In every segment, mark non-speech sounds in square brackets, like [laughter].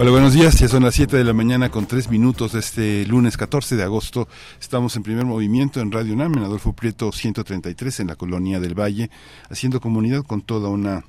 Hola, buenos días. Ya son las 7 de la mañana con 3 minutos de este lunes 14 de agosto. Estamos en primer movimiento en Radio UNAM, en Adolfo Prieto 133, en la colonia del Valle, haciendo comunidad con toda una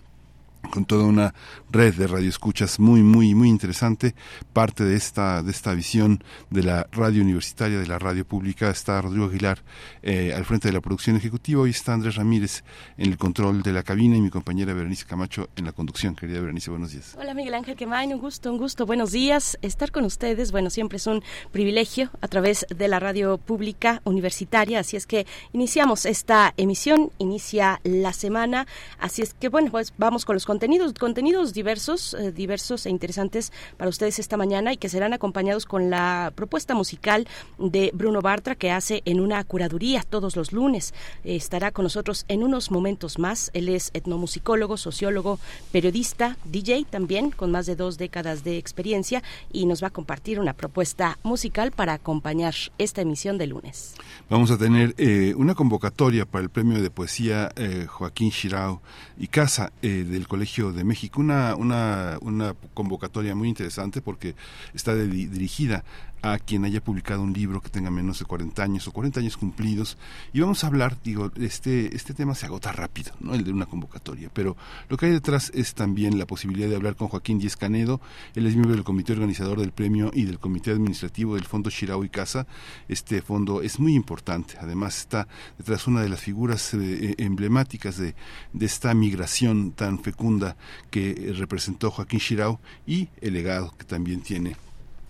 con toda una red de radioescuchas muy muy muy interesante. Parte de esta de esta visión de la radio universitaria de la radio pública está Rodrigo Aguilar eh, al frente de la producción ejecutiva. Y está Andrés Ramírez en el control de la cabina y mi compañera Berenice Camacho en la conducción. Querida Berenice buenos días. Hola Miguel Ángel Quemain un gusto un gusto. Buenos días. Estar con ustedes bueno siempre es un privilegio a través de la radio pública universitaria. Así es que iniciamos esta emisión inicia la semana. Así es que bueno pues vamos con los contenidos, contenidos diversos, eh, diversos e interesantes para ustedes esta mañana y que serán acompañados con la propuesta musical de Bruno Bartra que hace en una curaduría todos los lunes. estará con nosotros en unos momentos más. Él es etnomusicólogo, sociólogo, periodista, DJ también, con más de dos décadas de experiencia y nos va a compartir una propuesta musical para acompañar esta emisión de lunes. Vamos a tener eh, una convocatoria para el premio de poesía eh, Joaquín Shirao y Casa del Colegio Colegio de México, una, una, una convocatoria muy interesante porque está dirigida a quien haya publicado un libro que tenga menos de 40 años o 40 años cumplidos. Y vamos a hablar, digo, este, este tema se agota rápido, ¿no? El de una convocatoria, pero lo que hay detrás es también la posibilidad de hablar con Joaquín Díez Canedo, él es miembro del comité organizador del premio y del comité administrativo del Fondo Shirao y Casa. Este fondo es muy importante, además está detrás una de las figuras eh, emblemáticas de, de esta migración tan fecunda que representó Joaquín Shirao y el legado que también tiene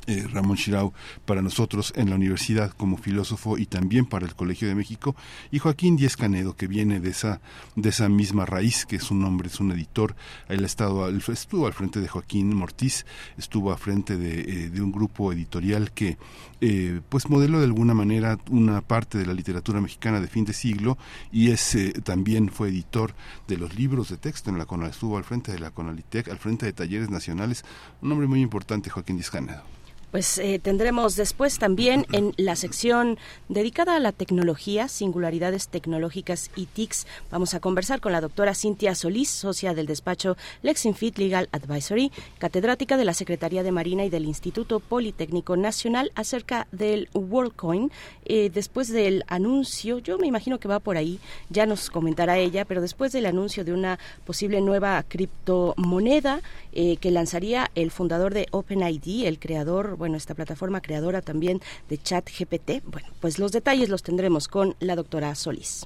eh, Ramón Chirau para nosotros en la universidad como filósofo y también para el Colegio de México y Joaquín Díez Canedo que viene de esa de esa misma raíz que es un hombre es un editor. Él ha estado estuvo al frente de Joaquín Mortiz estuvo al frente de, eh, de un grupo editorial que eh, pues modeló de alguna manera una parte de la literatura mexicana de fin de siglo y es también fue editor de los libros de texto en la Conal estuvo al frente de la Conalitec al frente de talleres nacionales. Un hombre muy importante Joaquín Díez Canedo pues eh, tendremos después también en la sección dedicada a la tecnología, singularidades tecnológicas y TICs, vamos a conversar con la doctora Cintia Solís, socia del despacho Lexinfit Legal Advisory, catedrática de la Secretaría de Marina y del Instituto Politécnico Nacional acerca del WorldCoin. Eh, después del anuncio, yo me imagino que va por ahí, ya nos comentará ella, pero después del anuncio de una posible nueva criptomoneda eh, que lanzaría el fundador de OpenID, el creador bueno, esta plataforma creadora también de Chat GPT. Bueno, pues los detalles los tendremos con la doctora Solís.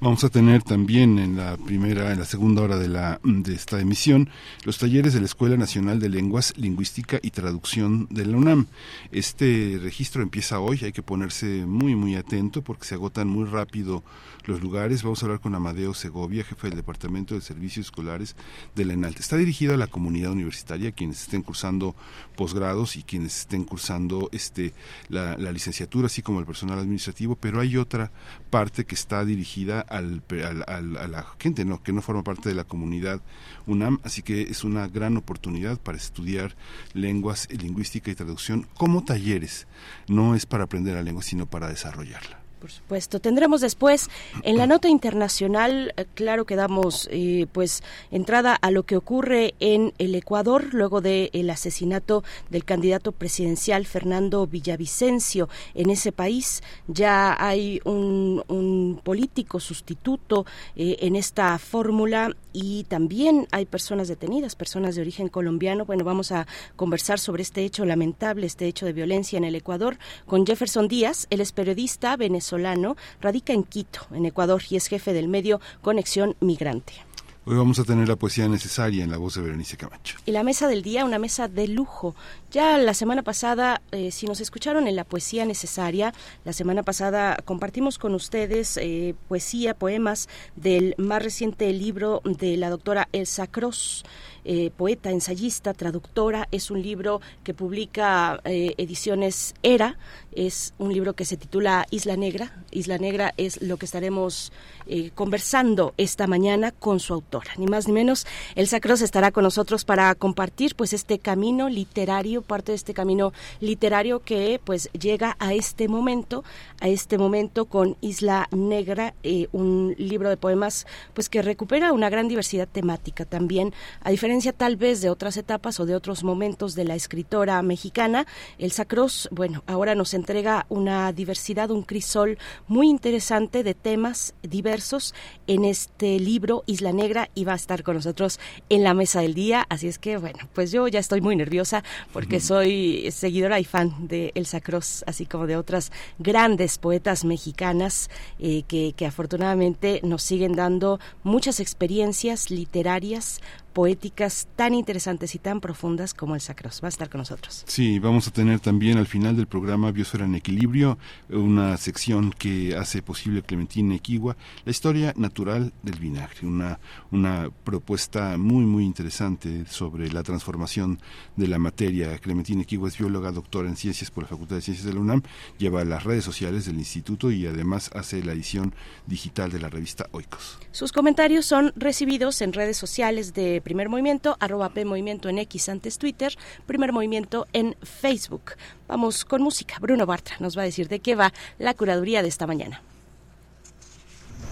Vamos a tener también en la primera, en la segunda hora de, la, de esta emisión, los talleres de la Escuela Nacional de Lenguas, Lingüística y Traducción de la UNAM. Este registro empieza hoy, hay que ponerse muy, muy atento porque se agotan muy rápido los lugares. Vamos a hablar con Amadeo Segovia, jefe del Departamento de Servicios Escolares de la ENALTE. Está dirigido a la comunidad universitaria, quienes estén cursando posgrados y quienes estén cursando este, la, la licenciatura, así como el personal administrativo, pero hay otra parte que está dirigida al, a la gente no, que no forma parte de la comunidad UNAM, así que es una gran oportunidad para estudiar lenguas, lingüística y traducción como talleres. No es para aprender la lengua, sino para desarrollarla. Por supuesto. Tendremos después en la [clears throat] nota internacional, eh, claro que damos eh, pues entrada a lo que ocurre en el Ecuador luego del asesinato del candidato presidencial Fernando Villavicencio. En ese país ya hay un, político sustituto eh, en esta fórmula y también hay personas detenidas, personas de origen colombiano. Bueno, vamos a conversar sobre este hecho lamentable, este hecho de violencia en el Ecuador con Jefferson Díaz. Él es periodista venezolano radica en Quito, en Ecuador, y es jefe del medio Conexión Migrante. Hoy vamos a tener la poesía necesaria en la voz de Berenice Camacho. Y la mesa del día, una mesa de lujo. Ya la semana pasada, eh, si nos escucharon en la poesía necesaria, la semana pasada compartimos con ustedes eh, poesía, poemas del más reciente libro de la doctora Elsa Cross. Eh, poeta, ensayista, traductora. Es un libro que publica eh, Ediciones Era. Es un libro que se titula Isla Negra. Isla Negra es lo que estaremos eh, conversando esta mañana con su autora. Ni más ni menos, Elsa Cross estará con nosotros para compartir pues este camino literario, parte de este camino literario que pues llega a este momento, a este momento con Isla Negra, un libro de poemas pues que recupera una gran diversidad temática también, a diferencia tal vez de otras etapas o de otros momentos de la escritora mexicana, Elsa Cross, bueno, ahora nos entrega una diversidad, un crisol muy interesante de temas diversos en este libro Isla Negra y va a estar con nosotros en la mesa del día, así es que bueno, pues yo ya estoy muy nerviosa porque soy seguidora y fan de Elsa Cross, así como de otras grandes poetas mexicanas eh, que, que afortunadamente nos siguen dando muchas experiencias literarias, poéticas tan interesantes y tan profundas como el Sacros. Va a estar con nosotros. Sí, vamos a tener también al final del programa Biosfera en Equilibrio, una sección que hace posible Clementina Equigua, la historia natural del vinagre, una, una propuesta muy, muy interesante sobre la transformación de la materia. Clementina Equigua es bióloga, doctora en ciencias por la Facultad de Ciencias de la UNAM, lleva las redes sociales del instituto y además hace la edición digital de la revista Oikos. Sus comentarios son recibidos en redes sociales de Primer Movimiento, arroba P Movimiento en X antes Twitter, Primer Movimiento en Facebook. Vamos con música. Bruno Bartra nos va a decir de qué va la curaduría de esta mañana.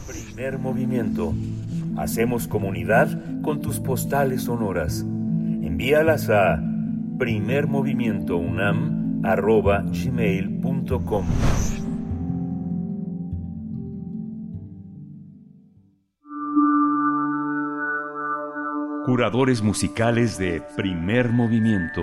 Primer Movimiento. Hacemos comunidad con tus postales sonoras. Envíalas a primermovimientounam.gmail.com Curadores musicales de primer movimiento.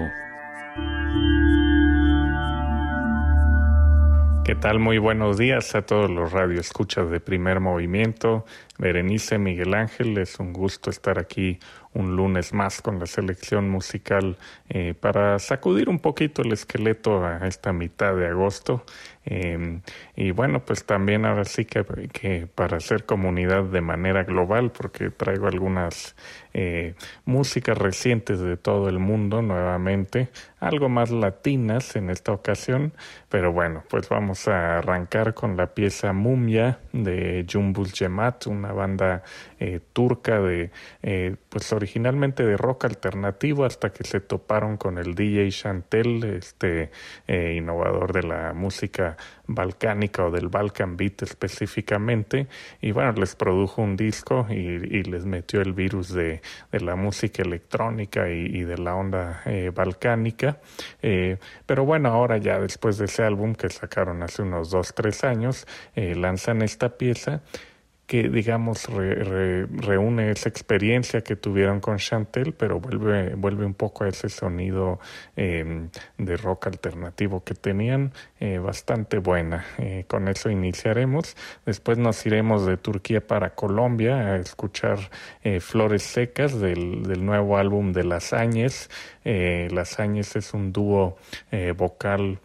¿Qué tal? Muy buenos días a todos los radioescuchas de primer movimiento. Berenice Miguel Ángel, es un gusto estar aquí un lunes más con la selección musical eh, para sacudir un poquito el esqueleto a esta mitad de agosto. Eh, y bueno, pues también ahora sí que, que, para hacer comunidad de manera global, porque traigo algunas eh, músicas recientes de todo el mundo nuevamente, algo más latinas en esta ocasión, pero bueno, pues vamos a arrancar con la pieza Mumia de Jumbul Jemat, una banda eh, turca de, eh, pues originalmente de rock alternativo hasta que se toparon con el DJ Chantel, este eh, innovador de la música balcánica o del Balkan Beat específicamente, y bueno, les produjo un disco y, les metió el virus de, la música electrónica y, de la onda balcánica, pero bueno, ahora ya después de ese álbum que sacaron hace unos dos, tres años, lanzan esta pieza que digamos reúne esa experiencia que tuvieron con Chantel, pero vuelve, vuelve un poco a ese sonido em, de rock alternativo que tenían eh, bastante buena. Eh, con eso iniciaremos. Después nos iremos de Turquía para Colombia a escuchar eh, Flores Secas del, del, nuevo álbum de Las Áñez. Las Áñez es un dúo vocal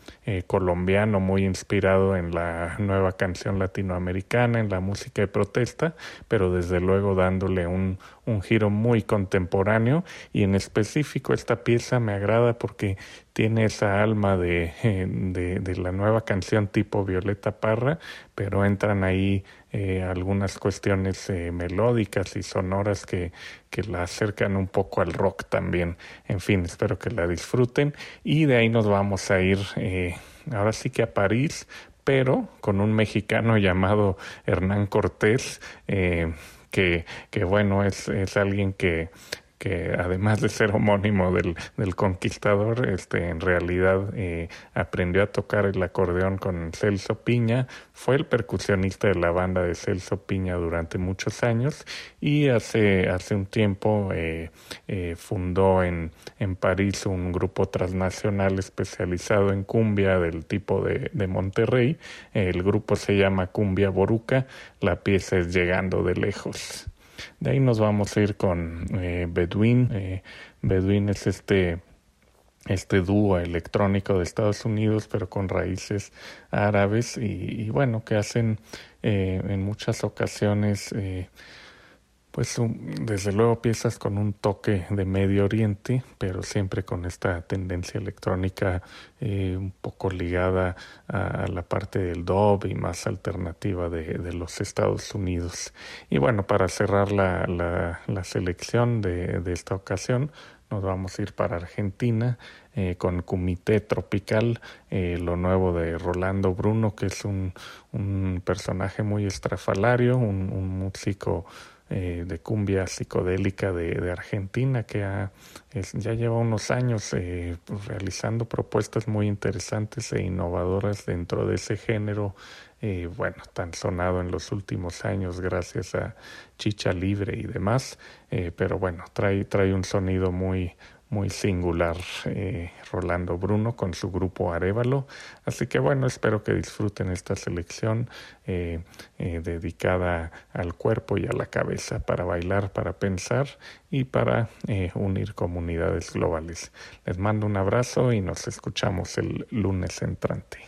colombiano muy inspirado en la nueva canción latinoamericana, en la música de protesta, pero desde luego dándole un, un giro muy contemporáneo. Y en específico esta pieza me agrada porque tiene esa alma de, de, de la nueva canción tipo Violeta Parra, pero entran ahí eh, algunas cuestiones eh, melódicas y sonoras que, que la acercan un poco al rock también. En fin, espero que la disfruten y de ahí nos vamos a ir eh, ahora sí que a París, pero con un mexicano llamado Hernán Cortés. Eh, que, que bueno, es, es alguien que, que además de ser homónimo del, del conquistador, este, en realidad eh, aprendió a tocar el acordeón con Celso Piña, fue el percusionista de la banda de Celso Piña durante muchos años y hace, hace un tiempo eh, eh, fundó en, en París un grupo transnacional especializado en cumbia del tipo de, de Monterrey. El grupo se llama Cumbia Boruca, la pieza es Llegando de Lejos. De ahí nos vamos a ir con eh, Bedouin. Eh, Bedouin es este este dúo electrónico de Estados Unidos, pero con raíces árabes y, bueno, que hacen eh, en muchas ocasiones pues desde luego piezas con un toque de Medio Oriente, pero siempre con esta tendencia electrónica eh, un poco ligada a, la parte del dub y más alternativa de, los Estados Unidos. Y bueno, para cerrar la, la, selección de, de esta ocasión, nos vamos a ir para Argentina eh, con Comité Tropical, eh, lo nuevo de Rolando Bruno, que es un, un personaje muy estrafalario, un, un músico eh, de cumbia psicodélica de, Argentina que ya lleva unos años eh, pues, realizando propuestas muy interesantes e innovadoras dentro de ese género, eh, bueno, tan sonado en los últimos años gracias a Chicha Libre y demás, pero bueno, trae, trae un sonido muy, muy singular eh, Rolando Bruno con su grupo Arevalo. Así que bueno, espero que disfruten esta selección eh, eh, dedicada al cuerpo y a la cabeza para bailar, para pensar y para unir comunidades globales. Les mando un abrazo y nos escuchamos el lunes entrante.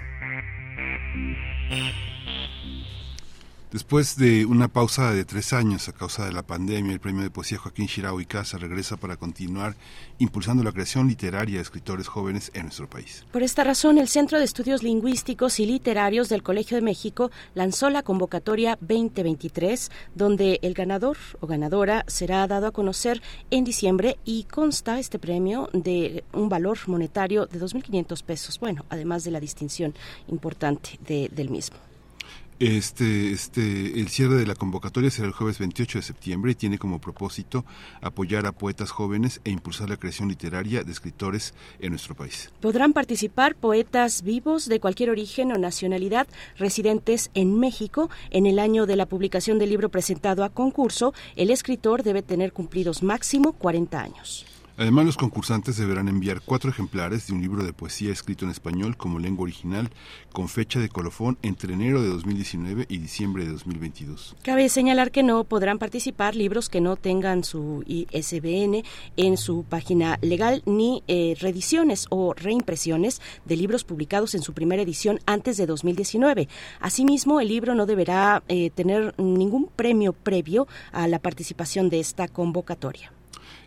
Después de una pausa de tres años a causa de la pandemia, el premio de poesía Joaquín Shirao y Casa regresa para continuar impulsando la creación literaria de escritores jóvenes en nuestro país. Por esta razón, el Centro de Estudios Lingüísticos y Literarios del Colegio de México lanzó la convocatoria 2023, donde el ganador o ganadora será dado a conocer en diciembre y consta este premio de un valor monetario de 2.500 pesos, bueno, además de la distinción importante del mismo. Este, este, el cierre de la convocatoria será el jueves 28 de septiembre y tiene como propósito apoyar a poetas jóvenes e impulsar la creación literaria de escritores en nuestro país. Podrán participar poetas vivos de cualquier origen o nacionalidad residentes en México. En el año de la publicación del libro presentado a concurso, el escritor debe tener cumplidos máximo 40 años. Además, los concursantes deberán enviar cuatro ejemplares de un libro de poesía escrito en español como lengua original con fecha de colofón entre enero de 2019 y diciembre de 2022. Cabe señalar que no podrán participar libros que no tengan su ISBN en su página legal ni eh, reediciones o reimpresiones de libros publicados en su primera edición antes de 2019. Asimismo, el libro no deberá eh, tener ningún premio previo a la participación de esta convocatoria.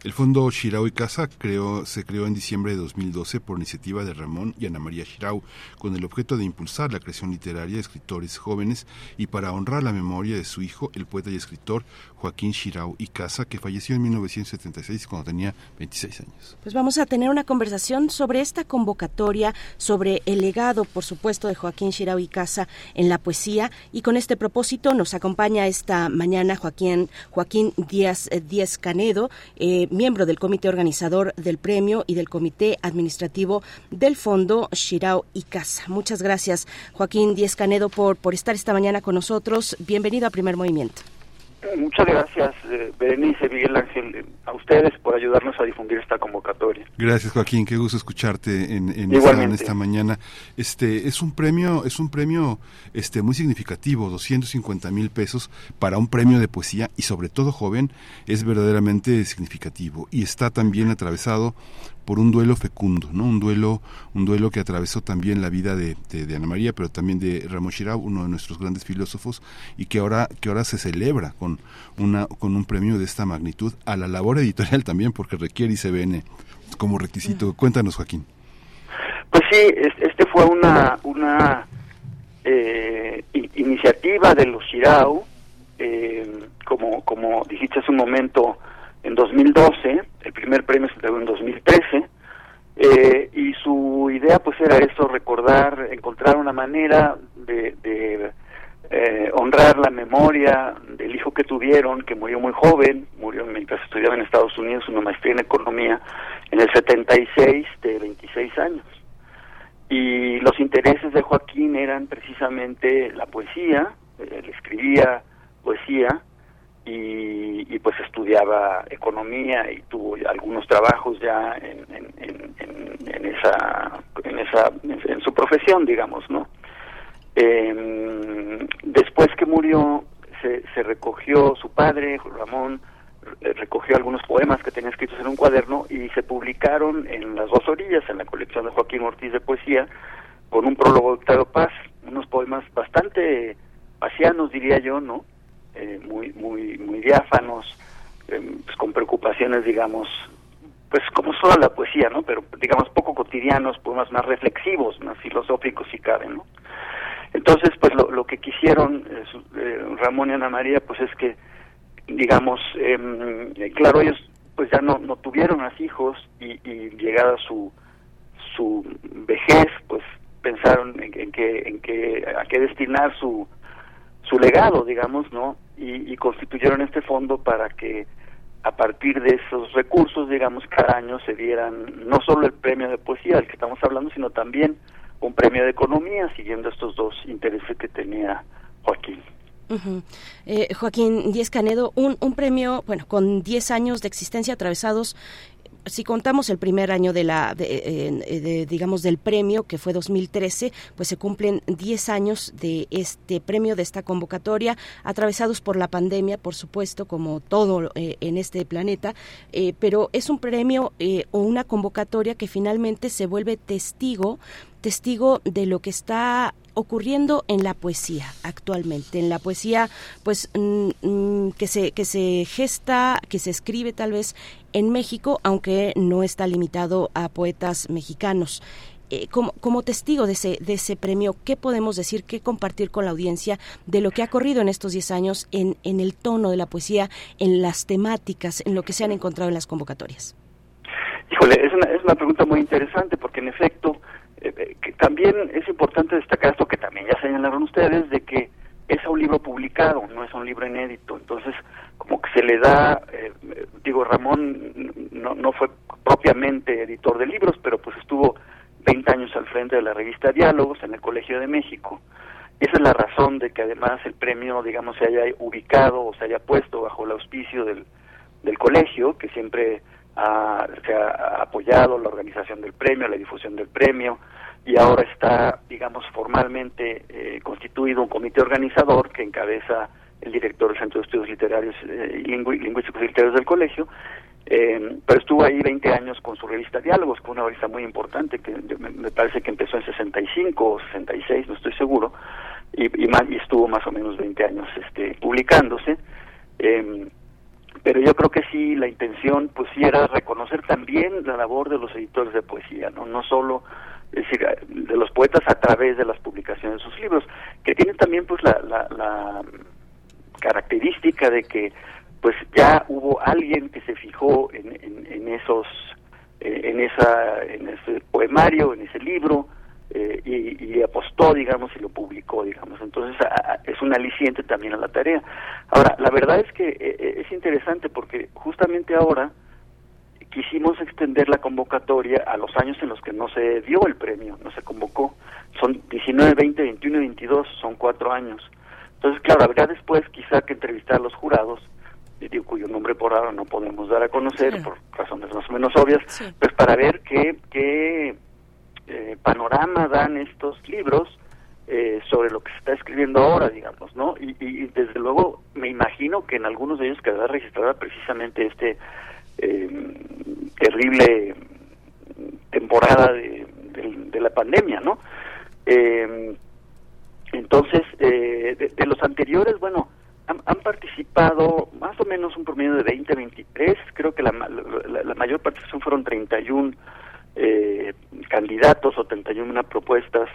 El Fondo Shirao y Casa creó, se creó en diciembre de 2012 por iniciativa de Ramón y Ana María Shirao, con el objeto de impulsar la creación literaria de escritores jóvenes y para honrar la memoria de su hijo, el poeta y escritor Joaquín Shirao y Casa, que falleció en 1976 cuando tenía 26 años. Pues vamos a tener una conversación sobre esta convocatoria, sobre el legado, por supuesto, de Joaquín Shirao y Casa en la poesía y con este propósito nos acompaña esta mañana Joaquín, Joaquín Díaz, eh, Díaz Canedo, eh, miembro del comité organizador del premio y del comité administrativo del Fondo Shirao y Casa. Muchas gracias, Joaquín Díez Canedo, por, por estar esta mañana con nosotros. Bienvenido a Primer Movimiento. Muchas gracias, eh, Berenice, Miguel Ángel, a ustedes por ayudarnos a difundir esta convocatoria. Gracias, Joaquín. Qué gusto escucharte en, en, esta, mañana. Este es un premio, es un premio, este muy significativo, 250 mil pesos para un premio de poesía y sobre todo joven es verdaderamente significativo y está también atravesado por un duelo fecundo, ¿no? Un duelo, un duelo que atravesó también la vida de, Ana María, pero también de Ramón Shirao, uno de nuestros grandes filósofos, y que ahora, que ahora se celebra con una, con un premio de esta magnitud a la labor editorial también, porque requiere ICBN como requisito. Cuéntanos, Joaquín. Pues sí, este fue una, una eh, iniciativa de los Shirao, eh, como, como dijiste hace un momento, en 2012, el primer premio se entregó en 2013, eh, y su idea pues era eso, recordar, encontrar una manera de, eh, honrar la memoria del hijo que tuvieron, que murió muy joven, murió mientras estudiaba en Estados Unidos una maestría en economía en el 76 de 26 años. Y los intereses de Joaquín eran precisamente la poesía, él escribía poesía, y, pues estudiaba economía y tuvo algunos trabajos ya en, en, esa en esa en su profesión digamos no em, después que murió se, se recogió su padre Ramón eh, recogió algunos poemas que tenía escritos en un cuaderno y se publicaron en las dos orillas en la colección de Joaquín Ortiz de poesía con un prólogo de Octavio Paz unos poemas bastante pasianos diría yo no eh, muy muy muy diáfanos eh, pues con preocupaciones digamos pues como solo la poesía no pero digamos poco cotidianos poemas más reflexivos más filosóficos si cabe no entonces pues lo, lo que quisieron eh, Ramón y Ana María pues es que digamos em, claro ellos pues ya no, no tuvieron más hijos y, y llegada su su vejez pues pensaron en, en que en que a qué destinar su su legado digamos no y, constituyeron este fondo para que a partir de esos recursos, digamos, cada año se dieran no solo el premio de poesía del que estamos hablando, sino también un premio de economía, siguiendo estos dos intereses que tenía Joaquín. Eh, Joaquín Díez Canedo, un, un premio, bueno, con 10 años de existencia atravesados si contamos el primer año de la, de, digamos, del premio, que fue 2013, pues se cumplen 10 años de este premio, de esta convocatoria, atravesados por la pandemia, por supuesto, como todo eh, en este planeta, eh, pero es un premio eh, o una convocatoria que finalmente se vuelve testigo testigo de lo que está ocurriendo en la poesía actualmente en la poesía pues mm, mm, que se que se gesta que se escribe tal vez en México aunque no está limitado a poetas mexicanos eh, como, como, testigo de ese, de ese premio, ¿qué podemos decir, qué compartir con la audiencia de lo que ha corrido en estos 10 años en, en el tono de la poesía, en las temáticas, en lo que se han encontrado en las convocatorias? Híjole, es una, es una pregunta muy interesante porque en efecto eh, eh, que también es importante destacar esto que también ya señalaron ustedes, de que es un libro publicado, no es un libro inédito. Entonces, como que se le da, eh, digo, Ramón no, no fue propiamente editor de libros, pero pues estuvo 20 años al frente de la revista Diálogos en el Colegio de México. Esa es la razón de que además el premio, digamos, se haya ubicado o se haya puesto bajo el auspicio del, del colegio, que siempre se ha apoyado la organización del premio, la difusión del premio, y ahora está, digamos, formalmente eh, constituido un comité organizador que encabeza el director del Centro de Estudios Literarios eh, y Lingüísticos y Literarios del colegio, eh, pero estuvo ahí 20 años con su revista Diálogos, que una revista muy importante, que me, parece que empezó en 65 o 66, no estoy seguro, y, y, y estuvo más o menos 20 años este, publicándose. Eh, pero yo creo que sí la intención pues sí era reconocer también la labor de los editores de poesía no no solo es decir de los poetas a través de las publicaciones de sus libros que tienen también pues la, la, característica de que pues ya hubo alguien que se fijó en, en, esos eh, en esa en ese poemario en ese libro eh, y, apostó, digamos, y lo publicó, digamos. Entonces es un aliciente también a la tarea. Ahora, la verdad es que eh, eh, es interesante porque justamente ahora quisimos extender la convocatoria a los años en los que no se dio el premio, no se convocó. Son 19, 20, 21 y 22, son cuatro años. Entonces, claro, habrá después quizá que entrevistar a los jurados, digo, cuyo nombre por ahora no podemos dar a conocer por razones más o menos obvias, pues para ver qué, qué eh, panorama dan estos libros eh, sobre lo que se está escribiendo ahora, digamos, ¿no? Y, desde luego me imagino que en algunos de ellos quedará registrada precisamente este eh, terrible temporada de, la pandemia, ¿no? entonces, de, los anteriores, bueno, han, participado más o menos un promedio de 20, 23, creo que la, la, la mayor participación fueron 31 eh, candidatos o 31 propuestas,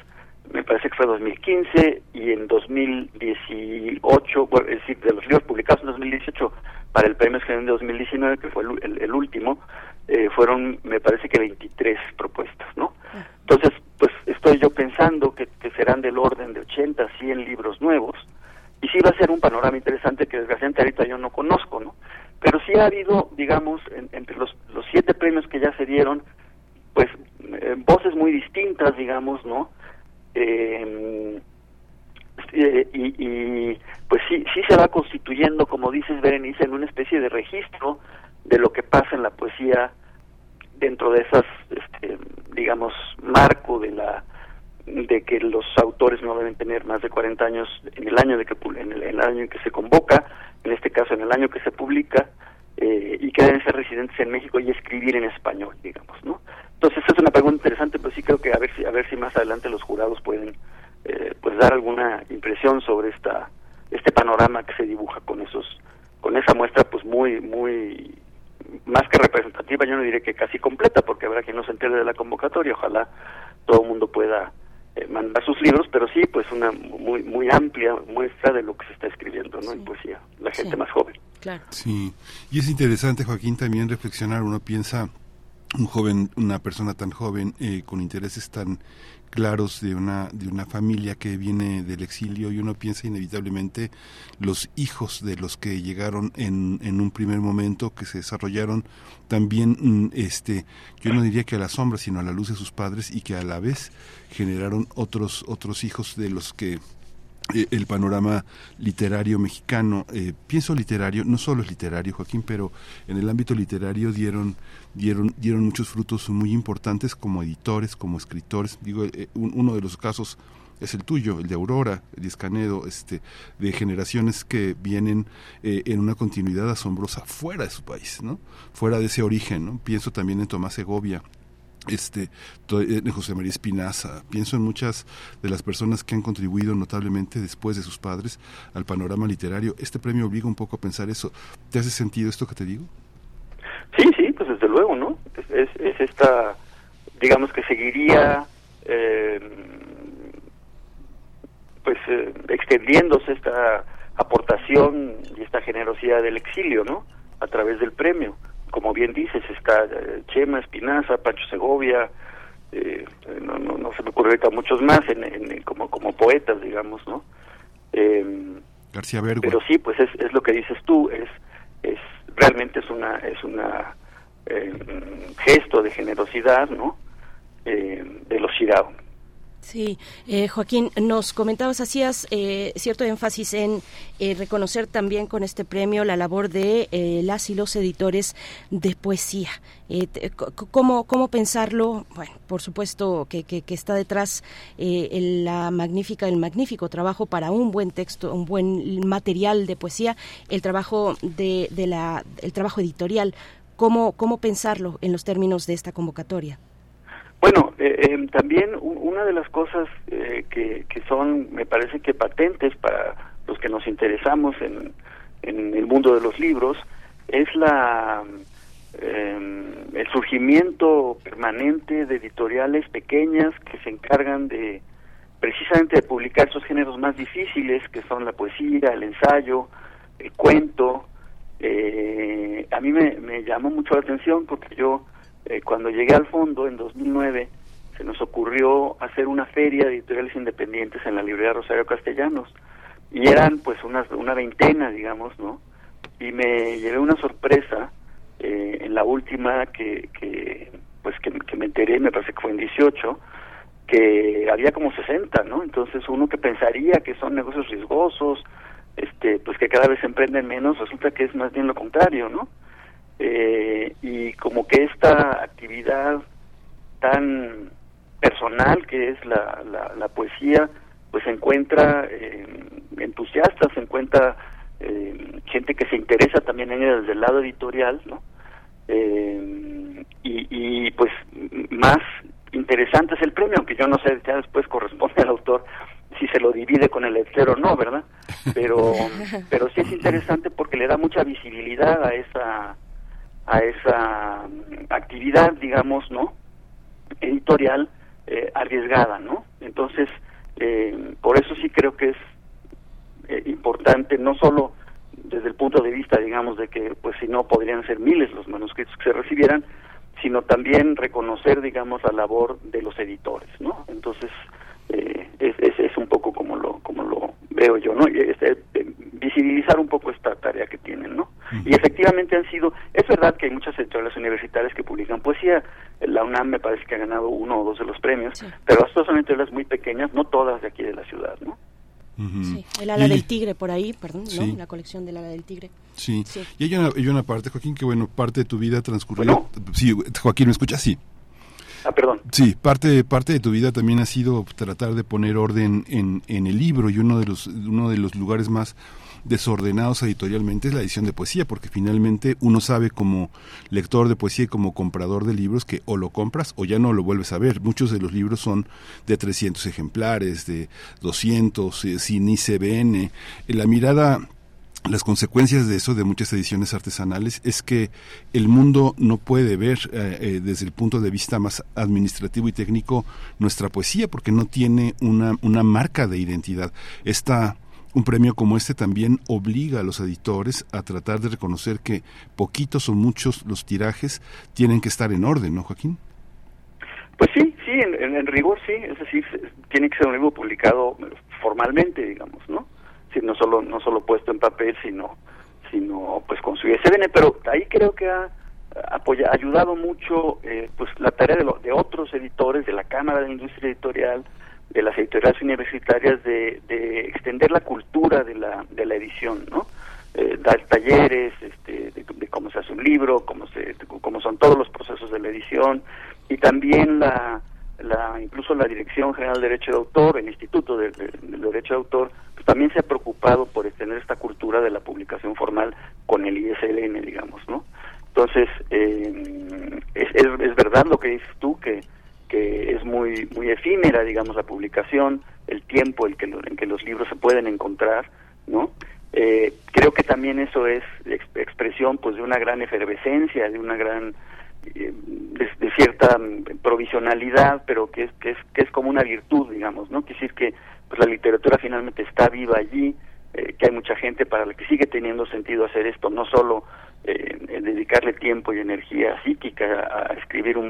me parece que fue 2015 y en 2018, es decir, de los libros publicados en 2018 para el premio Escribiendo de 2019, que fue el, último, eh, fueron, me parece que 23 propuestas, ¿no? Entonces, pues estoy yo pensando que, serán del orden de 80, 100 libros nuevos, y sí va a ser un panorama interesante que desgraciadamente ahorita yo no conozco, ¿no? Pero sí ha habido, digamos, entre los, los siete premios que ya se dieron, pues eh, voces muy distintas, digamos, ¿no? Eh, eh, y, pues sí, sí se va constituyendo, como dices Berenice, en una especie de registro de lo que pasa en la poesía dentro de esas, este, digamos, marco de la de que los autores no deben tener más de 40 años en el año de que en el, año en que se convoca, en este caso en el año que se publica, y que deben ser residentes en México y escribir en español, digamos, ¿no? Entonces es una pregunta interesante, pero sí creo que a ver si a ver si más adelante los jurados pueden eh, pues dar alguna impresión sobre esta este panorama que se dibuja con esos con esa muestra pues muy muy más que representativa, yo no diré que casi completa, porque habrá quien no se entere de la convocatoria, ojalá todo el mundo pueda eh, mandar sus libros, pero sí, pues una muy muy amplia muestra de lo que se está escribiendo, ¿no? En poesía, la gente más joven. Claro. Sí, y es interesante, Joaquín, también reflexionar, uno piensa un joven, una persona tan joven eh, con intereses tan claros de una de una familia que viene del exilio y uno piensa inevitablemente los hijos de los que llegaron en, en un primer momento que se desarrollaron también mm, este yo no diría que a la sombra sino a la luz de sus padres y que a la vez generaron otros otros hijos de los que el panorama literario mexicano. Eh, pienso literario, no solo es literario, Joaquín, pero en el ámbito literario dieron, dieron, dieron muchos frutos muy importantes como editores, como escritores. Digo, eh, uno de los casos es el tuyo, el de Aurora, el de Escanedo, este, de generaciones que vienen en una continuidad asombrosa fuera de su país, ¿no? Fuera de ese origen, ¿no? Pienso también en Tomás Segovia, este en José María Espinaza, pienso en muchas de las personas que han contribuido notablemente después de sus padres al panorama literario. Este premio obliga un poco a pensar eso. ¿Te hace sentido esto que te digo? Sí, sí, pues desde luego, ¿no? Es, esta, digamos que seguiría, eh, pues eh, extendiéndose esta aportación y esta generosidad del exilio, ¿no? A través del premio como bien dices, está eh, Chema, Espinaza, Pancho Segovia, eh, no, no, no, se me ocurre ahorita muchos más en, como, como poetas, digamos, ¿no? Eh, García Bergo. Pero sí, pues es, es lo que dices tú, es, es realmente es una, es una gesto de generosidad, ¿no? de los Shirao. Sí, eh, Joaquín, nos comentabas, hacías eh, cierto énfasis en eh, reconocer también con este premio la labor de las y los editores de poesía. ¿cómo, ¿Cómo pensarlo? Bueno, por supuesto que, que, está detrás la magnífica, el magnífico trabajo para un buen texto, un buen material de poesía, el trabajo de, de la, el trabajo editorial. ¿Cómo, ¿Cómo pensarlo en los términos de esta convocatoria? Bueno, eh, em, también una de las cosas eh, que, que son, me parece que patentes para los que nos interesamos en, en el mundo de los libros, es la em, el surgimiento permanente de editoriales pequeñas que se encargan de precisamente de publicar esos géneros más difíciles que son la poesía, el ensayo, el cuento. Eh, a mí me, me llamó mucho la atención porque yo eh, cuando llegué al fondo en 2009, se nos ocurrió hacer una feria de editoriales independientes en la librería Rosario Castellanos. Y eran pues unas, una veintena, digamos, ¿no? Y me llevé una sorpresa eh, en la última que, que pues que, me enteré, me parece que fue en 18, que había como 60, ¿no? Entonces uno que pensaría que son negocios riesgosos, este, pues que cada vez emprenden menos, resulta que es más bien lo contrario, ¿no? Eh, y como que esta actividad tan personal que es la, la, poesía, pues se encuentra eh, entusiastas, se encuentra eh, gente que se interesa también en ella desde el lado editorial, ¿no? Eh, y, y pues más interesante es el premio, aunque yo no sé, ya después corresponde al autor si se lo divide con el editor o no, ¿verdad? Pero, pero sí es interesante porque le da mucha visibilidad a esa a esa mm, actividad, digamos, ¿no? Editorial eh, arriesgada, ¿no? Entonces, eh, por eso sí creo que es eh, importante, no solo desde el punto de vista, digamos, de que, pues si no, podrían ser miles los manuscritos que se recibieran, sino también reconocer, digamos, la labor de los editores, ¿no? Entonces, es, es, es, un poco como lo, como lo veo yo, ¿no? Y este, visibilizar un poco esta tarea que tienen, ¿no? Y efectivamente han sido, es verdad que hay muchas editoriales universitarias que publican poesía, la UNAM me parece que ha ganado uno o dos de los premios, pero estas son editoriales muy pequeñas, no todas de aquí de la ciudad, ¿no? Sí, el ala del tigre por ahí, perdón, ¿no? La colección del ala del tigre. Sí. Y hay una, hay una parte, Joaquín, que bueno, parte de tu vida transcurrió. Sí, Joaquín, ¿me escuchas? Sí. Ah, perdón. Sí, parte, parte de tu vida también ha sido tratar de poner orden en, en el libro y uno de los, uno de los lugares más desordenados editorialmente es la edición de poesía, porque finalmente uno sabe como lector de poesía y como comprador de libros que o lo compras o ya no lo vuelves a ver. Muchos de los libros son de 300 ejemplares, de 200, eh, sin ICBN. La mirada las consecuencias de eso, de muchas ediciones artesanales, es que el mundo no puede ver eh, eh, desde el punto de vista más administrativo y técnico nuestra poesía porque no tiene una, una marca de identidad. Esta un premio como este también obliga a los editores a tratar de reconocer que poquitos o muchos los tirajes tienen que estar en orden, ¿no, Joaquín? Pues sí, sí, en, rigor sí, es decir, tiene que ser un libro publicado formalmente, digamos, ¿no? Sí, no solo no solo puesto en papel, sino sino pues con su ISBN, pero ahí creo que ha apoya, ayudado mucho eh, pues la tarea de, de otros editores de la Cámara de Industria Editorial, de las editoriales universitarias de, de extender la cultura de la, de la edición, ¿no? Eh, dar talleres este, de, cómo se hace un libro, cómo, se, cómo son todos los procesos de la edición y también la, la incluso la Dirección General de Derecho de Autor, el Instituto de, Derecho de Autor, pues también se ha preocupado por extender esta cultura de la publicación formal con el ISLN, digamos, ¿no? Entonces, eh, es, es, verdad lo que dices tú, que, que es muy muy efímera, digamos, la publicación, el tiempo en que, en que los libros se pueden encontrar, ¿no? Eh, creo que también eso es expresión pues de una gran efervescencia, de una gran eh, de, cierta provisionalidad, pero que es, que es que es como una virtud, digamos, ¿no? Quiere decir que pues la literatura finalmente está viva allí, eh, que hay mucha gente para la que sigue teniendo sentido hacer esto, no solo eh, dedicarle tiempo y energía psíquica a, escribir un,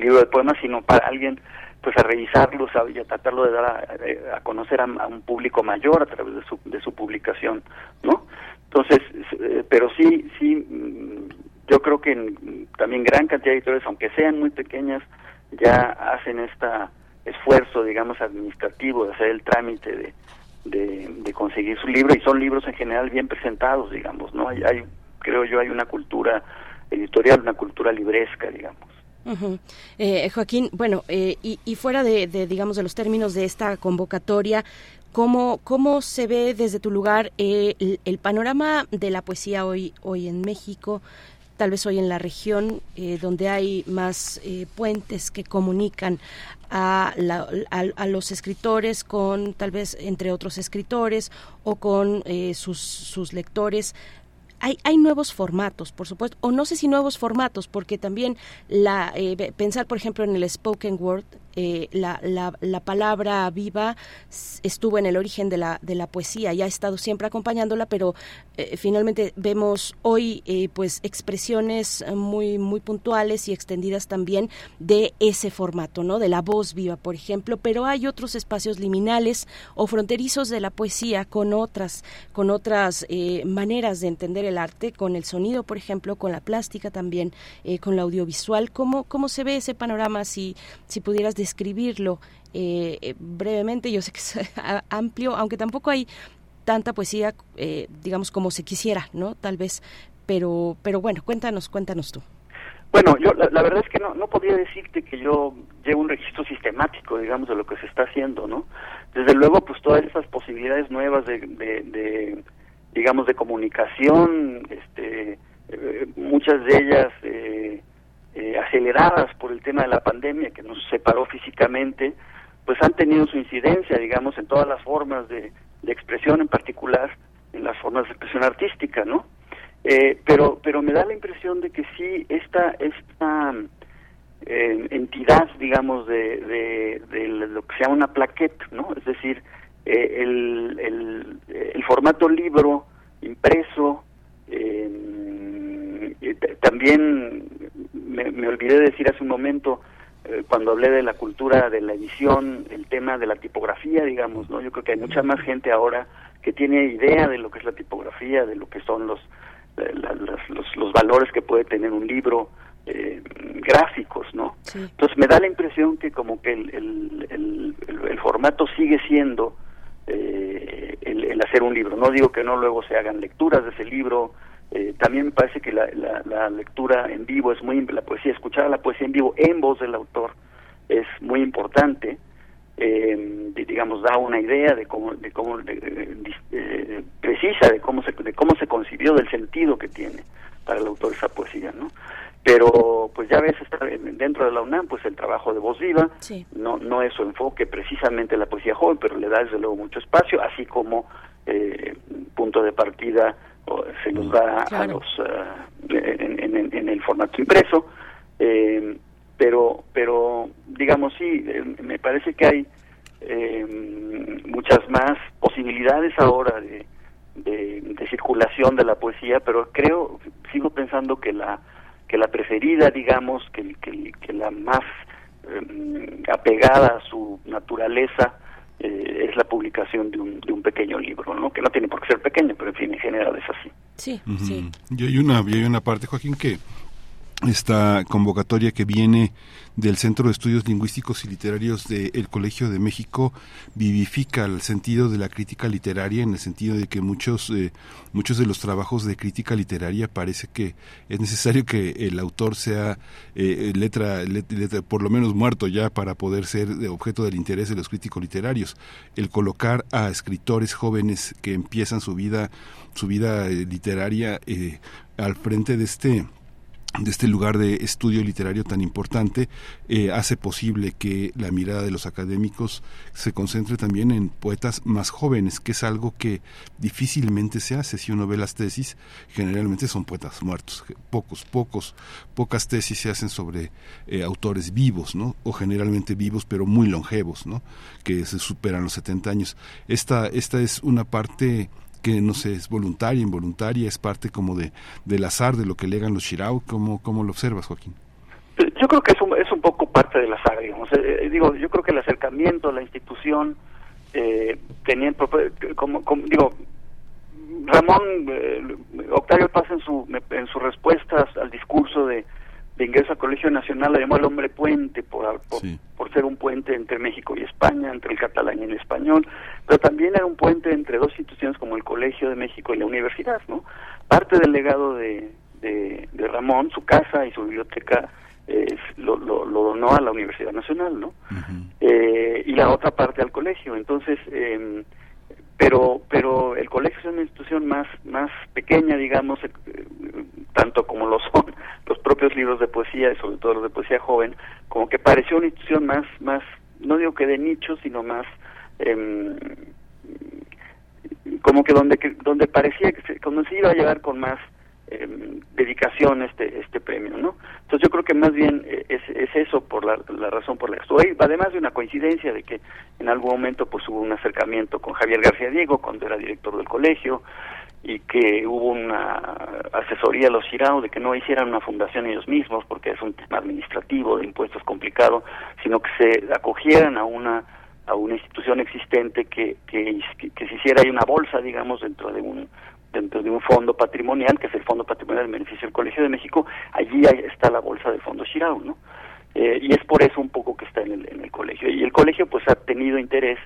libro de poemas, sino para alguien pues a revisarlo y a tratarlo de dar a, conocer a, un público mayor a través de su, de su publicación, ¿no? Entonces, eh, pero sí, sí, mm, yo creo que también gran cantidad de editores, aunque sean muy pequeñas, ya hacen este esfuerzo, digamos, administrativo de hacer el trámite de, de, conseguir su libro y son libros en general bien presentados, digamos, ¿no? Hay, hay, creo yo, hay una cultura editorial, una cultura libresca, digamos. Eh, Joaquín, bueno, eh, y, fuera de, digamos, de los términos de esta convocatoria, ¿cómo, cómo se ve desde tu lugar eh, el, panorama de la poesía hoy, hoy en México? tal vez hoy en la región donde hay más puentes que comunican a, a, los escritores con tal vez entre otros escritores o con sus, sus lectores hay, hay nuevos formatos, por supuesto, o no sé si nuevos formatos, porque también la eh, pensar, por ejemplo, en el spoken word eh, la, la, palabra viva estuvo en el origen de la, de la poesía y ha estado siempre acompañándola, pero eh, finalmente vemos hoy eh, pues expresiones muy, muy puntuales y extendidas también de ese formato, ¿no? De la voz viva, por ejemplo, pero hay otros espacios liminales o fronterizos de la poesía con otras, con otras maneras de entender el arte, con el sonido, por ejemplo, con la plástica también, con la audiovisual. ¿Cómo, ¿Cómo se ve ese panorama si, si pudieras describirlo eh, eh, brevemente. Yo sé que es [laughs] amplio, aunque tampoco hay tanta poesía, eh, digamos, como se quisiera, ¿no? Tal vez, pero, pero bueno, cuéntanos, cuéntanos tú. Bueno, yo la, verdad es que no, no podría decirte que yo llevo un registro sistemático, digamos, de lo que se está haciendo, ¿no? Desde luego, pues todas esas posibilidades nuevas de, de, digamos, de comunicación, este, muchas de ellas eh, eh, aceleradas por el tema de la pandemia que nos separó físicamente, pues han tenido su incidencia, digamos, en todas las formas de, expresión, en particular en las formas de expresión artística, ¿no? Eh, pero, pero me da la impresión de que sí, esta, esta eh, entidad, digamos, de, de, lo que se llama una plaqueta, ¿no? Es decir, el, el, el, formato libro impreso, también me, olvidé de decir hace un momento, eh, cuando hablé de la cultura de la edición, el tema de la tipografía, digamos, ¿no? Yo creo que hay mucha más gente ahora que tiene idea de lo que es la tipografía, de lo que son los, eh, los, los, valores que puede tener un libro, eh, gráficos, ¿no? Entonces me da la impresión que como que el, el, el, formato sigue siendo el, el, hacer un libro. No digo que no luego se hagan lecturas de ese libro, eh, también me parece que la, la, lectura en vivo es muy la poesía escuchar a la poesía en vivo en voz del autor es muy importante eh, digamos da una idea de cómo de cómo eh, precisa de cómo se de cómo se concibió del sentido que tiene para el autor esa poesía no pero pues ya ves dentro de la UNAM pues el trabajo de voz viva. No no es su enfoque precisamente la poesía joven pero le da desde luego mucho espacio así como punto de partida se nos da a los eh, en, el formato impreso. Eh, pero pero digamos sí eh, me parece que hay muchas más posibilidades ahora de, de, circulación de la poesía pero creo sigo pensando que la que la preferida digamos que, que, que la más apegada a su naturaleza eh, es la publicación de un, de un pequeño libro, ¿no? Que no tiene por qué ser pequeño, pero en fin, en general es así. Sí, sí. Y hay una, y hay una parte, Joaquín, que esta convocatoria que viene del Centro de Estudios Lingüísticos y Literarios del Colegio de México vivifica el sentido de la crítica literaria en el sentido de que muchos eh, muchos de los trabajos de crítica literaria parece que es necesario que el autor sea eh, letra, letra, por lo menos muerto ya para poder ser objeto del interés de los críticos literarios. El colocar a escritores jóvenes que empiezan su vida su vida eh, literaria al frente de este de este lugar de estudio literario tan importante eh, hace posible que la mirada de los académicos se concentre también en poetas más jóvenes, que es algo que difícilmente se hace. Si uno ve las tesis, generalmente son poetas muertos. Pocos, pocos, pocas tesis se hacen sobre eh, autores vivos, ¿no? O generalmente vivos, pero muy longevos, ¿no? Que se superan los 70 años. Esta, esta es una parte que no sé, es voluntaria, involuntaria, es parte como de del azar de lo que legan los Shirao, ¿cómo, cómo lo observas, Joaquín? Yo creo que es un, es un poco parte del azar, digamos. Eh, eh, digo, yo creo que el acercamiento la institución, eh, como, como, digo, Ramón, eh, Octavio Paz en su, en sus respuestas al discurso de de ingreso al Colegio Nacional le llamó al hombre puente por, por, ser un puente entre México y España, entre el catalán y el español, pero también era un puente entre dos instituciones como el Colegio de México y la universidad, ¿no? Parte del legado de, de, Ramón, su casa y su biblioteca eh, lo, lo, donó a la Universidad Nacional, ¿no? eh, y la otra parte al colegio. Entonces, eh, pero pero el colegio es una institución más más pequeña digamos eh, tanto como lo son [laughs] los propios libros de poesía y sobre todo los de poesía joven como que pareció una institución más más no digo que de nicho sino más eh, como que donde donde parecía que se, se iba a llegar con más eh, dedicación este este premio, ¿no? Entonces yo creo que más bien eh, es, es eso por la, la, razón por la que estoy, además de una coincidencia de que en algún momento pues hubo un acercamiento con Javier García Diego cuando era director del colegio y que hubo una asesoría a los Girao de que no hicieran una fundación ellos mismos porque es un tema administrativo de impuestos complicado, sino que se acogieran a una a una institución existente que, que, que se hiciera ahí una bolsa, digamos, dentro de un dentro de un fondo patrimonial, que es el Fondo Patrimonial del Beneficio del Colegio de México, allí está la bolsa del Fondo Shirao, ¿no? Eh, y es por eso un poco que está en el, en el colegio. Y el colegio pues ha tenido interés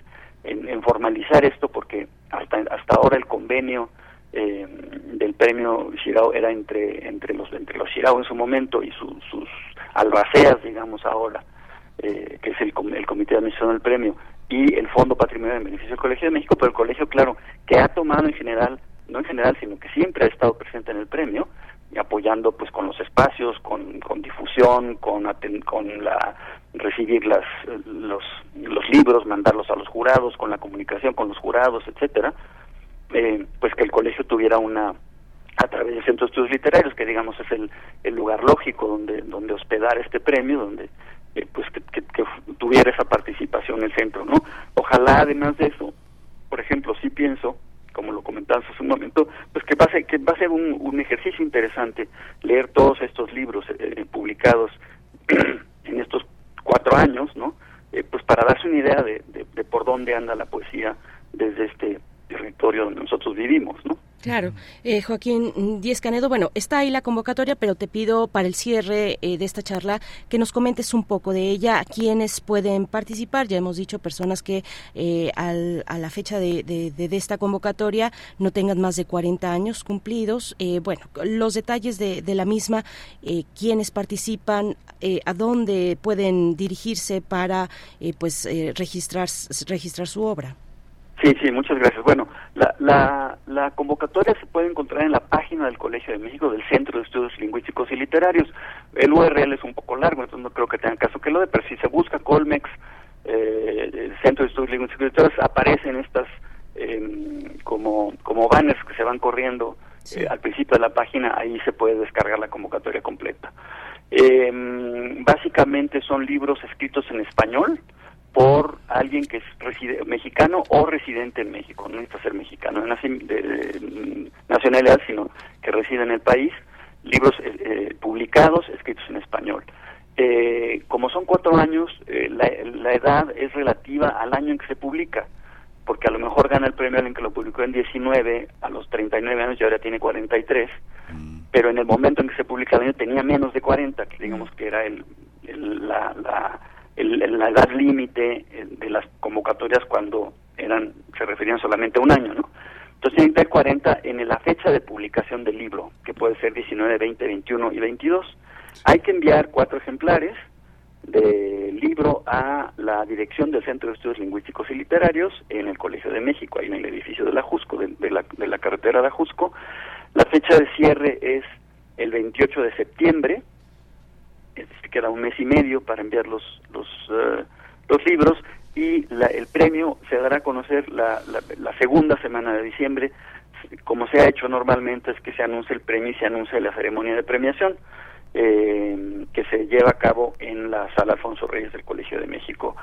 en, formalizar esto porque hasta, hasta ahora el convenio eh, del premio Shirao era entre, entre, los, entre los Shirao en su momento y sus albaceas, digamos ahora, eh, que es el, el Comité de Admisión del Premio, y el Fondo Patrimonial del Beneficio del Colegio de México, pero el colegio, claro, que ha tomado en general no en general, sino que siempre ha estado presente en el premio, y apoyando pues con los espacios, con, con difusión, con, con la recibir las, los, los libros, mandarlos a los jurados, con la comunicación con los jurados, etcétera, eh, pues que el colegio tuviera una a través de centros de estudios literarios, que digamos es el, el lugar lógico donde, donde hospedar este premio, donde eh, pues que, que, tuviera esa participación el centro, ¿no? Ojalá además de eso, por ejemplo, sí pienso como lo comentabas hace un momento, pues que va a ser, que va a ser un, un ejercicio interesante leer todos estos libros eh, eh, publicados [clears throat] en estos cuatro años, ¿no? Eh, pues para darse una idea de, de, por dónde anda la poesía desde este territorio donde nosotros vivimos, ¿no? Claro. Eh, Joaquín Díez Canedo, bueno, está ahí la convocatoria, pero te pido para el cierre eh, de esta charla que nos comentes un poco de ella, quiénes pueden participar. Ya hemos dicho personas que eh, al, a la fecha de, de, de, esta convocatoria no tengan más de 40 años cumplidos. Eh, bueno, los detalles de, de la misma, eh, quiénes participan, eh, a dónde pueden dirigirse para pues registrar, registrar su obra. Sí, sí, muchas gracias. Bueno, la, la, la, convocatoria se puede encontrar en la página del Colegio de México del Centro de Estudios Lingüísticos y Literarios. El URL es un poco largo, entonces no creo que tenga caso que lo de, pero si se busca Colmex, eh, el Centro de Estudios Lingüísticos y Literarios, aparecen estas eh, como, como banners que se van corriendo eh, al principio de la página, ahí se puede descargar la convocatoria completa. Eh, básicamente son libros escritos en español, por alguien que es reside, mexicano o residente en México, no necesita ser mexicano de, de, nacionalidad, sino que reside en el país, libros eh, eh, publicados, escritos en español. Eh, como son cuatro años, eh, la, la, edad es relativa al año en que se publica, porque a lo mejor gana el premio alguien que lo publicó en 19, a los 39 años y ahora tiene 43, pero en el momento en que se publica el año tenía menos de 40, que digamos que era el, la, la, la edad límite eh, de las convocatorias cuando eran se referían solamente a un año, ¿no? Entonces tener 40 en la fecha de publicación del libro, que puede ser 19, 20, 21 y 22. Hay que enviar cuatro ejemplares del libro a la dirección del Centro de Estudios Lingüísticos y Literarios en el Colegio de México, ahí en el edificio de la Jusco, de, la, de la carretera de la Jusco. La fecha de cierre es el 28 de septiembre, es decir, queda un mes y medio para enviar los, los, eh, los libros y el premio se dará a conocer la, la, segunda semana de diciembre. Como se ha hecho normalmente es que se anuncia el premio y se anuncia la ceremonia de premiación eh, que se lleva a cabo en la sala Alfonso Reyes del Colegio de México.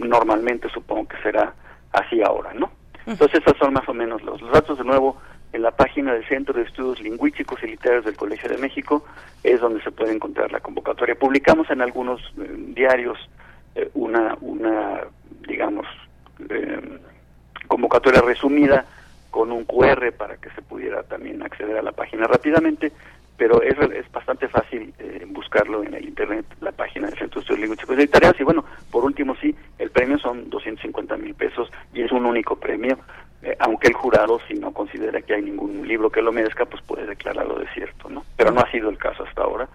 Normalmente supongo que será así ahora, ¿no? Entonces esos son más o menos los, datos de nuevo en la página del Centro de Estudios Lingüísticos y Literarios del Colegio de México es donde se puede encontrar la convocatoria. Publicamos en algunos eh, diarios eh, una, una, digamos, eh, convocatoria resumida con un QR para que se pudiera también acceder a la página rápidamente pero es, es bastante fácil eh, buscarlo en el internet, la página del Centro de Estudios Lingüísticos y Tareas. Y bueno, por último, sí, el premio son 250 mil pesos y es un único premio, eh, aunque el jurado, si no considera que hay ningún libro que lo merezca, pues puede declararlo desierto, ¿no? Pero no ha sido el caso hasta ahora.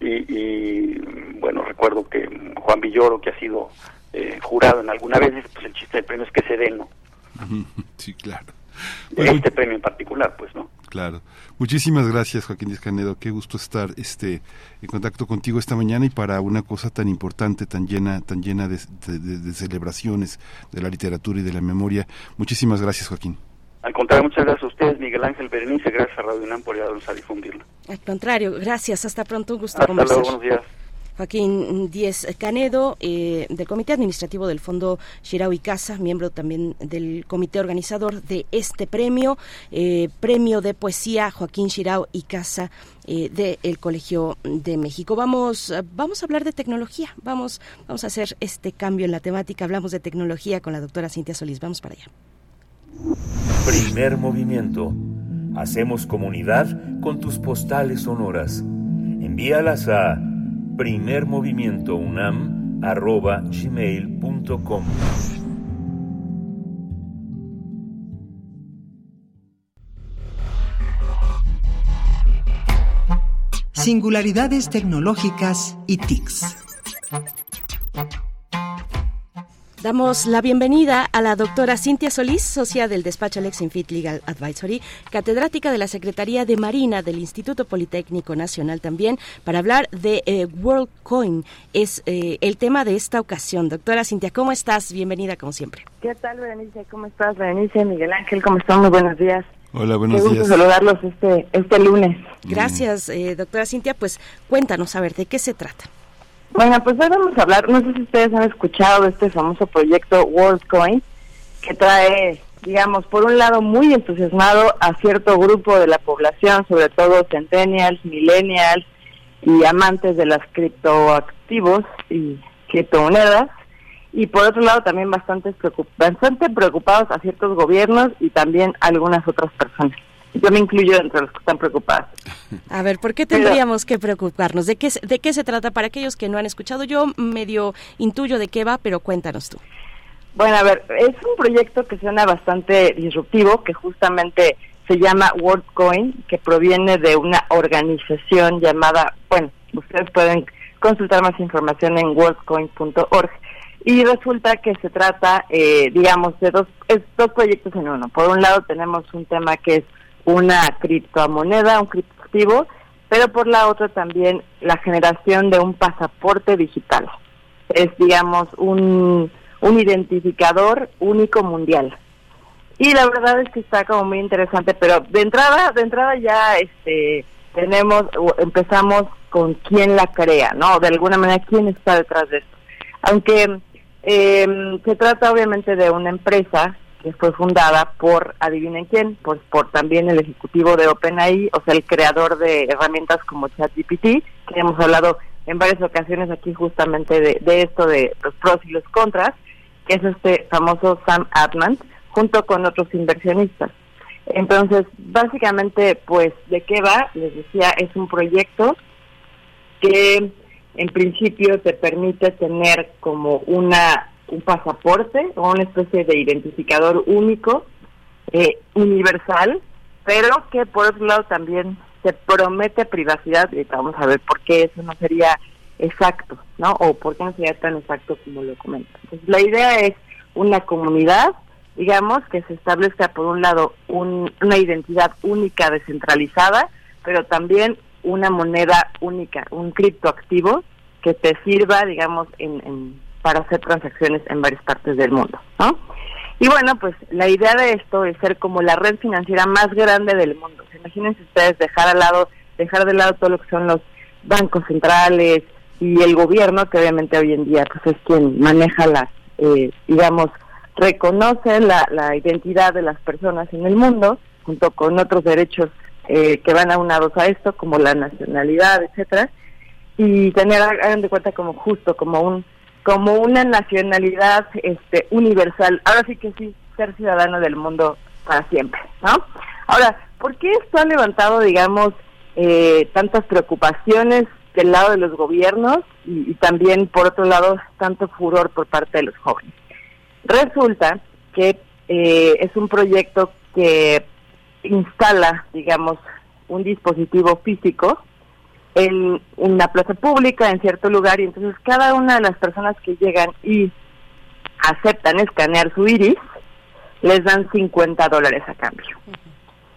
Y, bueno, recuerdo que Juan Villoro, que ha sido eh, jurado en alguna vez, pues el chiste del premio es que se den. Sí, claro. Este premio en particular, pues, ¿no? Claro. Muchísimas gracias, Joaquín Díaz Canedo. Qué gusto estar este, en contacto contigo esta mañana y para una cosa tan importante, tan llena, tan llena de, celebraciones de la literatura y de la memoria. Muchísimas gracias, Joaquín. Al contrario, muchas gracias a ustedes, Miguel Ángel Berenice. Gracias a Radio UNAM por ayudarnos a difundirlo. Al contrario, gracias. Hasta pronto. Un gusto Hasta luego, buenos días. Joaquín Díez Canedo, eh, del Comité Administrativo del Fondo Shirao y Casa, miembro también del comité organizador de este premio, eh, Premio de Poesía Joaquín Shirao y Casa eh, del Colegio de México. Vamos, vamos a hablar de tecnología, vamos, vamos a hacer este cambio en la temática, hablamos de tecnología con la doctora Cintia Solís, vamos para allá. Primer movimiento. Hacemos comunidad con tus postales sonoras. Envíalas a primermovimientounam.gmail.com Singularidades tecnológicas y TICs. Damos la bienvenida a la doctora Cintia Solís, socia del despacho Lexinfit Legal Advisory, catedrática de la Secretaría de Marina del Instituto Politécnico Nacional también, para hablar de eh, WorldCoin. Es eh, el tema de esta ocasión. Doctora Cintia, ¿cómo estás? Bienvenida como siempre. ¿Qué tal, Berenice? ¿Cómo estás, Berenice? Miguel Ángel, ¿cómo están? Muy buenos días. Hola, buenos Qué gusto saludarlos este, este lunes. Gracias, eh, doctora Cintia. Pues cuéntanos, a ver, ¿de qué se trata? Bueno, pues hoy vamos a hablar, no sé si ustedes han escuchado de este famoso proyecto WorldCoin, que trae, digamos, por un lado muy entusiasmado a cierto grupo de la población, sobre todo centennials, millennials y amantes de las criptoactivos y criptomonedas, y por otro lado también bastante, preocupados a ciertos gobiernos y también algunas otras personas. Yo me incluyo entre los que están preocupados. A ver, ¿por qué tendríamos que preocuparnos? ¿De qué, ¿De qué se trata para aquellos que no han escuchado? Yo medio intuyo de qué va, pero cuéntanos tú. Bueno, a ver, es un proyecto que suena bastante disruptivo, que justamente se llama WorldCoin, que proviene de una organización llamada, bueno, ustedes pueden consultar más información en worldcoin.org. Y resulta que se trata, eh, digamos, de dos, es dos proyectos en uno. Por un lado tenemos un tema que es una criptomoneda, un criptoactivo, pero por la otra también la generación de un pasaporte digital. Es, digamos, un, un identificador único mundial. Y la verdad es que está como muy interesante, pero de entrada, de entrada ya este tenemos, empezamos con quién la crea, ¿no? De alguna manera, quién está detrás de esto. Aunque eh, se trata obviamente de una empresa fue fundada por, adivinen quién, pues por también el ejecutivo de OpenAI, o sea, el creador de herramientas como ChatGPT, que hemos hablado en varias ocasiones aquí justamente de, esto de los pros y los contras, que es este famoso Sam Altman, junto con otros inversionistas. Entonces, básicamente, pues, ¿de qué va? Les decía, es un proyecto que en principio te permite tener como una un pasaporte o una especie de identificador único, eh, universal, pero que por otro lado también te promete privacidad, y vamos a ver por qué eso no sería exacto, ¿no? O por qué no sería tan exacto como lo comento. Entonces, la idea es una comunidad digamos, que se establezca por un lado una identidad única descentralizada, pero también una moneda única, un criptoactivo que te sirva, digamos, en, para hacer transacciones en varias partes del mundo, ¿no? Y bueno, pues la idea de esto es ser como la red financiera más grande del mundo. Imagínense ustedes dejar al lado, dejar de lado todo lo que son los bancos centrales y el gobierno, que obviamente hoy en día pues es quien maneja las, eh, digamos, reconoce la, la identidad de las personas en el mundo, junto con otros derechos eh, que van aunados a esto, como la nacionalidad, etcétera, y tener, hagan de cuenta, como justo, como un como una nacionalidad este universal. Ahora sí que sí, ser ciudadano del mundo para siempre, ¿no? Ahora, ¿por qué esto ha levantado, digamos, eh, tantas preocupaciones del lado de los gobiernos y también, por otro lado, tanto furor por parte de los jóvenes? Resulta que eh, es un proyecto que instala, digamos, un dispositivo físico en una plaza pública, en cierto lugar, y entonces cada una de las personas que llegan y aceptan escanear su iris, les dan 50 dólares a cambio.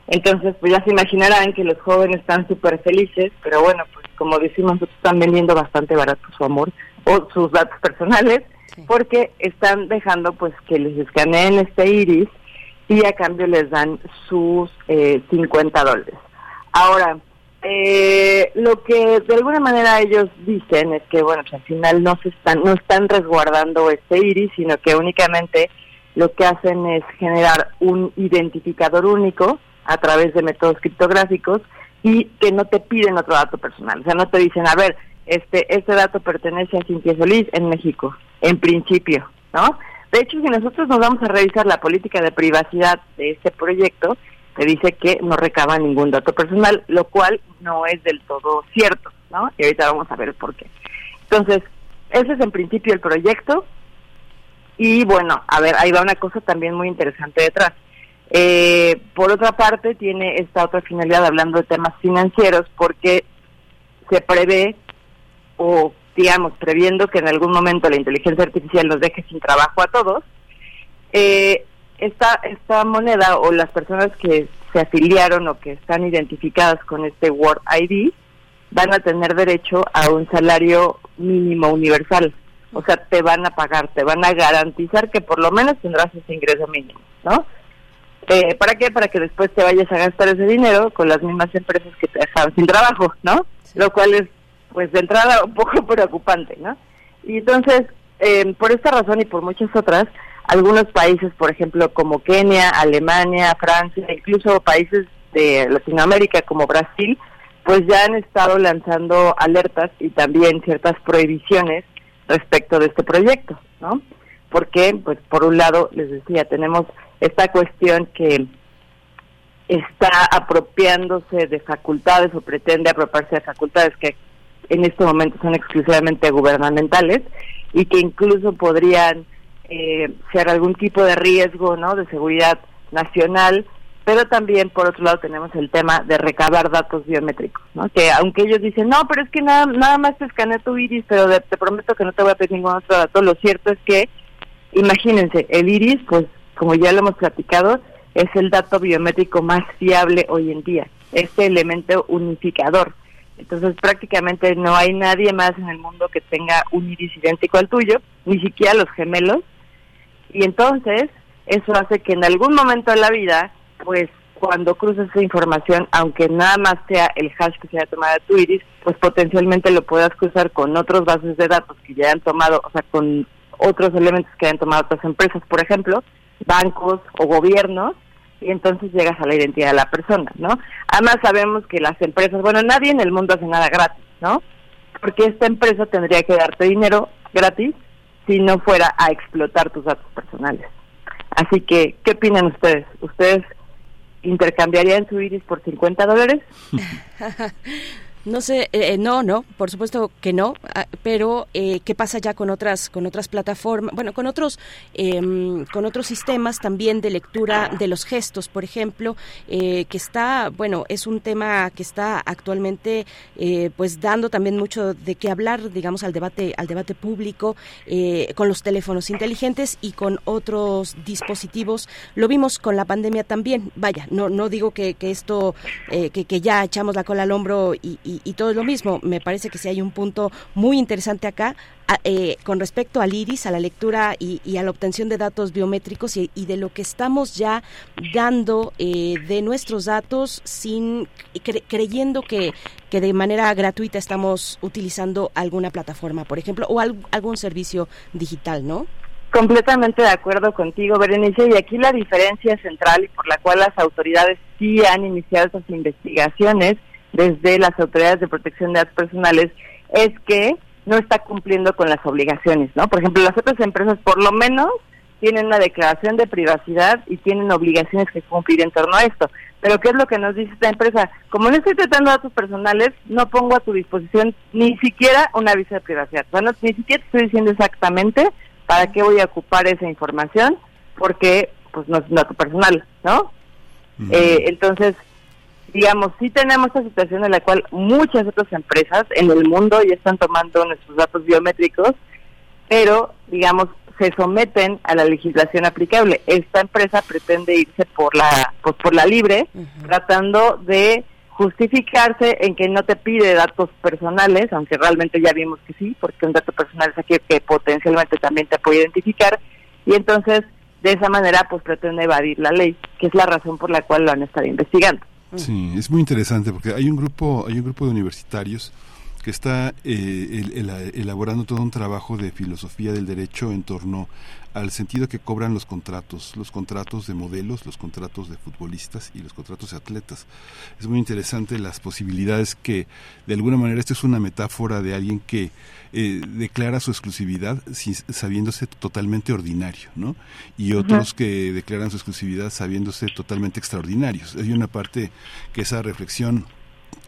Entonces, pues ya se imaginarán que los jóvenes están súper felices, pero bueno, pues como decimos, están vendiendo bastante barato su amor o sus datos personales porque están dejando pues que les escaneen este iris y a cambio les dan sus eh, 50 dólares. Ahora, eh, lo que de alguna manera ellos dicen es que bueno, pues, al final no se están no están resguardando este iris, sino que únicamente lo que hacen es generar un identificador único a través de métodos criptográficos y que no te piden otro dato personal. O sea, no te dicen, a ver, este, este dato pertenece a Cintia Solís en México, en principio, ¿no? De hecho, si nosotros nos vamos a revisar la política de privacidad de este proyecto, te dice que no recaba ningún dato personal, lo cual no es del todo cierto, ¿no? Y ahorita vamos a ver por qué. Entonces, ese es en principio el proyecto. Y bueno, a ver, ahí va una cosa también muy interesante detrás. Eh, por otra parte, tiene esta otra finalidad hablando de temas financieros, porque se prevé o digamos, previendo que en algún momento la inteligencia artificial nos deje sin trabajo a todos, eh, esta, esta moneda o las personas que se afiliaron o que están identificadas con este World ID van a tener derecho a un salario mínimo universal. O sea, te van a pagar, te van a garantizar que por lo menos tendrás ese ingreso mínimo, ¿no? Eh, ¿Para qué? Para que después te vayas a gastar ese dinero con las mismas empresas que te dejaron sin trabajo, ¿no? Lo cual es pues de entrada un poco [laughs] preocupante, ¿no? Y entonces, eh, por esta razón y por muchas otras, algunos países, por ejemplo, como Kenia, Alemania, Francia, incluso países de Latinoamérica como Brasil, pues ya han estado lanzando alertas y también ciertas prohibiciones respecto de este proyecto, ¿no? Porque, pues, por un lado, les decía, tenemos esta cuestión que está apropiándose de facultades o pretende apropiarse de facultades que en este momento son exclusivamente gubernamentales y que incluso podrían eh, ser algún tipo de riesgo no de seguridad nacional pero también por otro lado tenemos el tema de recabar datos biométricos, ¿no? Que aunque ellos dicen, no, pero es que nada, nada más te escanea tu iris, pero te prometo que no te voy a pedir ningún otro dato, lo cierto es que, imagínense, el iris, pues como ya lo hemos platicado, es el dato biométrico más fiable hoy en día, este elemento unificador. Entonces prácticamente no hay nadie más en el mundo que tenga un iris idéntico al tuyo, ni siquiera los gemelos. Y entonces eso hace que en algún momento de la vida, pues cuando cruces esa información, aunque nada más sea el hash que se haya tomado tu iris, pues potencialmente lo puedas cruzar con otras bases de datos que ya han tomado, o sea, con otros elementos que hayan tomado otras empresas, por ejemplo, bancos o gobiernos, y entonces llegas a la identidad de la persona, ¿no? Además sabemos que las empresas, bueno, nadie en el mundo hace nada gratis, ¿no? Porque esta empresa tendría que darte dinero gratis si no fuera a explotar tus datos personales. Así que, ¿qué opinan ustedes? ¿Ustedes ¿intercambiarían su iris por 50 dólares? [laughs] No sé, eh, eh, no, no, por supuesto que no, ah, pero eh, ¿qué pasa ya con otras, con otras plataformas, bueno, con otros, em, con otros sistemas también de lectura de los gestos, por ejemplo, que está, bueno, es un tema que está actualmente, pues dando también mucho de qué hablar, digamos, al debate, al debate público, con los teléfonos inteligentes y con otros dispositivos. Lo vimos con la pandemia también. Vaya, no, no digo que, que esto, que, que ya echamos la cola al hombro y, todo es lo mismo. Me parece que sí hay un punto muy interesante acá eh, con respecto al iris, a la lectura y, a la obtención de datos biométricos y, de lo que estamos ya dando eh, de nuestros datos sin creyendo que, que de manera gratuita estamos utilizando alguna plataforma, por ejemplo, o algún servicio digital, ¿no? Completamente de acuerdo contigo, Berenice, y aquí la diferencia central y por la cual las autoridades sí han iniciado esas investigaciones desde las autoridades de protección de datos personales es que no está cumpliendo con las obligaciones, ¿no? Por ejemplo, las otras empresas por lo menos tienen una declaración de privacidad y tienen obligaciones que cumplir en torno a esto. Pero ¿qué es lo que nos dice esta empresa? Como no estoy tratando datos personales, no pongo a tu disposición ni siquiera un aviso de privacidad. Bueno, ni siquiera estoy diciendo exactamente para qué voy a ocupar esa información, porque pues no es un dato personal, ¿no? eh, entonces, digamos, sí tenemos esta situación en la cual muchas otras empresas en el mundo ya están tomando nuestros datos biométricos, pero, digamos, se someten a la legislación aplicable. Esta empresa pretende irse por la, pues, por la libre, tratando de justificarse en que no te pide datos personales, aunque realmente ya vimos que sí, porque un dato personal es aquel que potencialmente también te puede identificar, y entonces de esa manera pues pretende evadir la ley, que es la razón por la cual lo han estado investigando. Sí, es muy interesante porque hay un grupo, hay un grupo de universitarios que está eh, elaborando todo un trabajo de filosofía del derecho en torno al sentido que cobran los contratos, los contratos de modelos, los contratos de futbolistas y los contratos de atletas. Es muy interesante las posibilidades que, de alguna manera, esto es una metáfora de alguien que eh, declara su exclusividad sabiéndose totalmente ordinario, ¿no? Y otros que declaran su exclusividad sabiéndose totalmente extraordinarios. Hay una parte que esa reflexión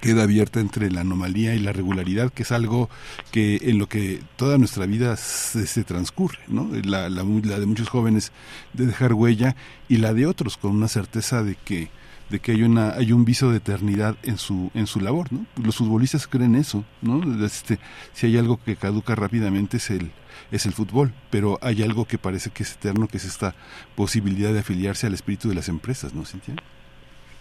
queda abierta entre la anomalía y la regularidad, que es algo que en lo que toda nuestra vida se, transcurre, ¿no? La, la, de muchos jóvenes de dejar huella y la de otros con una certeza de que de que hay una hay un viso de eternidad en su en su labor, ¿no? Los futbolistas creen eso, ¿no? Este, si hay algo que caduca rápidamente es el es el fútbol, pero hay algo que parece que es eterno, que es esta posibilidad de afiliarse al espíritu de las empresas, ¿no, Cintia?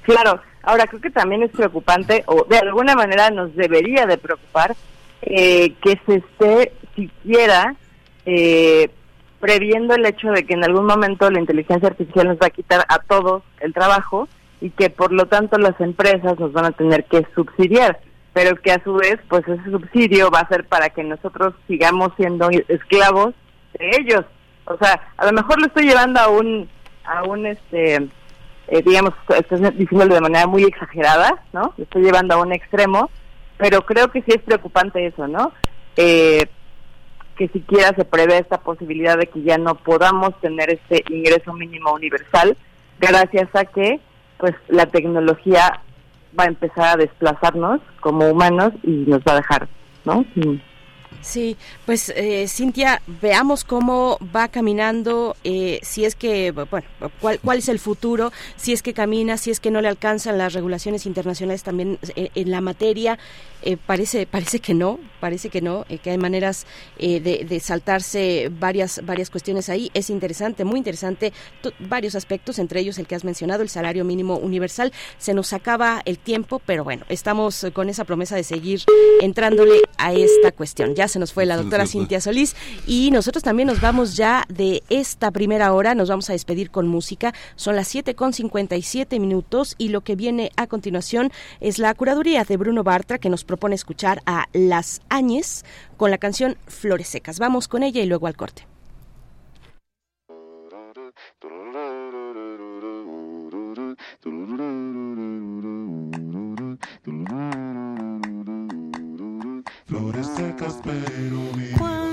Claro, ahora creo que también es preocupante, o de alguna manera nos debería de preocupar, eh, que se esté siquiera eh, previendo el hecho de que en algún momento la inteligencia artificial nos va a quitar a todos el trabajo y que por lo tanto las empresas nos van a tener que subsidiar, pero que a su vez pues ese subsidio va a ser para que nosotros sigamos siendo esclavos de ellos. O sea, a lo mejor lo estoy llevando a un a un este eh, digamos, estás diciéndolo de manera muy exagerada, ¿no? Estoy llevando a un extremo, pero creo que sí es preocupante eso, ¿no? Eh, que siquiera se prevé esta posibilidad de que ya no podamos tener este ingreso mínimo universal, gracias a que pues la tecnología va a empezar a desplazarnos como humanos y nos va a dejar, ¿no? Sí, pues eh, Cintia, veamos cómo va caminando, eh, si es que, bueno, cuál, cuál es el futuro, si es que camina, si es que no le alcanzan las regulaciones internacionales también eh, en la materia. Eh, parece parece que no, parece que no, que hay maneras de, saltarse varias varias cuestiones ahí. Es interesante, muy interesante, varios aspectos, entre ellos el que has mencionado, el salario mínimo universal. Se nos acaba el tiempo, pero bueno, estamos con esa promesa de seguir entrándole a esta cuestión. Se nos fue la doctora Cintia Solís y nosotros también nos vamos ya de esta primera hora, nos vamos a despedir con música. Son las 7 con 57 minutos y lo que viene a continuación es la curaduría de Bruno Bartra que nos propone escuchar a Las Áñez con la canción Flores Secas. Vamos con ella y luego al corte. Flores secas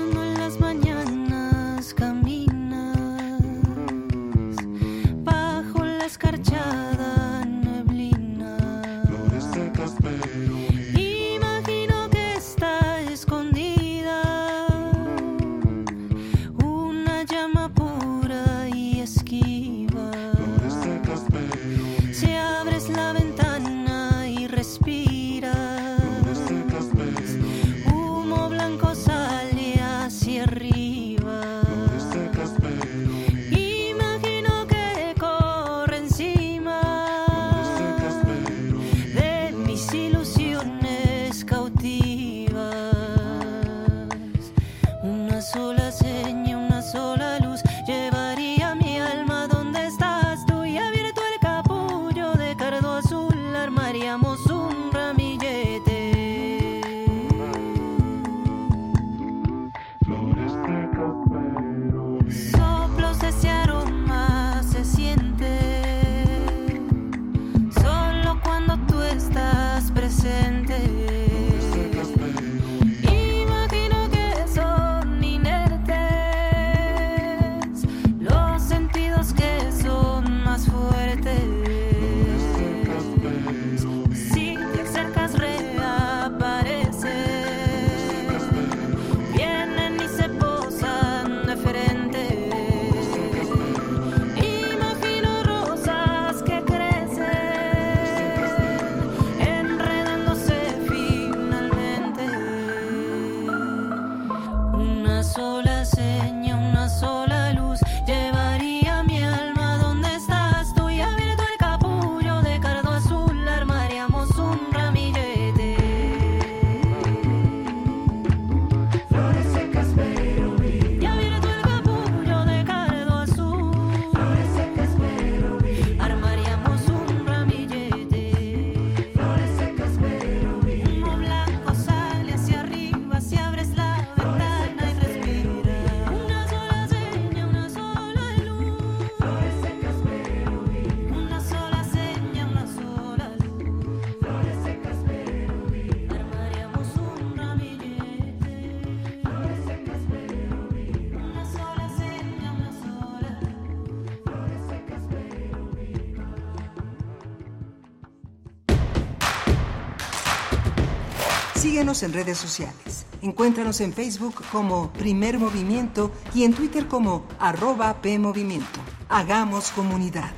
En redes sociales. Encuéntranos en Facebook como Primer Movimiento y en Twitter como arroba PMovimiento. Hagamos comunidad.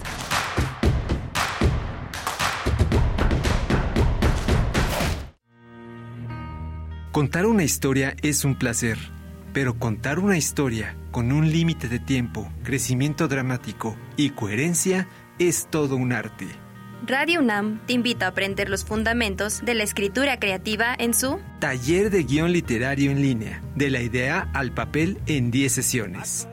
Contar una historia es un placer, pero contar una historia con un límite de tiempo, crecimiento dramático y coherencia es todo un arte. Radio UNAM te invita a aprender los fundamentos de la escritura creativa en su Taller de Guión Literario en línea, de la idea al papel en 10 sesiones.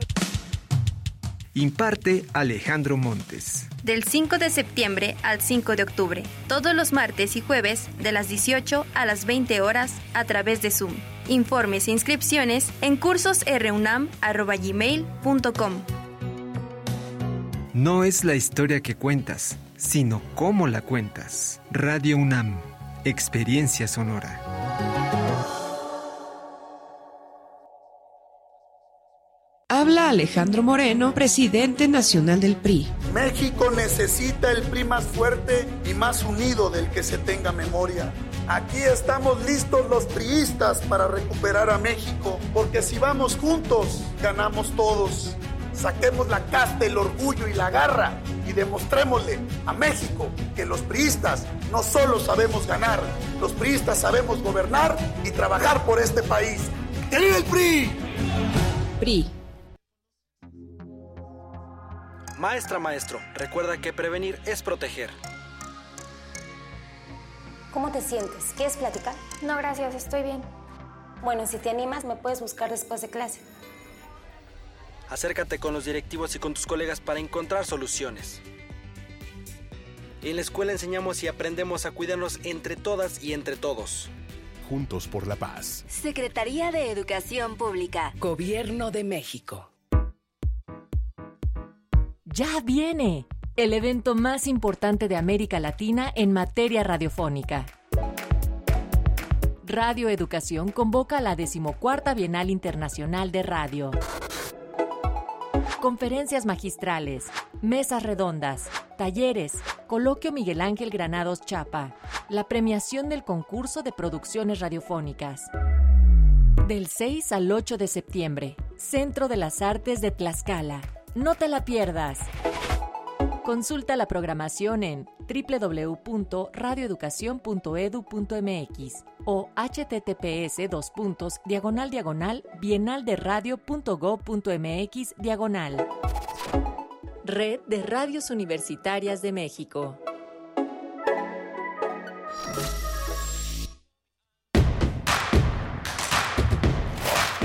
Imparte Alejandro Montes. Del 5 de septiembre al 5 de octubre, todos los martes y jueves de las 18 a las 20 horas a través de Zoom. Informes e inscripciones en cursosrunam.gmail.com. No es la historia que cuentas, sino cómo la cuentas. Radio UNAM, Experiencia Sonora. Habla Alejandro Moreno, presidente nacional del PRI. México necesita el PRI más fuerte y más unido del que se tenga memoria. Aquí estamos listos los priistas para recuperar a México, porque si vamos juntos, ganamos todos. Saquemos la casta, el orgullo y la garra y demostrémosle a México que los priistas no solo sabemos ganar, los priistas sabemos gobernar y trabajar por este país. ¡Que viva el PRI! PRI. Maestra, maestro, recuerda que prevenir es proteger. ¿Cómo te sientes? ¿Quieres platicar? No, gracias, estoy bien. Bueno, si te animas, me puedes buscar después de clase. Acércate con los directivos y con tus colegas para encontrar soluciones. En la escuela enseñamos y aprendemos a cuidarnos entre todas y entre todos. Juntos por la paz. Secretaría de Educación Pública. Gobierno de México. Ya viene el evento más importante de América Latina en materia radiofónica. Radio Educación convoca a la decimocuarta Bienal Internacional de Radio conferencias magistrales, mesas redondas, talleres, coloquio Miguel Ángel Granados Chapa, la premiación del concurso de producciones radiofónicas. Del 6 al 8 de septiembre, Centro de las Artes de Tlaxcala. No te la pierdas. Consulta la programación en www.radioeducación.edu.mx o https dos puntos diagonal diagonal diagonal. Red de Radios Universitarias de México.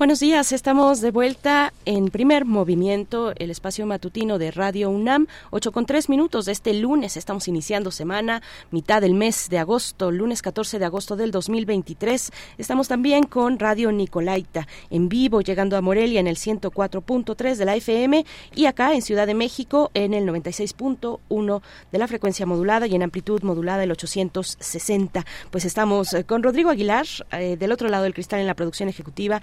Buenos días, estamos de vuelta en primer movimiento, el espacio matutino de Radio UNAM, 8 con 3 minutos este lunes. Estamos iniciando semana, mitad del mes de agosto, lunes 14 de agosto del 2023. Estamos también con Radio Nicolaita en vivo, llegando a Morelia en el 104.3 de la FM y acá en Ciudad de México en el 96.1 de la frecuencia modulada y en amplitud modulada el 860. Pues estamos eh, con Rodrigo Aguilar, eh, del otro lado del cristal en la producción ejecutiva.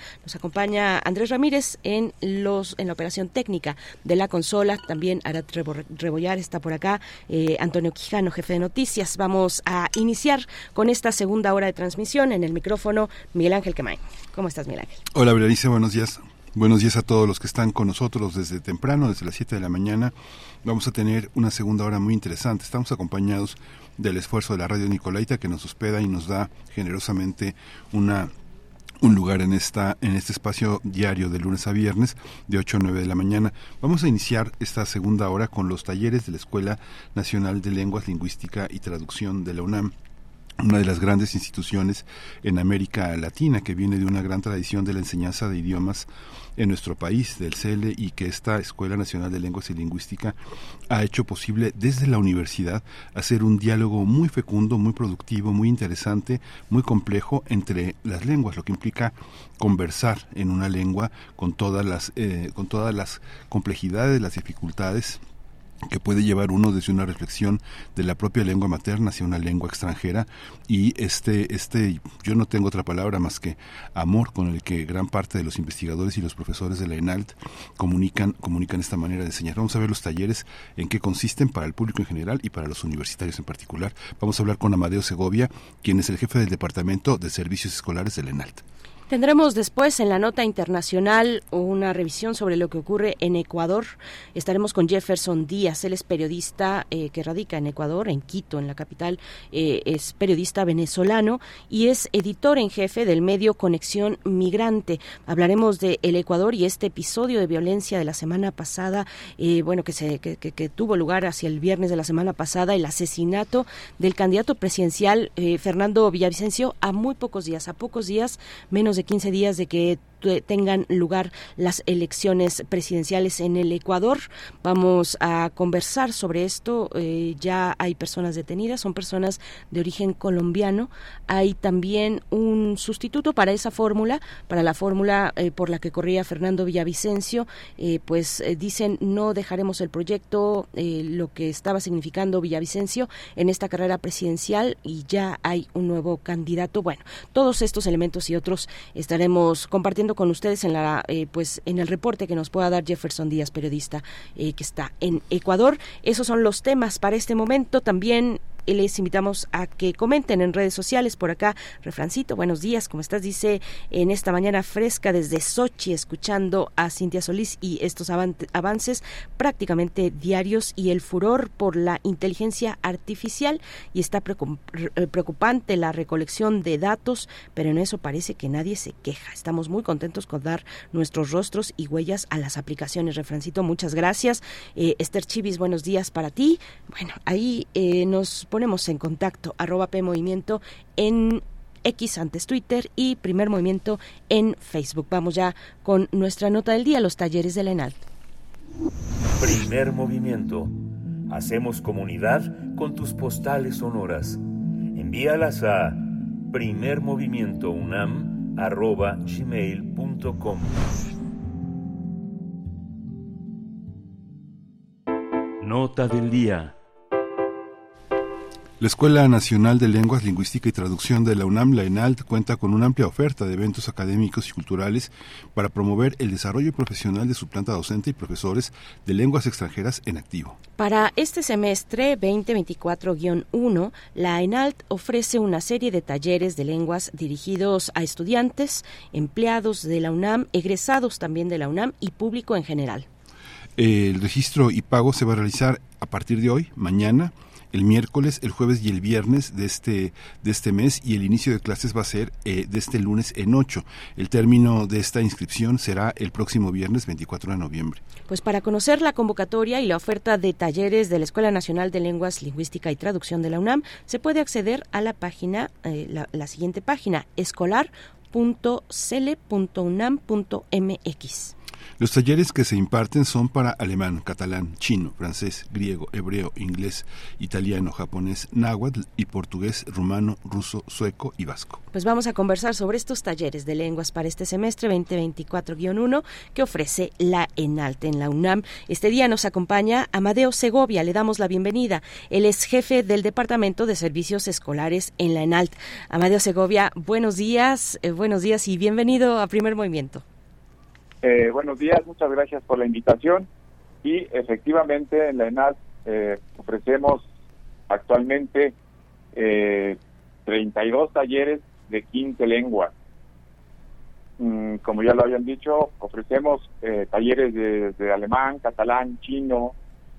Andrés Ramírez en los en la operación técnica de la consola. También Arat Rebollar está por acá. Eh, Antonio Quijano, jefe de noticias. Vamos a iniciar con esta segunda hora de transmisión en el micrófono Miguel Ángel Quemain. ¿Cómo estás, Miguel Ángel? Hola, Berenice, buenos días. Buenos días a todos los que están con nosotros desde temprano, desde las 7 de la mañana. Vamos a tener una segunda hora muy interesante. Estamos acompañados del esfuerzo de la radio Nicolaita que nos hospeda y nos da generosamente una un lugar en esta en este espacio diario de lunes a viernes de 8 a 9 de la mañana. Vamos a iniciar esta segunda hora con los talleres de la Escuela Nacional de Lenguas, Lingüística y Traducción de la UNAM una de las grandes instituciones en América Latina que viene de una gran tradición de la enseñanza de idiomas en nuestro país, del CELE, y que esta Escuela Nacional de Lenguas y Lingüística ha hecho posible desde la universidad hacer un diálogo muy fecundo, muy productivo, muy interesante, muy complejo entre las lenguas, lo que implica conversar en una lengua con todas las, eh, con todas las complejidades, las dificultades que puede llevar uno desde una reflexión de la propia lengua materna hacia una lengua extranjera y este este yo no tengo otra palabra más que amor con el que gran parte de los investigadores y los profesores de la ENALT comunican comunican esta manera de enseñar. Vamos a ver los talleres en qué consisten para el público en general y para los universitarios en particular. Vamos a hablar con Amadeo Segovia, quien es el jefe del departamento de servicios escolares de la ENALT. Tendremos después en la nota internacional una revisión sobre lo que ocurre en Ecuador. Estaremos con Jefferson Díaz, él es periodista eh, que radica en Ecuador, en Quito, en la capital, eh, es periodista venezolano y es editor en jefe del medio Conexión Migrante. Hablaremos de el Ecuador y este episodio de violencia de la semana pasada, eh, bueno, que, se, que, que, tuvo lugar hacia el viernes de la semana pasada, el asesinato del candidato presidencial Fernando Villavicencio a muy pocos días, a pocos días, menos de 15 días de que tengan lugar las elecciones presidenciales en el Ecuador. Vamos a conversar sobre esto. Eh, ya hay personas detenidas, son personas de origen colombiano. Hay también un sustituto para esa fórmula, para la fórmula eh, por la que corría Fernando Villavicencio. Eh, pues dicen no dejaremos el proyecto, lo que estaba significando Villavicencio en esta carrera presidencial y ya hay un nuevo candidato. Bueno, todos estos elementos y otros estaremos compartiendo con ustedes en la eh, pues en el reporte que nos pueda dar Jefferson Díaz, periodista eh, que está en Ecuador. Esos son los temas para este momento. También les invitamos a que comenten en redes sociales por acá. Refrancito, buenos días, ¿cómo estás? Dice en esta mañana fresca desde Sochi, escuchando a Cintia Solís y estos avances prácticamente diarios y el furor por la inteligencia artificial y está eh, preocupante la recolección de datos, pero en eso parece que nadie se queja. Estamos muy contentos con dar nuestros rostros y huellas a las aplicaciones. Refrancito, muchas gracias. Eh, Esther Chivis, buenos días para ti. Bueno, ahí eh, nos ponemos en contacto, arroba P Movimiento en X antes Twitter y Primer Movimiento en Facebook. Vamos ya con nuestra nota del día, los talleres de la ENALT. Primer Movimiento. Hacemos comunidad con tus postales sonoras. Envíalas a primermovimientounam.gmail.com Nota del día. La Escuela Nacional de Lenguas, Lingüística y Traducción de la UNAM, la ENALT, cuenta con una amplia oferta de eventos académicos y culturales para promover el desarrollo profesional de su planta docente y profesores de lenguas extranjeras en activo. Para este semestre 2024-1, la ENALT ofrece una serie de talleres de lenguas dirigidos a estudiantes, empleados de la UNAM, egresados también de la UNAM y público en general. El registro y pago se va a realizar a partir de hoy, mañana, el miércoles, el jueves y el viernes de este, de este mes y el inicio de clases va a ser eh, de este lunes en 8. El término de esta inscripción será el próximo viernes 24 de noviembre. Pues para conocer la convocatoria y la oferta de talleres de la Escuela Nacional de Lenguas, Lingüística y Traducción de la UNAM, se puede acceder a la página, eh, la, la siguiente página, escolar.cele.unam.mx. Los talleres que se imparten son para alemán, catalán, chino, francés, griego, hebreo, inglés, italiano, japonés, náhuatl y portugués, rumano, ruso, sueco y vasco. Pues vamos a conversar sobre estos talleres de lenguas para este semestre 2024-1 que ofrece la ENALTE en la UNAM. Este día nos acompaña Amadeo Segovia, le damos la bienvenida. Él es jefe del Departamento de Servicios Escolares en la ENALT. Amadeo Segovia, buenos días, eh, buenos días y bienvenido a Primer Movimiento. Eh, buenos días, muchas gracias por la invitación. Y efectivamente en la ENAD eh, ofrecemos actualmente eh, 32 talleres de 15 lenguas. Mm, como ya lo habían dicho, ofrecemos eh, talleres de, de, alemán, catalán, chino,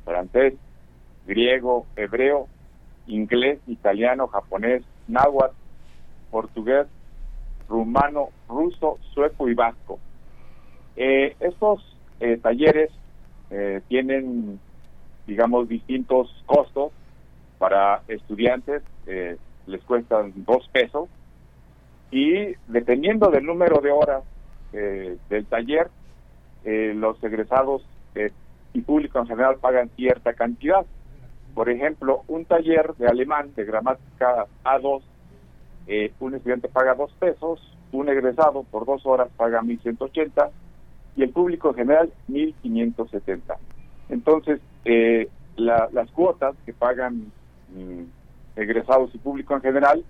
francés, griego, hebreo, inglés, italiano, japonés, náhuatl, portugués, rumano, ruso, sueco y vasco. Eh, estos eh, talleres eh, tienen, digamos, distintos costos para estudiantes, les cuestan dos pesos y dependiendo del número de horas del taller, los egresados y público en general pagan cierta cantidad. Por ejemplo, un taller de alemán de gramática A2, un estudiante paga dos pesos, un egresado por dos horas paga 1.180 y el público en general 1.570. Entonces, eh, las cuotas que pagan mm, egresados y público en general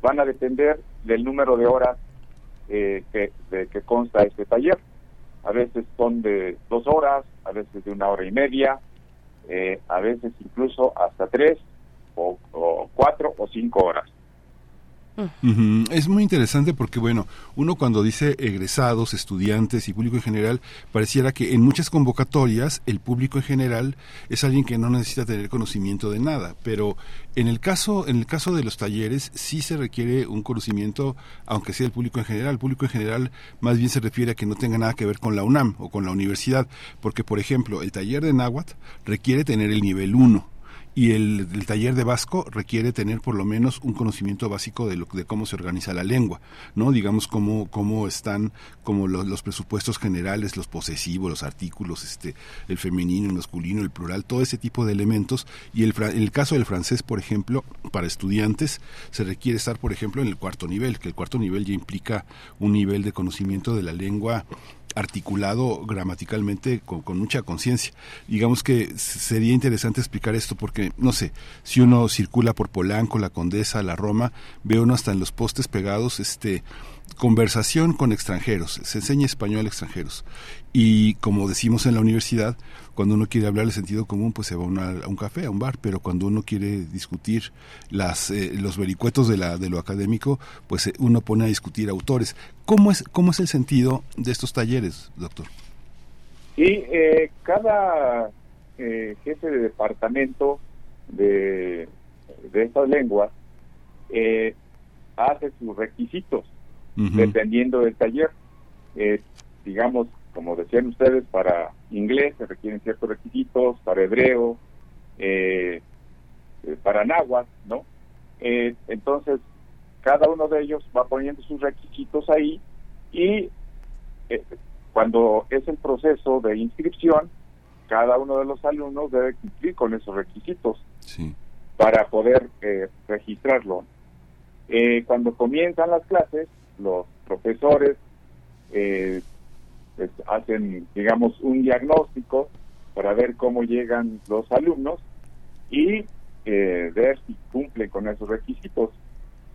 van a depender del número de horas eh, que, consta este taller. A veces son de dos horas, a veces de una hora y media, eh, a veces incluso hasta tres o cuatro o cinco horas. Es muy interesante porque, bueno, uno cuando dice egresados, estudiantes y público en general, pareciera que en muchas convocatorias el público en general es alguien que no necesita tener conocimiento de nada, pero en el caso, en el caso de los talleres sí se requiere un conocimiento, aunque sea el público en general. El público en general más bien se refiere a que no tenga nada que ver con la UNAM o con la universidad, porque, por ejemplo, el taller de Náhuatl requiere tener el nivel 1 y el, taller de vasco requiere tener por lo menos un conocimiento básico de, lo, de cómo se organiza la lengua, ¿no? Digamos cómo, cómo están como los, presupuestos generales, los posesivos, los artículos, este, el femenino, el masculino, el plural, todo ese tipo de elementos. Y el, en el caso del francés, por ejemplo, para estudiantes se requiere estar, por ejemplo, en el cuarto nivel, que el cuarto nivel ya implica un nivel de conocimiento de la lengua articulado gramaticalmente con, mucha conciencia. Digamos que sería interesante explicar esto porque, no sé, si uno circula por Polanco, la Condesa, la Roma, ve uno hasta en los postes pegados, este, conversación con extranjeros, se enseña español a extranjeros. Y como decimos en la universidad, cuando uno quiere hablar el sentido común, pues se va a un café, a un bar, pero cuando uno quiere discutir las, eh, los vericuetos de, la, de lo académico, pues eh, uno pone a discutir autores. ¿Cómo es, ¿Cómo es el sentido de estos talleres, doctor? Y eh, cada jefe de departamento de, de estas lenguas hace sus requisitos dependiendo del taller. digamos, como decían ustedes, para inglés se requieren ciertos requisitos, para hebreo, eh, eh, para náhuatl, ¿no? Eh, entonces, cada uno de ellos va poniendo sus requisitos ahí y cuando es el proceso de inscripción, cada uno de los alumnos debe cumplir con esos requisitos para poder registrarlo. cuando comienzan las clases, los profesores eh, pues, hacen, digamos, un diagnóstico para ver cómo llegan los alumnos y eh, ver si cumplen con esos requisitos.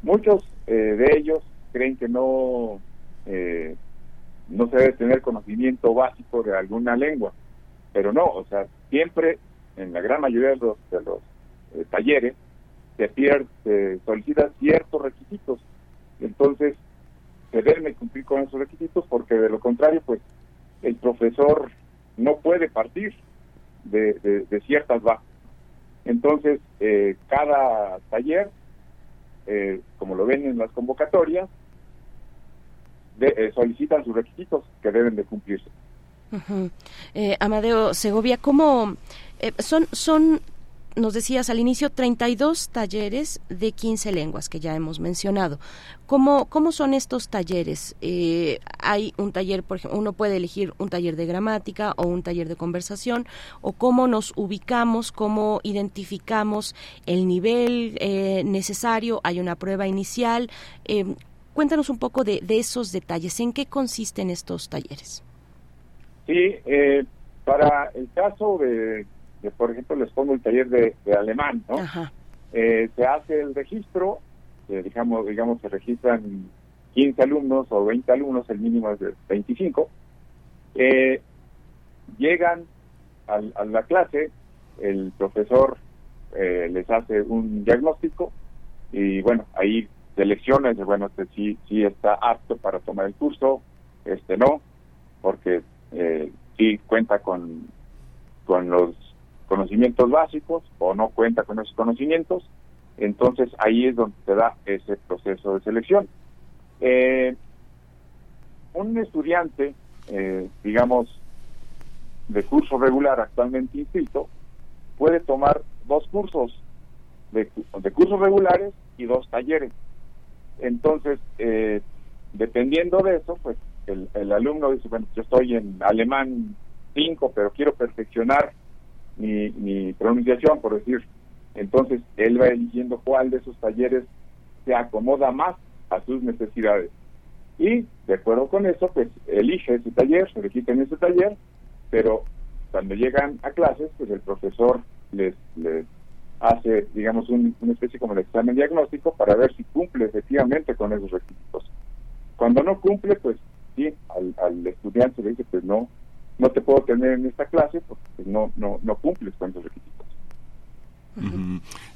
Muchos eh, de ellos creen que no, eh, no se debe tener conocimiento básico de alguna lengua, pero no, o sea, siempre, en la gran mayoría de los, de los talleres, se, pierde, se solicitan ciertos requisitos. Entonces, se deben cumplir con esos requisitos porque de lo contrario, pues el profesor no puede partir de, ciertas bases. Entonces, eh, cada taller, eh, como lo ven en las convocatorias, eh, solicitan sus requisitos que deben de cumplirse. Amadeo Segovia, ¿cómo son, son nos decías al inicio 32 talleres de 15 lenguas que ya hemos mencionado. ¿Cómo, cómo son estos talleres? Eh, hay un taller, por ejemplo, uno puede elegir un taller de gramática o un taller de conversación, o cómo nos ubicamos, cómo identificamos el nivel eh, necesario, hay una prueba inicial. Eh, cuéntanos un poco de, de, esos detalles, ¿en qué consisten estos talleres? Sí, para el caso de por ejemplo, les pongo el taller de, alemán, ¿no? Eh, se hace el registro, eh, digamos, digamos, se registran 15 alumnos o 20 alumnos, el mínimo es de 25. Eh, llegan a la clase, el profesor les hace un diagnóstico y bueno, ahí selecciona, dice, bueno, este sí, sí está apto para tomar el curso, este no, porque sí cuenta con, con los conocimientos básicos o no cuenta con esos conocimientos, entonces ahí es donde se da ese proceso de selección. Eh, un estudiante, eh, digamos, de curso regular actualmente inscrito, puede tomar dos cursos de, de cursos regulares y dos talleres. Entonces, eh, dependiendo de eso, pues el, el alumno dice, bueno, yo estoy en alemán 5, pero quiero perfeccionar mi, pronunciación, por decir. Entonces, él va eligiendo cuál de esos talleres se acomoda más a sus necesidades. Y, de acuerdo con eso, pues elige ese taller, se le en ese taller, pero cuando llegan a clases, pues el profesor les, hace, digamos, un, una especie como el examen diagnóstico para ver si cumple efectivamente con esos requisitos. Cuando no cumple, pues sí, al estudiante le dice, pues no, no te puedo tener en esta clase porque pues, no, no, no cumples con esos requisitos.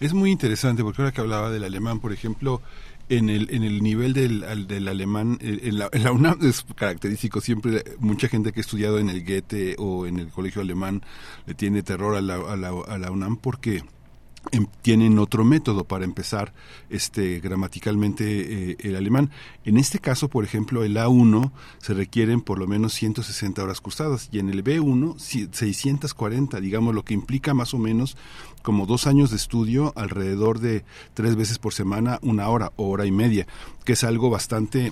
Es muy interesante porque ahora que hablaba del alemán, por ejemplo, en el, en el nivel del, del alemán, eh, en la, en la, UNAM es característico siempre, mucha gente que ha estudiado en el Goethe o en el colegio alemán le tiene terror a la, a la, a la UNAM porque Em, tienen otro método para empezar este gramaticalmente eh, el alemán. En este caso, por ejemplo, el A1 se requieren por lo menos 160 horas cursadas y en el B1 640, digamos, lo que implica más o menos como dos años de estudio alrededor de tres veces por semana, una hora o hora y media, que es algo bastante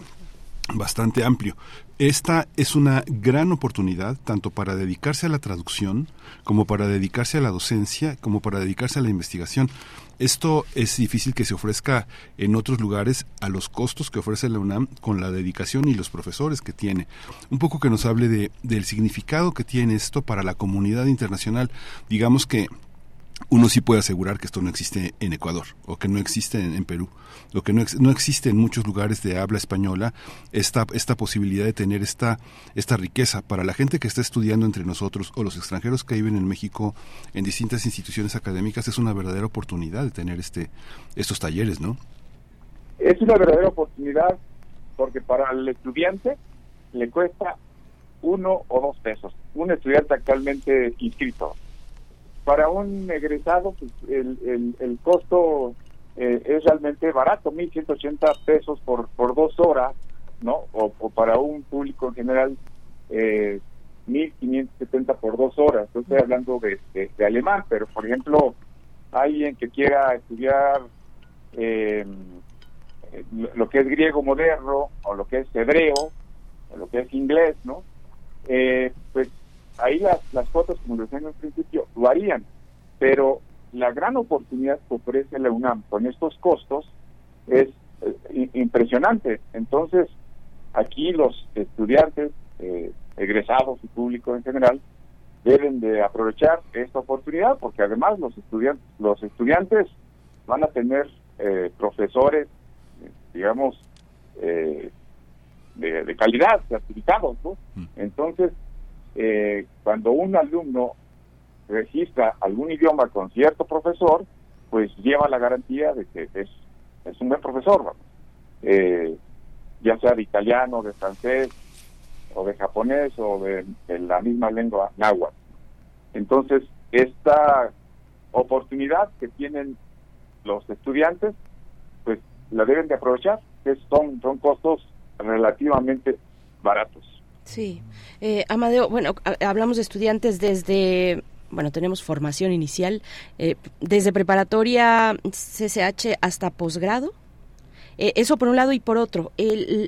bastante amplio. Esta es una gran oportunidad tanto para dedicarse a la traducción como para dedicarse a la docencia, como para dedicarse a la investigación. Esto es difícil que se ofrezca en otros lugares a los costos que ofrece la UNAM con la dedicación y los profesores que tiene. Un poco que nos hable de, del significado que tiene esto para la comunidad internacional. Digamos que uno sí puede asegurar que esto no existe en Ecuador o que no existe en, Perú, lo que no, no, existe en muchos lugares de habla española, esta, esta posibilidad de tener esta, esta riqueza para la gente que está estudiando entre nosotros o los extranjeros que viven en México en distintas instituciones académicas, es una verdadera oportunidad de tener este, estos talleres, ¿no? Es una verdadera oportunidad porque para el estudiante le cuesta uno o dos pesos, un estudiante actualmente inscrito para un egresado pues, el, el, costo eh, es realmente barato, 1.180 pesos por, por dos horas, ¿no? O, para un público en general, eh, 1.570 por dos horas. estoy hablando de, de, alemán, pero por ejemplo, alguien que quiera estudiar eh, lo que es griego moderno, o lo que es hebreo, o lo que es inglés, ¿no? Eh, pues ahí las, las fotos, como decía en el principio, varían, pero la gran oportunidad que ofrece la UNAM con estos costos es eh, impresionante. Entonces, aquí los estudiantes, eh, egresados y público en general, deben de aprovechar esta oportunidad porque además los estudiantes, los estudiantes van a tener eh, profesores, digamos, de, de, calidad, certificados, ¿no? Mm. Entonces, eh, cuando un alumno registra algún idioma con cierto profesor, pues lleva la garantía de que es, es un buen profesor, eh, ya sea de italiano, de francés, o de japonés, o de, la misma lengua náhuatl. Entonces, esta oportunidad que tienen los estudiantes, pues la deben de aprovechar, que son, son costos relativamente baratos. Sí. Eh, Amadeo, bueno, hablamos de estudiantes desde bueno, tenemos formación inicial, eh, desde preparatoria CCH hasta posgrado. Eh, eso por un lado y por otro,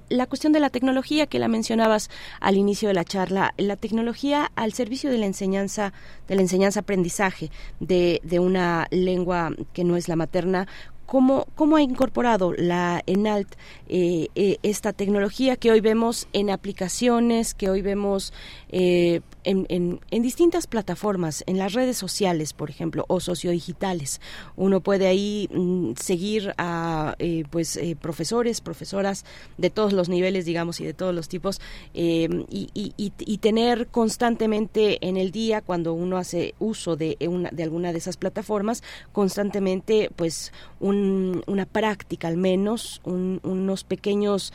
la cuestión de la tecnología que la mencionabas al inicio de la charla, la tecnología al servicio de la enseñanza, de la enseñanza-aprendizaje de, de una lengua que no es la materna, ¿Cómo, ¿Cómo, ha incorporado la ENALT eh, eh, esta tecnología que hoy vemos en aplicaciones, que hoy vemos eh, en, en, distintas plataformas, en las redes sociales, por ejemplo, o sociodigitales. Uno puede ahí mm, seguir a eh, pues eh, profesores, profesoras de todos los niveles, digamos, y de todos los tipos, y, y, tener constantemente en el día, cuando uno hace uso de, una, de alguna de esas plataformas, constantemente, pues, un, una práctica al menos, unos pequeños,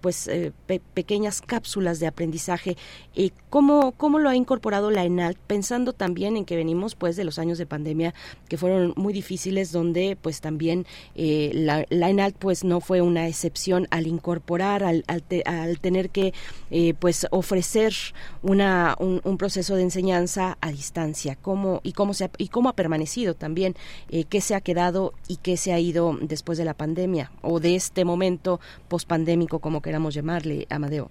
pues, pequeñas cápsulas de aprendizaje. ¿Cómo cómo, lo ha incorporado la ENALT, pensando también en que venimos pues de los años de pandemia que fueron muy difíciles, donde pues también eh, la, la, pues no fue una excepción al incorporar, al, al, tener que eh, pues ofrecer una, un, proceso de enseñanza a distancia, cómo y cómo se ha, y cómo ha permanecido también, eh, qué se ha quedado y qué se ha ido después de la pandemia o de este momento pospandémico, como queramos llamarle, Amadeo.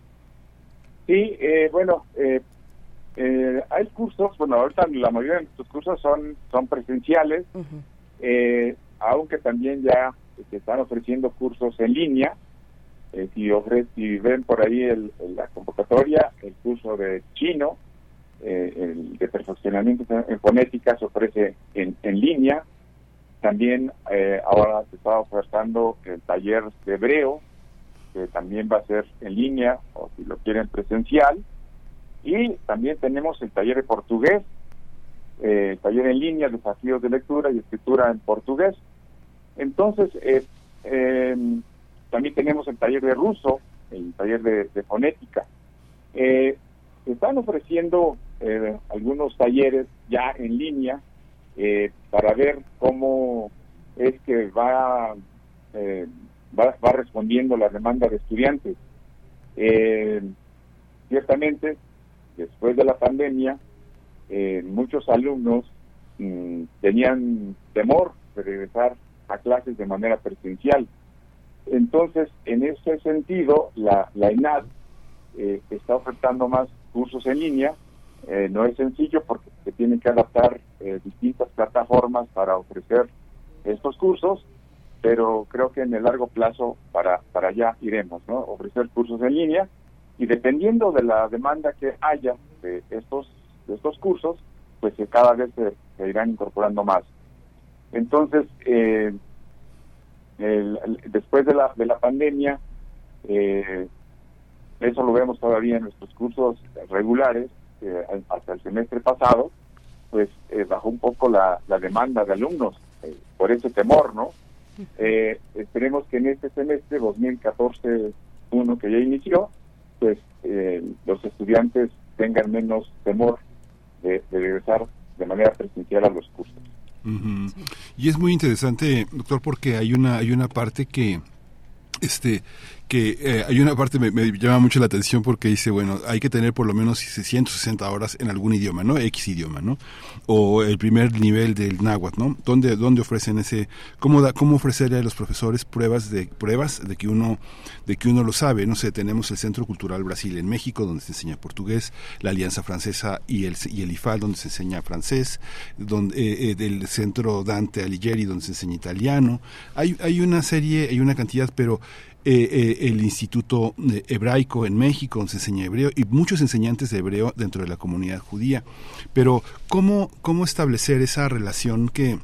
Sí, bueno, eh, eh, hay cursos, bueno, ahorita la mayoría de nuestros cursos son, son presenciales, eh, aunque también ya se están ofreciendo cursos en línea. Eh, si, ofre, si ven por ahí el, la convocatoria, el curso de chino, eh, el de perfeccionamiento en fonética se ofrece en, en línea. También eh, ahora se está ofertando el taller de hebreo, que también va a ser en línea o si lo quieren presencial. Y también tenemos el taller de portugués, eh, taller en línea, desafíos de lectura y escritura en portugués. Entonces, eh, también tenemos el taller de ruso, el taller de, de fonética. Eh, están ofreciendo eh, algunos talleres ya en línea eh, para ver cómo es que va, eh, va, va respondiendo la demanda de estudiantes. ciertamente, después de la pandemia, muchos alumnos mm, tenían temor de regresar a clases de manera presencial. Entonces, en ese sentido, la, la ENAD está ofertando más cursos en línea. Eh, no es sencillo porque se tienen que adaptar eh, distintas plataformas para ofrecer estos cursos, pero creo que en el largo plazo para, para allá iremos, ¿no? Ofrecer cursos en línea y dependiendo de la demanda que haya de estos, de estos cursos, pues cada vez se, irán incorporando más. Entonces, eh, después de la, de la pandemia, eh, eso lo vemos todavía en nuestros cursos regulares, hasta el semestre pasado, pues eh, bajó un poco la, demanda de alumnos eh, por ese temor, ¿no? Eh, esperemos que en este semestre 2014-1 que ya inició, pues los estudiantes tengan menos temor de, regresar de manera presencial a los cursos. Y es muy interesante, doctor, porque hay una hay una parte que este que eh, hay una parte me, me llama mucho la atención porque dice, bueno, hay que tener por lo menos 160 horas en algún idioma, ¿no? X idioma, ¿no? O el primer nivel del náhuatl, ¿no? ¿Dónde, dónde ofrecen ese, cómo, da, cómo ofrecerle a los profesores pruebas de, pruebas de que uno, de que uno lo sabe? No sé, tenemos el Centro Cultural Brasil en México, donde se enseña portugués, la Alianza Francesa y el, y el IFAL, donde se enseña francés, donde, eh, eh, del Centro Dante Alighieri, donde se enseña italiano. Hay, hay una serie, hay una cantidad, pero eh, eh, el Instituto Hebraico en México, donde se enseña hebreo, y muchos enseñantes de hebreo dentro de la comunidad judía. Pero, ¿cómo, cómo establecer esa relación que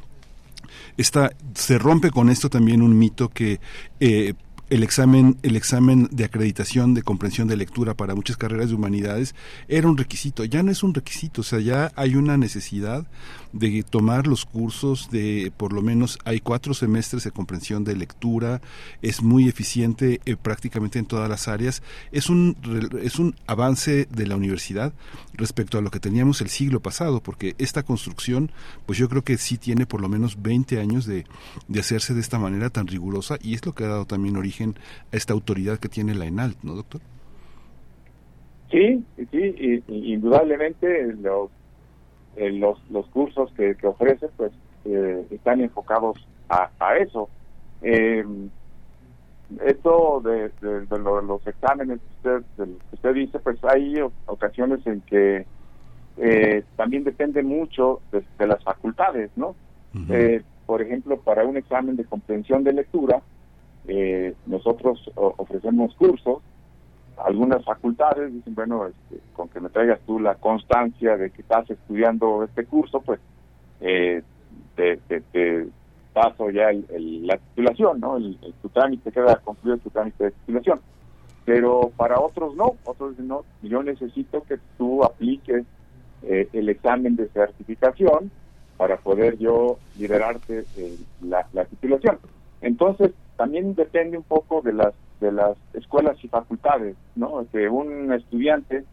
está, se rompe con esto también un mito que eh, el examen, el examen de acreditación de comprensión de lectura para muchas carreras de humanidades era un requisito, ya no es un requisito, o sea, ya hay una necesidad de tomar los cursos de, por lo menos hay cuatro semestres de comprensión de lectura, es muy eficiente eh, prácticamente en todas las áreas, es un, es un avance de la universidad respecto a lo que teníamos el siglo pasado, porque esta construcción, pues yo creo que sí tiene por lo menos 20 años de, de hacerse de esta manera tan rigurosa y es lo que ha dado también origen a esta autoridad que tiene la ENALT, ¿no, doctor? Sí, sí, indudablemente los, eh, los, los cursos que, que ofrece pues eh, están enfocados a, eso. Eh, esto de, los exámenes que usted, usted dice, pues hay ocasiones en que también depende mucho de, las facultades, ¿no? por ejemplo, para un examen de comprensión de lectura, eh, nosotros ofrecemos cursos, algunas facultades dicen, bueno, este, con que me traigas tú la constancia de que estás estudiando este curso, pues eh, te, paso ya la titulación, ¿no? El, tu trámite queda concluido tu trámite de titulación. Pero para otros no, otros dicen, no, yo necesito que tú apliques eh, el examen de certificación para poder yo liberarte la, la titulación. Entonces, también depende un poco de las de las escuelas y facultades, ¿no? Que un estudiante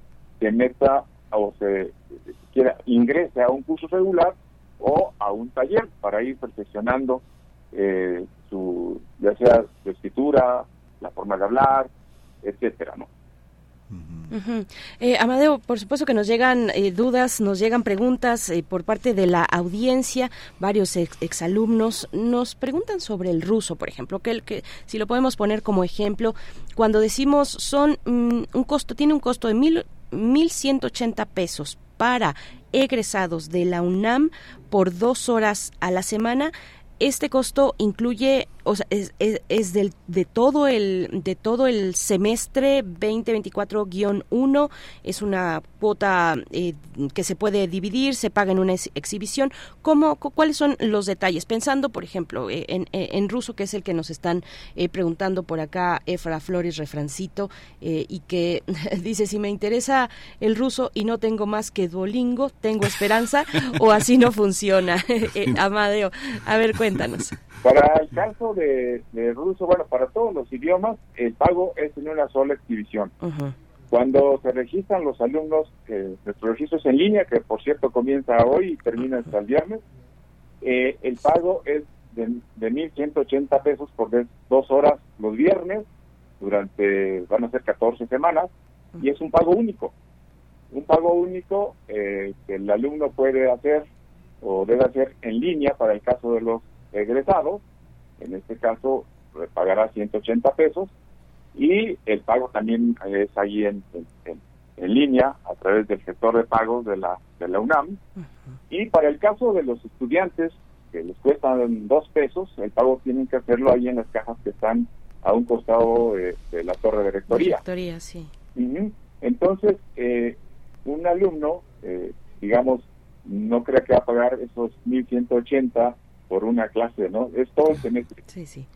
se meta o se quiera ingrese a un curso regular o a un taller para ir perfeccionando eh, su ya sea su escritura, la forma de hablar, etcétera, ¿no? Eh, Amadeo, por supuesto que nos llegan eh, dudas, nos llegan preguntas eh, por parte de la audiencia. Varios exalumnos nos preguntan sobre el ruso, por ejemplo, que, el, que si lo podemos poner como ejemplo, cuando decimos son mm, un costo, tiene un costo de mil, mil ciento ochenta pesos para egresados de la UNAM por dos horas a la semana. Este costo incluye o sea, es, es, del, de todo el de todo el semestre 2024-1, es una cuota eh, que se puede dividir, se paga en una exhibición. ¿Cómo, ¿Cuáles son los detalles? Pensando, por ejemplo, eh, en, en, ruso, que es el que nos están preguntando por acá, Efra Flores Refrancito, y que [laughs] dice, si me interesa el ruso y no tengo más que Duolingo, ¿tengo esperanza o así no funciona? [laughs] Amadeo, a ver, cuéntanos. Para el caso de, ruso, bueno, para todos los idiomas, el pago es en una sola exhibición. Cuando se registran los alumnos, eh, nuestro registro es en línea, que por cierto comienza hoy y termina hasta el viernes, eh, el pago es de, de 1.180 pesos por dos horas los viernes, durante, van a ser 14 semanas, y es un pago único. Un pago único eh, que el alumno puede hacer o debe hacer en línea para el caso de los egresado, en este caso pagará 180 pesos y el pago también es ahí en, en, línea a través del sector de pagos de la, de la UNAM. Y para el caso de los estudiantes que les cuestan dos pesos, el pago tienen que hacerlo ahí en las cajas que están a un costado de, la torre de rectoría. Rectoría, sí. Entonces, eh, un alumno, eh, digamos, no crea que va a pagar esos 1.180 por una clase, ¿no? Es todo el semestre. Sí, sí.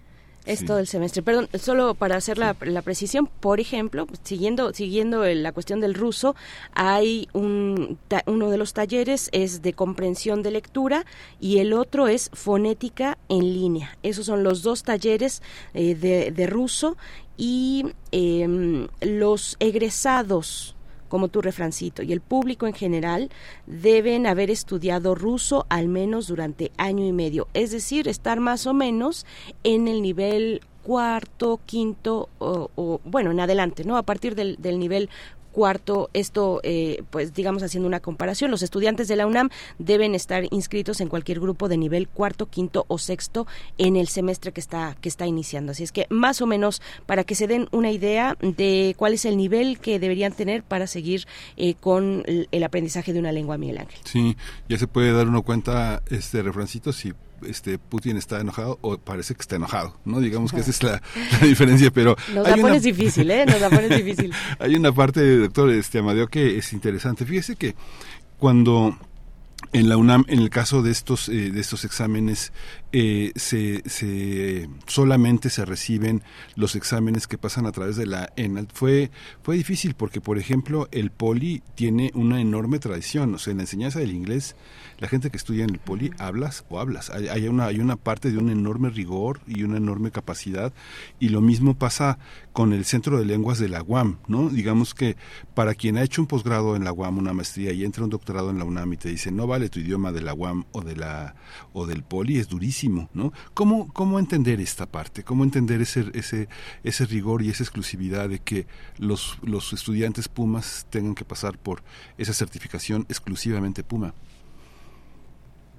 Es todo el semestre. Perdón, solo para hacer la, precisión, por ejemplo, siguiendo siguiendo la cuestión del ruso, hay un uno de los talleres es de comprensión de lectura y el otro es fonética en línea. Esos son los dos talleres eh, de, de, ruso y em, los egresados como tu refrancito, y el público en general deben haber estudiado ruso al menos durante año y medio, es decir, estar más o menos en el nivel cuarto, quinto o, bueno, en adelante, ¿no? A partir del, del nivel cuarto, esto, eh, pues digamos haciendo una comparación, los estudiantes de la UNAM deben estar inscritos en cualquier grupo de nivel cuarto, quinto o sexto en el semestre que está, que está iniciando. Así es que más o menos para que se den una idea de cuál es el nivel que deberían tener para seguir eh, con el aprendizaje de una lengua, Miguel Ángel. Sí, ya se puede dar uno cuenta, este refrancito, si este Putin está enojado o parece que está enojado, ¿no? Digamos que esa es la, [laughs] diferencia, pero... Nos la pones difícil, ¿eh? Nos la pones difícil. [laughs] hay una parte, doctor este, Amadeo, que es interesante. Fíjese que cuando en la UNAM, en el caso de estos, eh, de estos exámenes, eh, se, se, solamente se reciben los exámenes que pasan a través de la ENALT. Fue, fue difícil porque, por ejemplo, el poli tiene una enorme tradición. O sea, en la enseñanza del inglés la gente que estudia en el poli hablas o hablas. Hay, una, hay una parte de un enorme rigor y una enorme capacidad y lo mismo pasa con el Centro de Lenguas de la UAM, ¿no? Digamos que para quien ha hecho un posgrado en la UAM, una maestría y entra un doctorado en la UNAM y te dice no vale tu idioma de la UAM o de la o del poli es durísimo, ¿no? ¿Cómo, cómo entender esta parte? ¿Cómo entender ese, ese, ese rigor y esa exclusividad de que los, los estudiantes Pumas tengan que pasar por esa certificación exclusivamente Puma?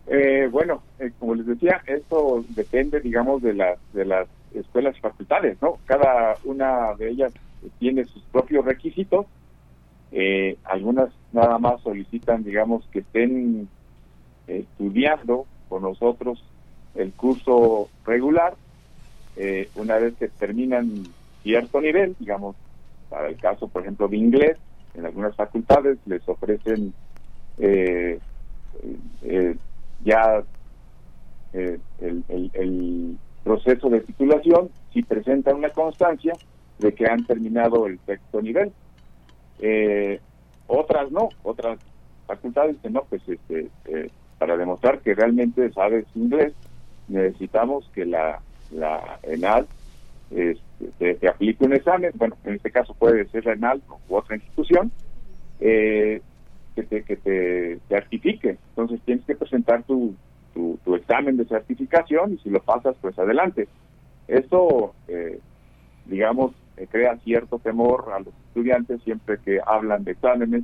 Eh, bueno, eh, como les decía, esto depende, digamos, de las de las escuelas y facultades, ¿no? Cada una de ellas tiene sus propios requisitos. Eh, algunas nada más solicitan, digamos, que estén estudiando con nosotros el curso regular. una vez que terminan cierto nivel, digamos, para el caso, por ejemplo, de inglés, en algunas facultades les ofrecen eh, ya eh, el, proceso de titulación si presentan una constancia de que han terminado el sexto nivel. Eh, otras no, otras facultades que no, pues este, eh, para demostrar que realmente sabes inglés, necesitamos que la, la ENAL este, te, aplique un examen, bueno, en este caso puede ser la ENAL u otra institución, eh, que te, que te certifique. Entonces tienes que presentar tu, tu, examen de certificación y si lo pasas, pues adelante. Esto, eh, digamos, eh, crea cierto temor a los estudiantes siempre que hablan de exámenes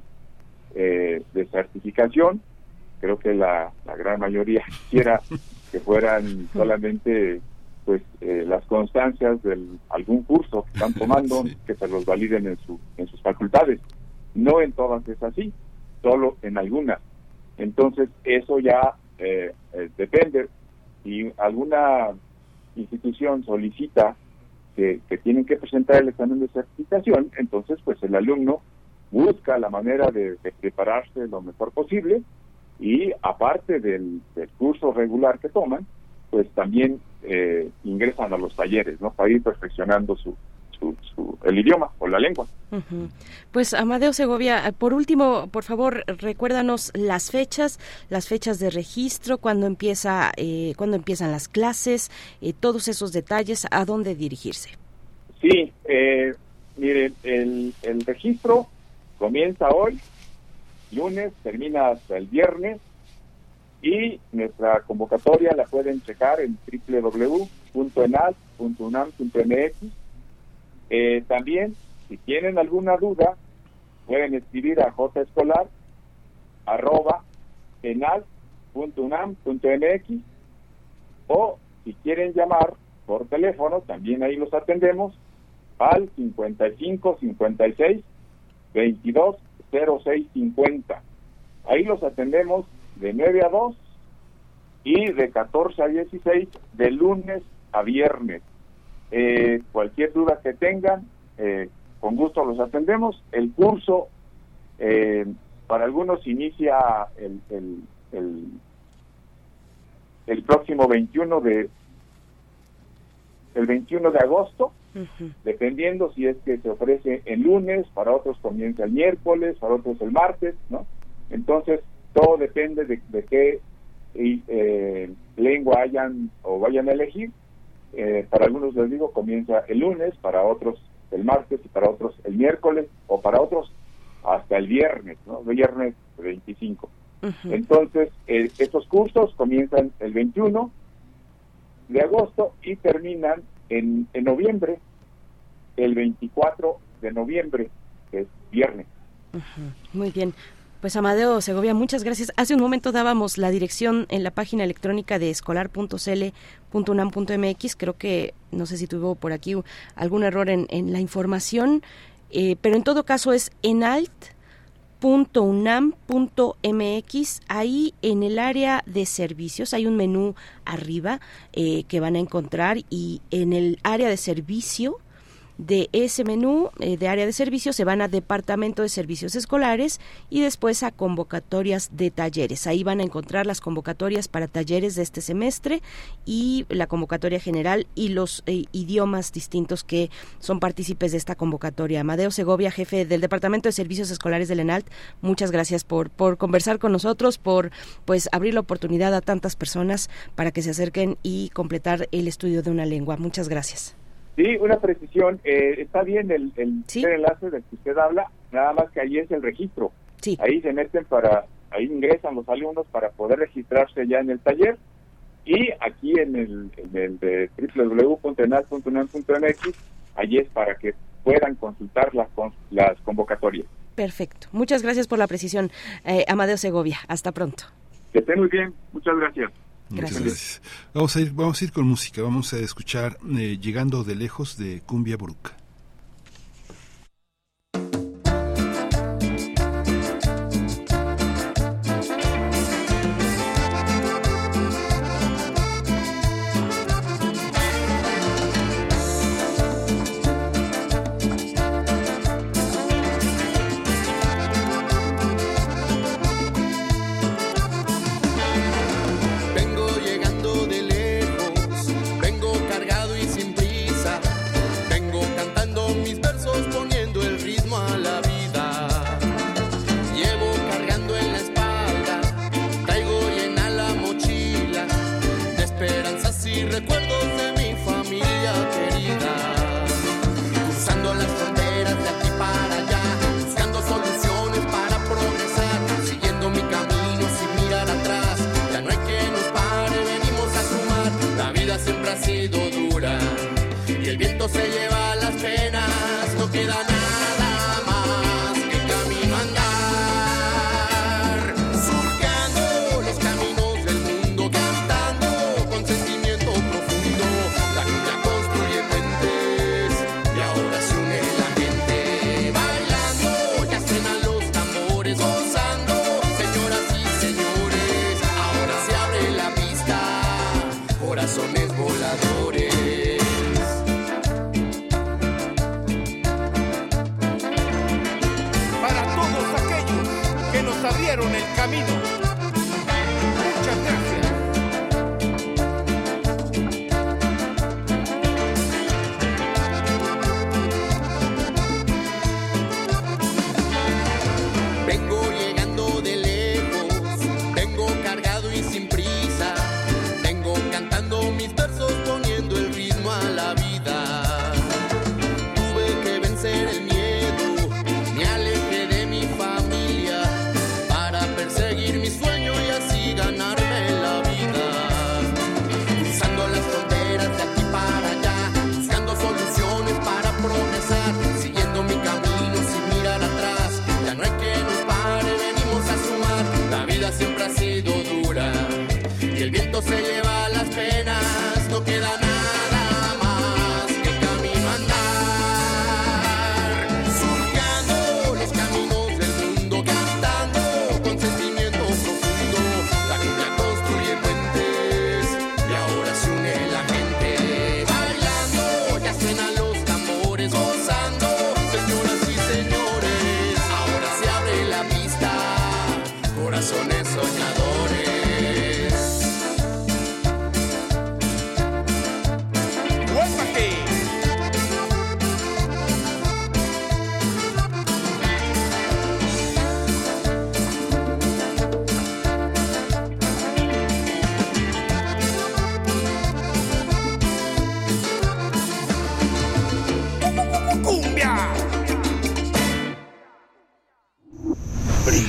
eh, de certificación. Creo que la, la gran mayoría [laughs] quisiera que fueran solamente pues las constancias de algún curso que están tomando [laughs] que se los validen en su en sus facultades no en todas es así solo en algunas. Entonces, eso ya eh, eh, depende. Si alguna institución solicita que, tienen que presentar el examen de certificación, entonces pues el alumno busca la manera de, prepararse lo mejor posible y aparte del, curso regular que toman, pues también eh, ingresan a los talleres, ¿no? Para ir perfeccionando su, el idioma o la lengua. Pues Amadeo Segovia, por último, por favor, recuérdanos las fechas, las fechas de registro, cuándo empieza, eh, cuándo empiezan las clases, eh, todos esos detalles, a dónde dirigirse. Sí, eh, mire, el, el registro comienza hoy, lunes, termina hasta el viernes y nuestra convocatoria la pueden checar en www.enal.unam.mx eh, también, si tienen alguna duda, pueden escribir a escolar arroba o si quieren llamar por teléfono, también ahí los atendemos al 55 56 22 06 50. Ahí los atendemos de 9 a 2 y de 14 a 16 de lunes a viernes. Eh, cualquier duda que tengan, eh, con gusto los atendemos. El curso eh, para algunos inicia el, el, el, próximo 21 de el 21 de agosto, dependiendo si es que se ofrece el lunes, para otros comienza el miércoles, para otros el martes, ¿no? Entonces, todo depende de, de qué lengua hayan o vayan a elegir eh, para algunos les digo comienza el lunes, para otros el martes y para otros el miércoles o para otros hasta el viernes, ¿no? Viernes 25. Entonces, eh, estos cursos comienzan el 21 de agosto y terminan en, en noviembre, el 24 de noviembre, que es viernes. Muy bien. Pues Amadeo Segovia, muchas gracias. Hace un momento dábamos la dirección en la página electrónica de escolar.cl.unam.mx. Creo que, no sé si tuvo por aquí algún error en, la información, eh, pero en todo caso es enalt.unam.mx. Ahí en el área de servicios hay un menú arriba eh, que van a encontrar y en el área de servicio de ese menú eh, de área de servicios se van a Departamento de Servicios Escolares y después a convocatorias de talleres. Ahí van a encontrar las convocatorias para talleres de este semestre y la convocatoria general y los eh, idiomas distintos que son partícipes de esta convocatoria. Amadeo Segovia, jefe del Departamento de Servicios Escolares del ENALT, muchas gracias por, por conversar con nosotros, por pues abrir la oportunidad a tantas personas para que se acerquen y completar el estudio de una lengua. Muchas gracias. Sí, una precisión. Eh, está bien el, el, enlace del que usted habla, nada más que ahí es el registro. Sí. Ahí se meten para, ahí ingresan los alumnos para poder registrarse ya en el taller. Y aquí en el, en el de www.enal.unam.mx, ahí es para que puedan consultar las, las convocatorias. Perfecto. Muchas gracias por la precisión, eh, Amadeo Segovia. Hasta pronto. Que estén muy bien. Muchas gracias. Muchas gracias. Vamos a ir, vamos a ir con música. Vamos a escuchar eh, Llegando de lejos de Cumbia Bruca.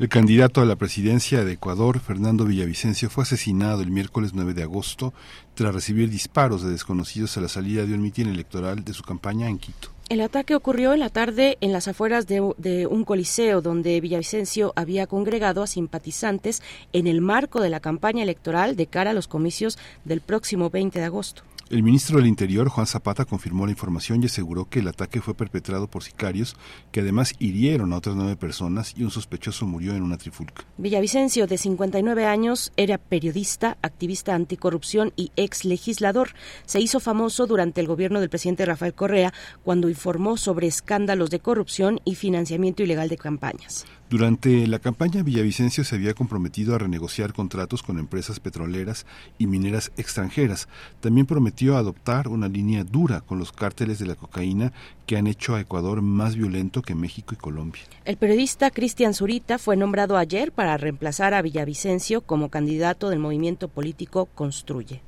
El candidato a la presidencia de Ecuador, Fernando Villavicencio, fue asesinado el miércoles 9 de agosto tras recibir disparos de desconocidos a la salida de un mitin electoral de su campaña en Quito. El ataque ocurrió en la tarde en las afueras de, de, un coliseo donde Villavicencio había congregado a simpatizantes en el marco de la campaña electoral de cara a los comicios del próximo 20 de agosto. El ministro del Interior, Juan Zapata, confirmó la información y aseguró que el ataque fue perpetrado por sicarios que además hirieron a otras nueve personas y un sospechoso murió en una trifulca. Villavicencio, de 59 años, era periodista, activista anticorrupción y ex legislador. Se hizo famoso durante el gobierno del presidente Rafael Correa cuando informó sobre escándalos de corrupción y financiamiento ilegal de campañas. Durante la campaña, Villavicencio se había comprometido a renegociar contratos con empresas petroleras y mineras extranjeras. También prometió adoptar una línea dura con los cárteles de la cocaína que han hecho a Ecuador más violento que México y Colombia. El periodista Cristian Zurita fue nombrado ayer para reemplazar a Villavicencio como candidato del movimiento político Construye.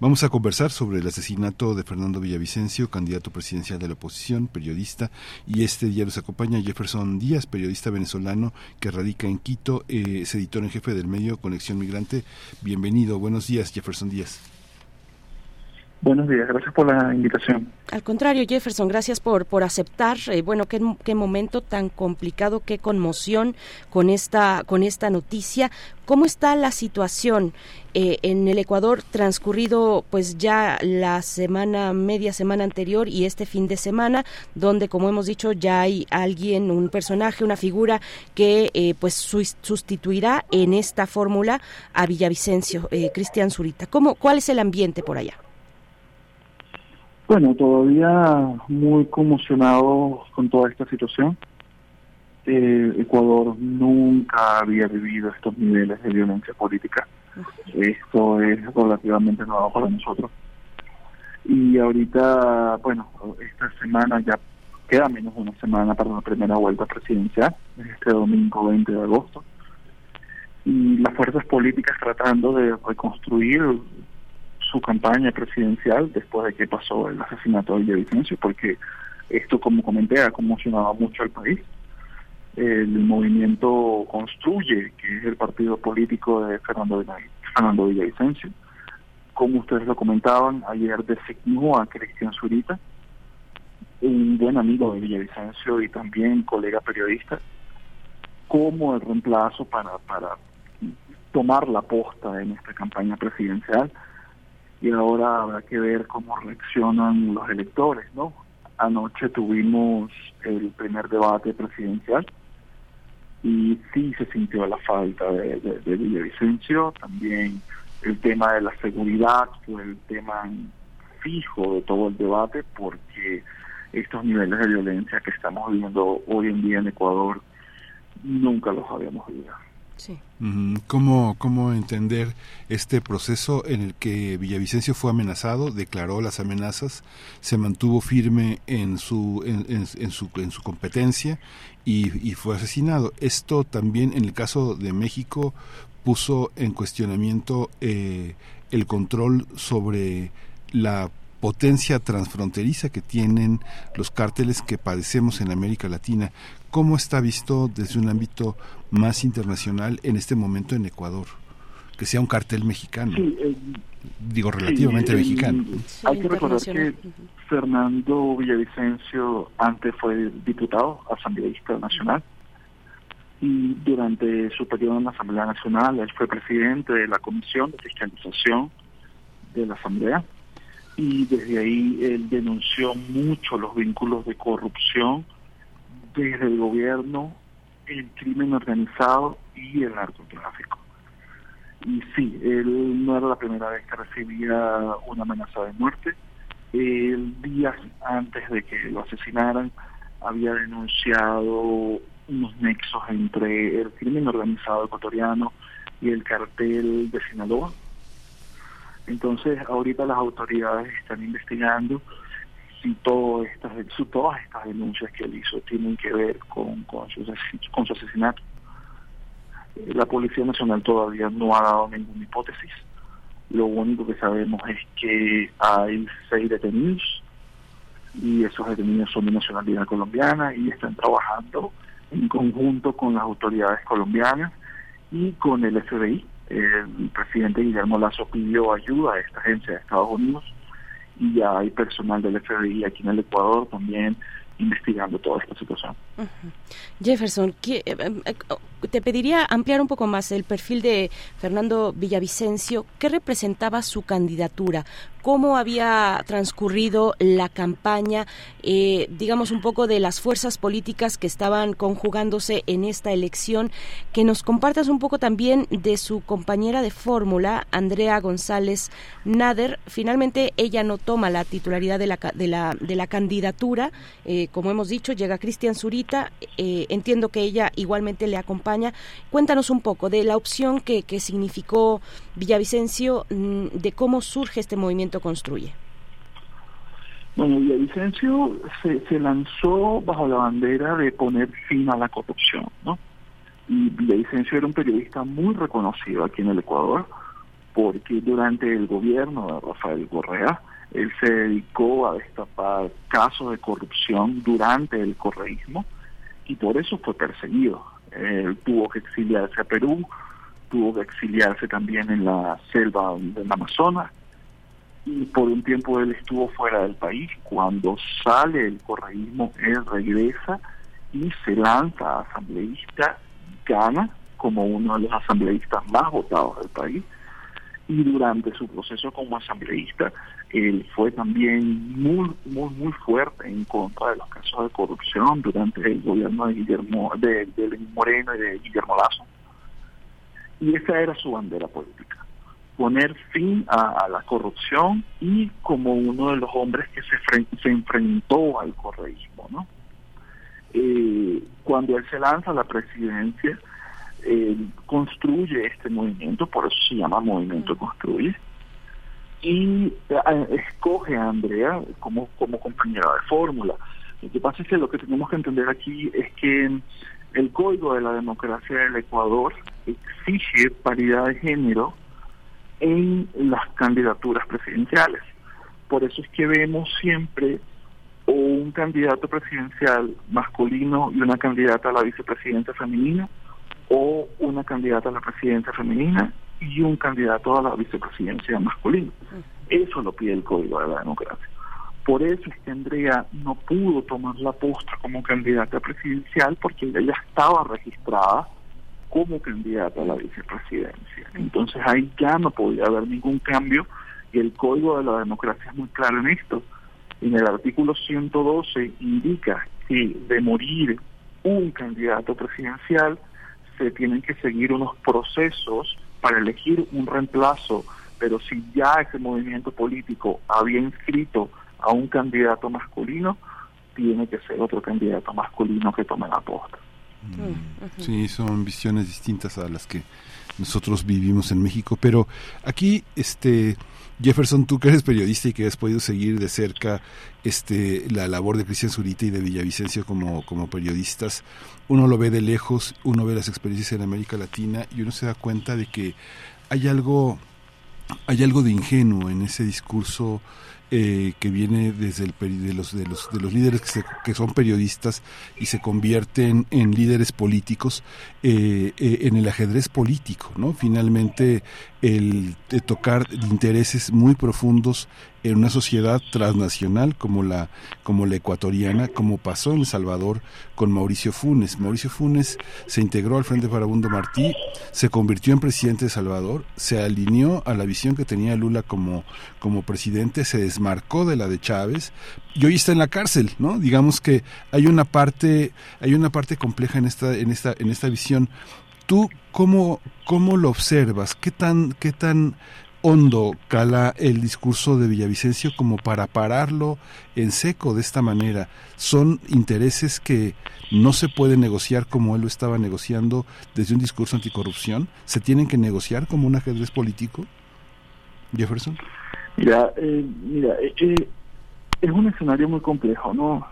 Vamos a conversar sobre el asesinato de Fernando Villavicencio, candidato presidencial de la oposición, periodista, y este día nos acompaña Jefferson Díaz, periodista venezolano que radica en Quito, eh, es editor en jefe del medio Conexión Migrante. Bienvenido, buenos días, Jefferson Díaz. Buenos días, gracias por la invitación. Al contrario, Jefferson, gracias por, por aceptar. Eh, bueno, qué, qué momento tan complicado, qué conmoción con esta, con esta noticia. ¿Cómo está la situación eh, en el Ecuador transcurrido pues ya la semana, media semana anterior y este fin de semana, donde como hemos dicho ya hay alguien, un personaje, una figura que eh, pues sustituirá en esta fórmula a Villavicencio, eh, Cristian Zurita? ¿Cómo, ¿Cuál es el ambiente por allá? Bueno, todavía muy conmocionado con toda esta situación. Eh, Ecuador nunca había vivido estos niveles de violencia política. Esto es relativamente nuevo para nosotros. Y ahorita, bueno, esta semana ya queda menos de una semana para la primera vuelta presidencial, este domingo 20 de agosto. Y las fuerzas políticas tratando de reconstruir su campaña presidencial después de que pasó el asesinato de Villavicencio, porque esto, como comenté, ha conmocionado mucho al país. El movimiento Construye, que es el partido político de Fernando, Fernando Villavicencio, como ustedes lo comentaban, ayer designó a Cristian Zurita, un buen amigo de Villavicencio y también colega periodista, como el reemplazo para, para tomar la posta en esta campaña presidencial y ahora habrá que ver cómo reaccionan los electores, ¿no? Anoche tuvimos el primer debate presidencial y sí se sintió la falta de, de. También el tema de la seguridad fue el tema fijo de todo el debate porque estos niveles de violencia que estamos viviendo hoy en día en Ecuador nunca los habíamos vivido. Sí. ¿Cómo, ¿Cómo entender este proceso en el que Villavicencio fue amenazado, declaró las amenazas, se mantuvo firme en su, en, su, en su competencia y, y, fue asesinado? Esto también en el caso de México puso en cuestionamiento eh, el control sobre la potencia transfronteriza que tienen los cárteles que padecemos en América Latina. ¿Cómo está visto desde un ámbito más internacional en este momento en Ecuador? Que sea un cartel mexicano. Eh, Digo, relativamente mexicano. hay que recordar que Fernando Villavicencio antes fue diputado asambleísta nacional y durante su periodo en la Asamblea Nacional él fue presidente de la Comisión de Fiscalización de la Asamblea y desde ahí él denunció mucho los vínculos de corrupción desde el gobierno, el crimen organizado y el narcotráfico. Y sí, él no era la primera vez que recibía una amenaza de muerte. El día antes de que lo asesinaran había denunciado unos nexos entre el crimen organizado ecuatoriano y el cartel de Sinaloa. Entonces, ahorita las autoridades están investigando si todas estas, todas estas denuncias que él hizo tienen que ver con, su, con su asesinato. La Policía Nacional todavía no ha dado ninguna hipótesis. Lo único que sabemos es que hay seis detenidos y esos detenidos son de nacionalidad colombiana y están trabajando en conjunto con las autoridades colombianas y con el FBI. El presidente Guillermo Lazo pidió ayuda a esta agencia de Estados Unidos y ya hay personal del FBI aquí en el Ecuador también investigando toda esta situación. Jefferson, ¿qué, eh, eh, te pediría ampliar un poco más el perfil de Fernando Villavicencio. ¿Qué representaba su candidatura? ¿Cómo había transcurrido la campaña, eh, digamos, un poco de las fuerzas políticas que estaban conjugándose en esta elección? Que nos compartas un poco también de su compañera de fórmula, Andrea González Nader. Finalmente, ella no toma la titularidad de la, de la, de la candidatura. Eh, como hemos dicho, llega Cristian Zurita. Eh, entiendo que ella igualmente le acompaña Cuéntanos un poco de la opción que, significó Villavicencio, mm, de cómo surge este movimiento Construye. Bueno, Villavicencio se, se lanzó bajo la bandera de poner fin a la corrupción, ¿no? Y Villavicencio era un periodista muy reconocido aquí en el Ecuador, porque durante el gobierno de Rafael Correa, él se dedicó a destapar casos de corrupción durante el correísmo y por eso fue perseguido. Eh, tuvo que exiliarse a Perú, tuvo que exiliarse también en la selva del Amazonas y por un tiempo él estuvo fuera del país. Cuando sale el correísmo, él regresa y se lanza a asambleísta, gana como uno de los asambleístas más votados del país y durante su proceso como asambleísta él fue también muy muy muy fuerte en contra de los casos de corrupción durante el gobierno de Guillermo de, de Moreno y de Guillermo Lazo. Y esa era su bandera política poner fin a, la corrupción y como uno de los hombres que se, se enfrentó al correísmo no eh, cuando él se lanza a la presidencia eh, construye este movimiento, por eso se llama Movimiento Construye, y eh, escoge a Andrea como, como compañera de fórmula. Lo que pasa es que lo que tenemos que entender aquí es que el código de la democracia del Ecuador exige paridad de género en las candidaturas presidenciales. Por eso es que vemos siempre un candidato presidencial masculino y una candidata a la vicepresidenta femenina, o una candidata a la presidencia femenina y un candidato a la vicepresidencia masculina. Eso lo pide el Código de la Democracia. Por eso es que Andrea no pudo tomar la postra como candidata presidencial porque ella ya estaba registrada como candidata a la vicepresidencia. Entonces ahí ya no podía haber ningún cambio y el Código de la Democracia es muy claro en esto. En el artículo 112 indica que de morir un candidato presidencial se tienen que seguir unos procesos para elegir un reemplazo, pero si ya ese movimiento político había inscrito a un candidato masculino, tiene que ser otro candidato masculino que tome la posta. Sí, son visiones distintas a las que nosotros vivimos en México, pero aquí, este, Jefferson, tú que eres periodista y que has podido seguir de cerca este, la labor de Cristian Zurita y de Villavicencio como, como periodistas, uno lo ve de lejos, uno ve las experiencias en América Latina y uno se da cuenta de que hay algo, hay algo de ingenuo en ese discurso eh, que viene desde el de los de los de los líderes que, que son periodistas y se convierten en líderes políticos eh, eh, en el ajedrez político no finalmente el de tocar intereses muy profundos en una sociedad transnacional como la como la ecuatoriana como pasó en El Salvador con Mauricio Funes. Mauricio Funes se integró al Frente Farabundo Martí se convirtió en presidente de Salvador se alineó a la visión que tenía Lula como como presidente se desmarcó de la de Chávez y hoy está en la cárcel no digamos que hay una parte hay una parte compleja en esta en esta en esta visión. Tú cómo cómo lo observas qué tan qué tan hondo cala el discurso de Villavicencio como para pararlo en seco de esta manera. Son intereses que no se pueden negociar como él lo estaba negociando desde un discurso anticorrupción. ¿Se tienen que negociar como un ajedrez político? Jefferson. Mira, eh, mira eh, es un escenario muy complejo, ¿no?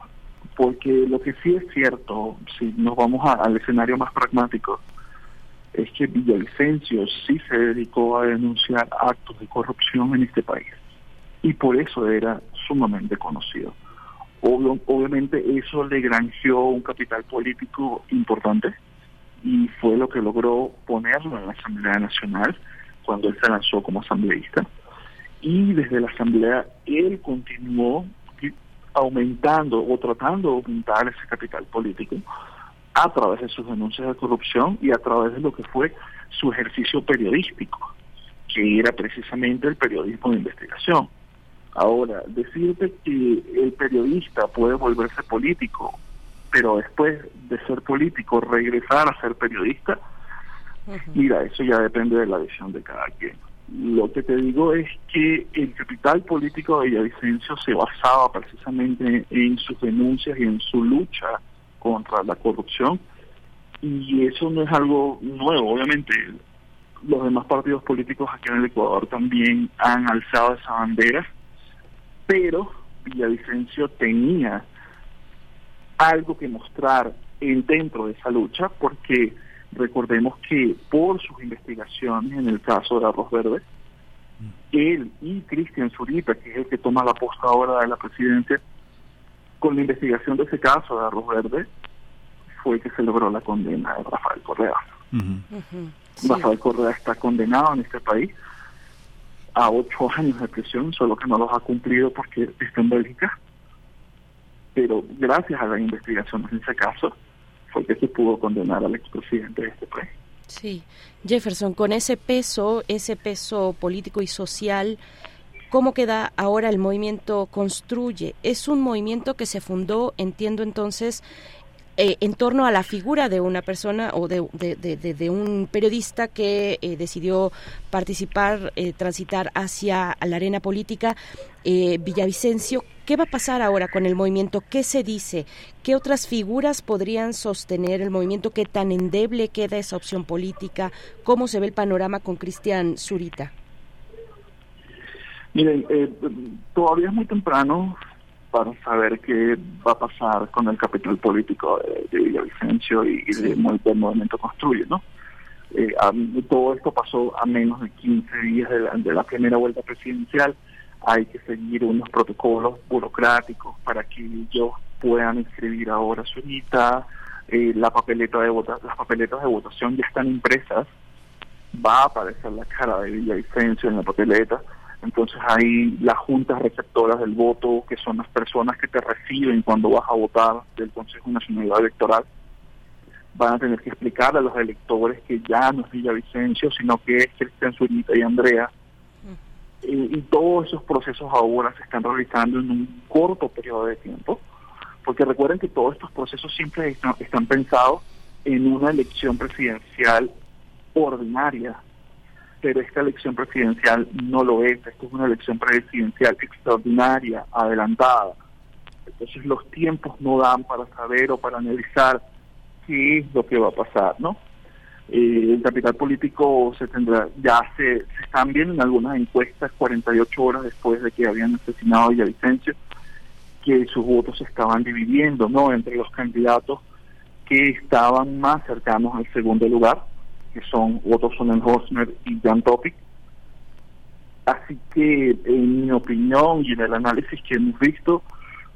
Porque lo que sí es cierto, si nos vamos al escenario más pragmático, es que Villavicencio sí se dedicó a denunciar actos de corrupción en este país y por eso era sumamente conocido. obviamente eso le granjeó un capital político importante y fue lo que logró ponerlo en la Asamblea Nacional cuando él se lanzó como asambleísta. Y desde la Asamblea él continuó aumentando o tratando de aumentar ese capital político a través de sus denuncias de corrupción y a través de lo que fue su ejercicio periodístico, que era precisamente el periodismo de investigación. Ahora, decirte que el periodista puede volverse político, pero después de ser político regresar a ser periodista, mira, eso ya depende de la visión de cada quien. Lo que te digo es que el capital político de Villavicencio se basaba precisamente en sus denuncias y en su lucha contra la corrupción. Y eso no es algo nuevo, obviamente. Los demás partidos políticos aquí en el Ecuador también han alzado esa bandera, pero Villavicencio tenía algo que mostrar en, dentro de esa lucha porque recordemos que por sus investigaciones en el caso de Arroz Verde, él y Cristian Zurita, que es el que toma la posta ahora de la presidencia, con la investigación de ese caso de Arroz Verde, fue que se logró la condena de Rafael Correa. Rafael Correa está condenado en este país a ocho años de prisión, solo que no los ha cumplido porque está en Bélgica. Pero gracias a la investigación en ese caso, fue que se pudo condenar al expresidente de este país. Sí, Jefferson, con ese peso, ese peso político y social, ¿Cómo queda ahora el movimiento Construye? Es un movimiento que se fundó, entiendo entonces, eh, en torno a la figura de una persona o de, un periodista que eh, decidió participar, eh, transitar hacia la arena política. Villavicencio, ¿qué va a pasar ahora con el movimiento? ¿Qué se dice? ¿Qué otras figuras podrían sostener el movimiento? ¿Qué tan endeble queda esa opción política? ¿Cómo se ve el panorama con Cristian Zurita? Miren, eh, todavía es muy temprano para saber qué va a pasar con el capital político de, Villavicencio y, del movimiento Construye, ¿no? Eh, todo esto pasó a menos de 15 días de la, primera vuelta presidencial. Hay que seguir unos protocolos burocráticos para que ellos puedan inscribir ahora su unita. Eh, la papeleta de vota las papeletas de votación ya están impresas. Va a aparecer la cara de Villavicencio en la papeleta entonces hay las juntas receptoras del voto, que son las personas que te reciben cuando vas a votar del Consejo Nacional Electoral. Van a tener que explicar a los electores que ya no es Villavicencio, sino que es Cristian Zurita y Andrea. Eh, y todos esos procesos ahora se están realizando en un corto periodo de tiempo, porque recuerden que todos estos procesos siempre están, están pensados en una elección presidencial ordinaria, pero esta elección presidencial no lo es, esto es una elección presidencial extraordinaria, adelantada. Entonces los tiempos no dan para saber o para analizar qué es lo que va a pasar, ¿no? Eh, el capital político se tendrá, ya se, están viendo en algunas encuestas 48 horas después de que habían asesinado a Villavicencio, que sus votos se estaban dividiendo, ¿no? Entre los candidatos que estaban más cercanos al segundo lugar, que son Otto Sonnenhosmer y Jan Topic. Así que, en mi opinión y en el análisis que hemos visto,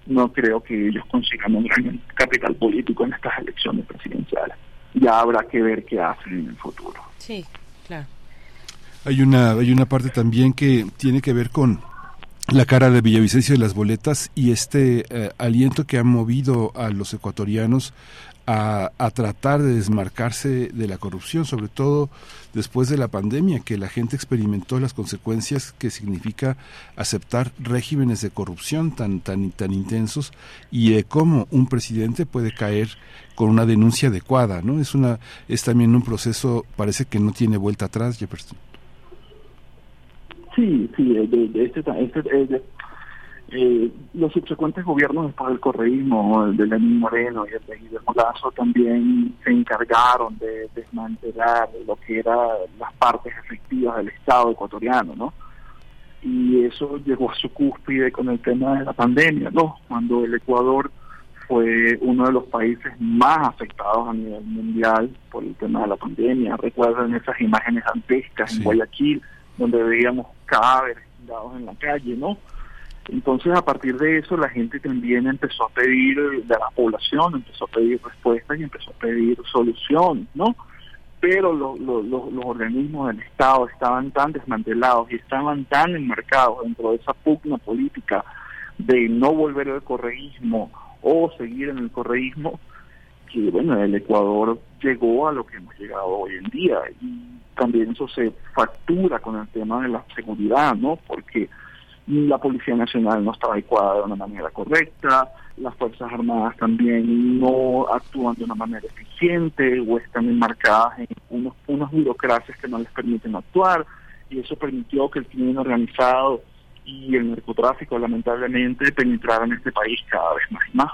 no creo que ellos consigan un gran capital político en estas elecciones presidenciales. Ya habrá que ver qué hacen en el futuro. Sí, claro. Hay una, hay una parte también que tiene que ver con la cara de Villavicencio de las boletas y este eh, aliento que ha movido a los ecuatorianos a, tratar de desmarcarse de la corrupción, sobre todo después de la pandemia, que la gente experimentó las consecuencias que significa aceptar regímenes de corrupción tan, tan, tan intensos y de cómo un presidente puede caer con una denuncia adecuada, ¿no? Es una, es también un proceso, parece que no tiene vuelta atrás, Jefferson. Sí, sí, este, este de, eh, los subsecuentes gobiernos después del correísmo, el de Lenín Moreno y el de Guillermo Lazo también se encargaron de desmantelar lo que eran las partes efectivas del Estado ecuatoriano, ¿no? Y eso llegó a su cúspide con el tema de la pandemia, ¿no? Cuando el Ecuador fue uno de los países más afectados a nivel mundial por el tema de la pandemia. Recuerden esas imágenes antescas sí. en Guayaquil, donde veíamos cadáveres tirados en la calle, ¿no? Entonces, a partir de eso, la gente también empezó a pedir, de la población empezó a pedir respuestas y empezó a pedir soluciones, ¿no? Pero lo, lo, lo, los organismos del Estado estaban tan desmantelados y estaban tan enmarcados dentro de esa pugna política de no volver al correísmo o seguir en el correísmo, que bueno, el Ecuador llegó a lo que hemos llegado hoy en día y también eso se factura con el tema de la seguridad, ¿no? Porque la Policía Nacional no estaba adecuada de una manera correcta, las Fuerzas Armadas también no actúan de una manera eficiente o están enmarcadas en unos, unas burocracias que no les permiten actuar y eso permitió que el crimen organizado y el narcotráfico lamentablemente penetraran en este país cada vez más y más.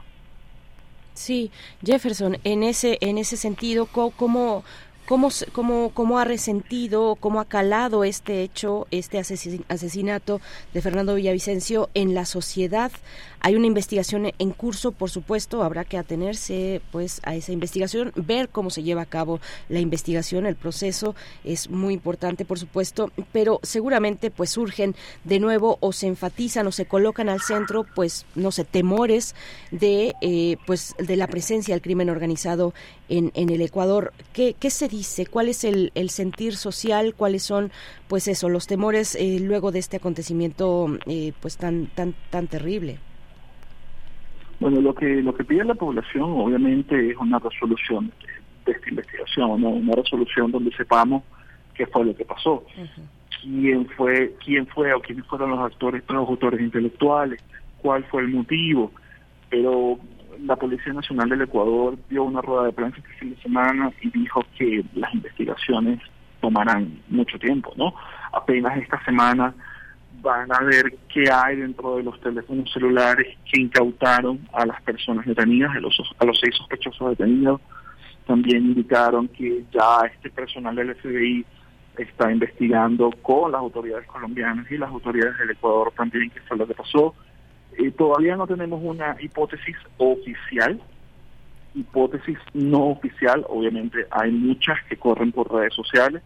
Sí, Jefferson, en ese en ese sentido, ¿cómo, ¿Cómo, cómo, cómo ha resentido, cómo ha calado este hecho, este asesinato de Fernando Villavicencio en la sociedad? Hay una investigación en curso, por supuesto, habrá que atenerse pues a esa investigación, ver cómo se lleva a cabo la investigación, el proceso es muy importante, por supuesto, pero seguramente pues surgen de nuevo o se enfatizan o se colocan al centro pues no sé temores de eh, pues de la presencia del crimen organizado en, en el Ecuador. ¿Qué, ¿Qué se dice? ¿Cuál es el, el sentir social? ¿Cuáles son pues eso los temores eh, luego de este acontecimiento eh, pues tan tan tan terrible? Bueno, lo que lo que pide la población obviamente es una resolución de, esta investigación, ¿no? una resolución donde sepamos qué fue lo que pasó, uh -huh. quién fue quién fue o quiénes fueron los actores, los autores intelectuales, cuál fue el motivo, pero la Policía Nacional del Ecuador dio una rueda de prensa este fin de semana y dijo que las investigaciones tomarán mucho tiempo, ¿no? Apenas esta semana van a ver qué hay dentro de los teléfonos celulares que incautaron a las personas detenidas, a los, a los seis sospechosos detenidos. También indicaron que ya este personal del FBI está investigando con las autoridades colombianas y las autoridades del Ecuador también qué fue lo que pasó. Eh, todavía no tenemos una hipótesis oficial, hipótesis no oficial, obviamente hay muchas que corren por redes sociales,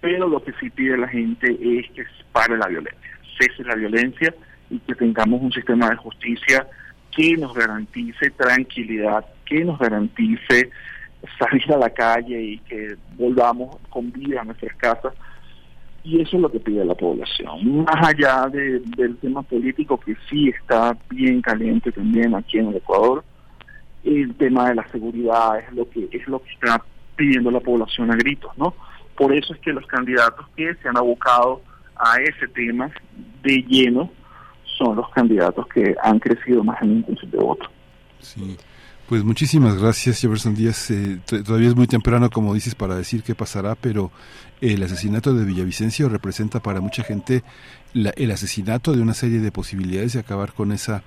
pero lo que sí pide la gente es que pare la violencia cese la violencia y que tengamos un sistema de justicia que nos garantice tranquilidad, que nos garantice salir a la calle y que volvamos con vida a nuestras casas. Y eso es lo que pide la población. Más allá de, del tema político que sí está bien caliente también aquí en el Ecuador, el tema de la seguridad es lo que es lo que está pidiendo la población a gritos, ¿no? Por eso es que los candidatos que se han abocado a ese tema de lleno son los candidatos que han crecido más en intención de voto. Sí. Pues muchísimas gracias, Jefferson Díaz. Eh, todavía es muy temprano, como dices, para decir qué pasará, pero el asesinato de Villavicencio representa para mucha gente el asesinato de una serie de posibilidades de acabar con esa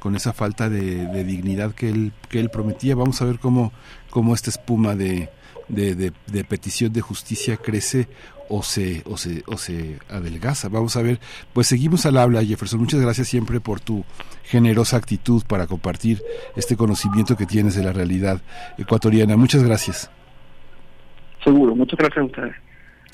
con esa falta de, dignidad que él que él prometía. Vamos a ver cómo cómo esta espuma de, de, de petición de justicia crece o se, o se, o se adelgaza. Vamos a ver, pues seguimos al habla, Jefferson. Muchas gracias siempre por tu generosa actitud para compartir este conocimiento que tienes de la realidad ecuatoriana. Muchas gracias. Seguro, muchas gracias a ustedes.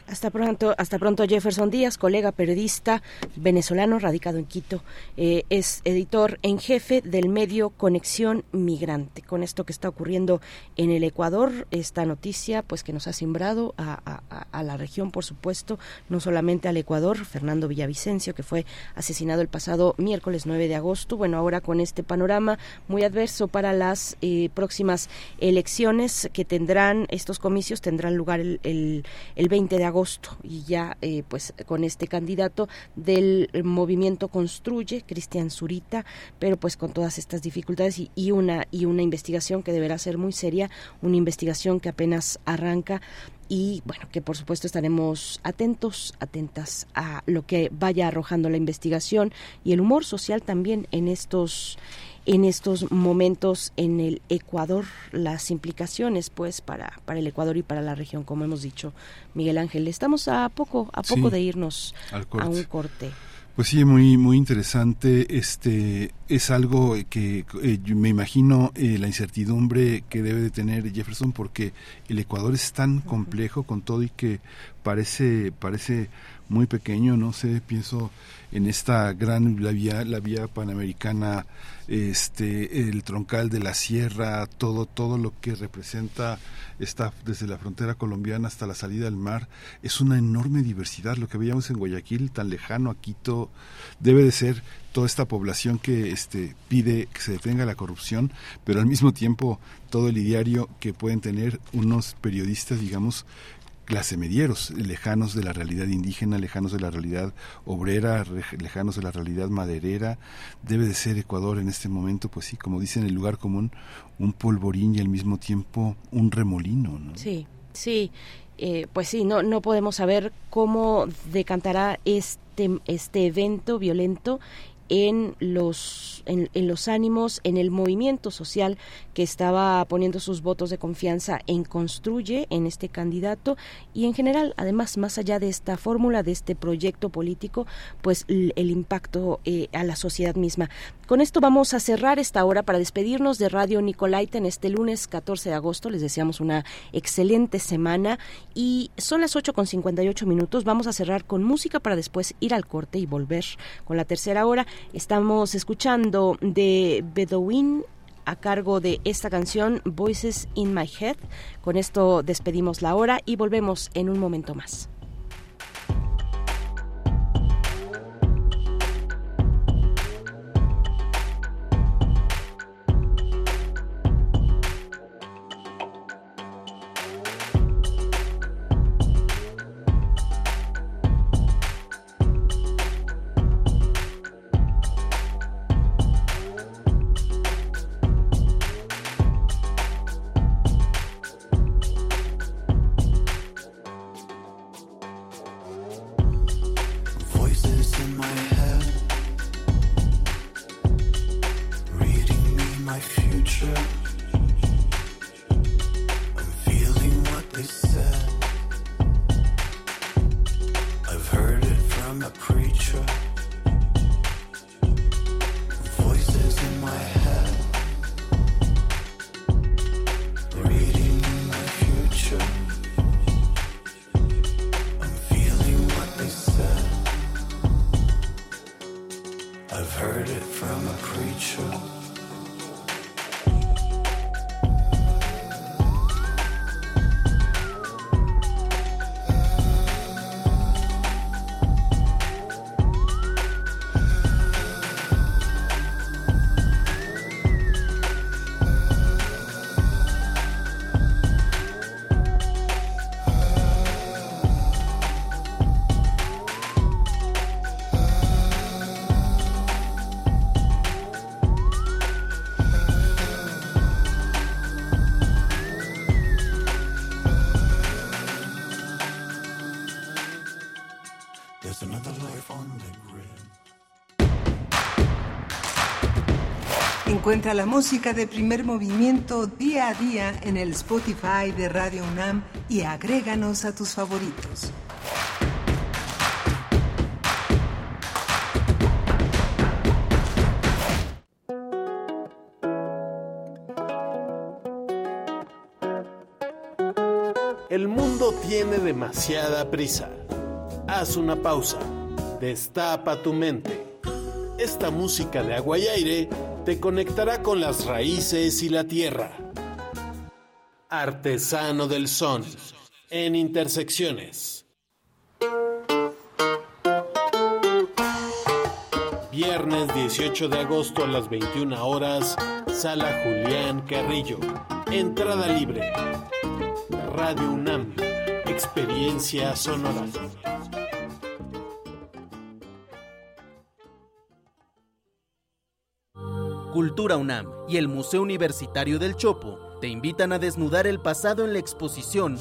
Hasta pronto, hasta pronto Jefferson Díaz, colega periodista venezolano radicado en Quito, eh, es editor en jefe del medio Conexión Migrante. Con esto que está ocurriendo en el Ecuador, esta noticia pues que nos ha simbrado a, la región, por supuesto, no solamente al Ecuador, Fernando Villavicencio, que fue asesinado el pasado miércoles 9 de agosto. Bueno, ahora con este panorama muy adverso para las eh, próximas elecciones que tendrán, estos comicios tendrán lugar el, el, el 20 de agosto y ya eh, pues con este candidato del movimiento Construye, Cristian Zurita, pero pues con todas estas dificultades y, una y una investigación que deberá ser muy seria, una investigación que apenas arranca. Y bueno, que por supuesto estaremos atentos, atentas a lo que vaya arrojando la investigación y el humor social también en estos en estos momentos en el Ecuador, las implicaciones pues para, para el Ecuador y para la región, como hemos dicho, Miguel Ángel. Estamos a poco, a poco de irnos a un corte. Pues sí, muy muy interesante. Este es algo que eh, me imagino eh, la incertidumbre que debe de tener Jefferson porque el Ecuador es tan complejo con todo y que parece parece muy pequeño. No sé, pienso en esta gran la vía la vía panamericana este el troncal de la sierra todo todo lo que representa está desde la frontera colombiana hasta la salida del mar es una enorme diversidad. Lo que veíamos en Guayaquil tan lejano a Quito debe de ser toda esta población que este pide que se detenga la corrupción pero al mismo tiempo todo el ideario que pueden tener unos periodistas digamos clase medieros, lejanos de la realidad indígena, lejanos de la realidad obrera, lejanos de la realidad maderera. Debe de ser Ecuador en este momento, pues sí, como dicen el lugar común, un polvorín y al mismo tiempo un remolino. ¿no? Sí, sí. Eh, pues sí, no, no podemos saber cómo decantará este, este evento violento en los, en, los ánimos, en el movimiento social que estaba poniendo sus votos de confianza en Construye, en este candidato, y en general, además, más allá de esta fórmula, de este proyecto político, pues el, impacto eh, a la sociedad misma. Con esto vamos a cerrar esta hora para despedirnos de Radio Nicolaita en este lunes 14 de agosto. Les deseamos una excelente semana y son las 8 con 58 minutos. Vamos a cerrar con música para después ir al corte y volver con la tercera hora. Estamos escuchando de Bedouin a cargo de esta canción Voices in My Head. Con esto despedimos la hora y volvemos en un momento más. Encuentra la música de primer movimiento día a día en el Spotify de Radio UNAM y agréganos a tus favoritos. El mundo tiene demasiada prisa. Haz una pausa. Destapa tu mente. Esta música de agua y aire te conectará con las raíces y la tierra. Artesano del son. En intersecciones. Viernes 18 de agosto a las 21 horas, Sala Julián Carrillo. Entrada libre. Radio UNAM. Experiencia sonora. Cultura UNAM y el Museo Universitario del Chopo te invitan a desnudar el pasado en la exposición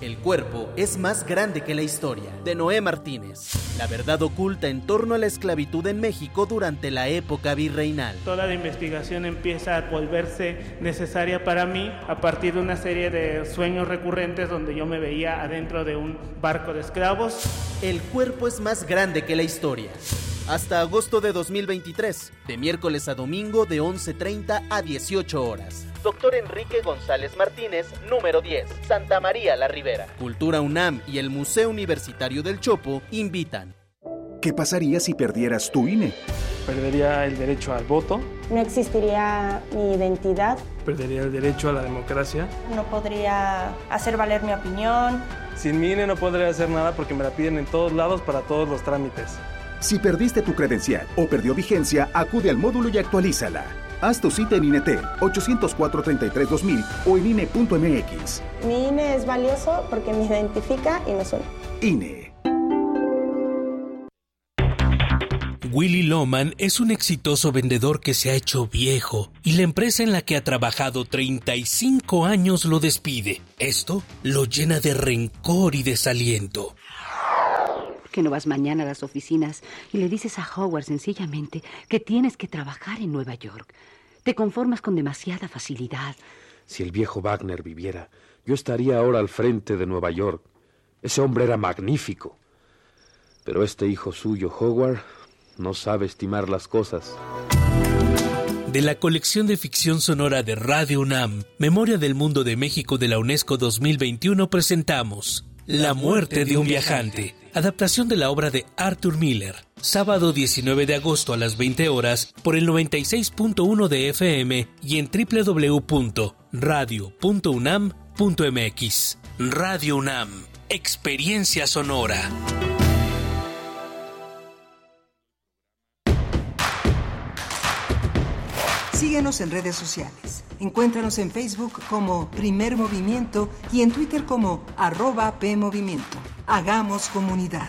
El cuerpo es más grande que la historia, de Noé Martínez. La verdad oculta en torno a la esclavitud en México durante la época virreinal. Toda la investigación empieza a volverse necesaria para mí a partir de una serie de sueños recurrentes donde yo me veía adentro de un barco de esclavos. El cuerpo es más grande que la historia. Hasta agosto de 2023, de miércoles a domingo de 11.30 a 18 horas. Doctor Enrique González Martínez, número 10, Santa María la Ribera. Cultura UNAM y el Museo Universitario del Chopo invitan. ¿Qué pasaría si perdieras tu INE? Perdería el derecho al voto. No existiría mi identidad. Perdería el derecho a la democracia. No podría hacer valer mi opinión. Sin mi INE no podría hacer nada porque me la piden en todos lados para todos los trámites. Si perdiste tu credencial o perdió vigencia, acude al módulo y actualízala. Haz tu cita en INETEL 804-33-2000 o en INE.mx. Mi INE es valioso porque me identifica y nos une. INE. Willy Loman es un exitoso vendedor que se ha hecho viejo y la empresa en la que ha trabajado 35 años lo despide. Esto lo llena de rencor y desaliento. ¿Por qué no vas mañana a las oficinas y le dices a Howard sencillamente que tienes que trabajar en Nueva York? Te conformas con demasiada facilidad. Si el viejo Wagner viviera, yo estaría ahora al frente de Nueva York. Ese hombre era magnífico. Pero este hijo suyo, Howard, no sabe estimar las cosas. De la colección de ficción sonora de Radio UNAM, Memoria del Mundo de México de la UNESCO 2021, presentamos La muerte de un viajante, adaptación de la obra de Arthur Miller, sábado 19 de agosto a las 20 horas por el 96.1 de FM y en www.radio.unam.mx. Radio UNAM, experiencia sonora. Síguenos en redes sociales. Encuéntranos en Facebook como Primer Movimiento y en Twitter como arroba PMovimiento. Hagamos comunidad.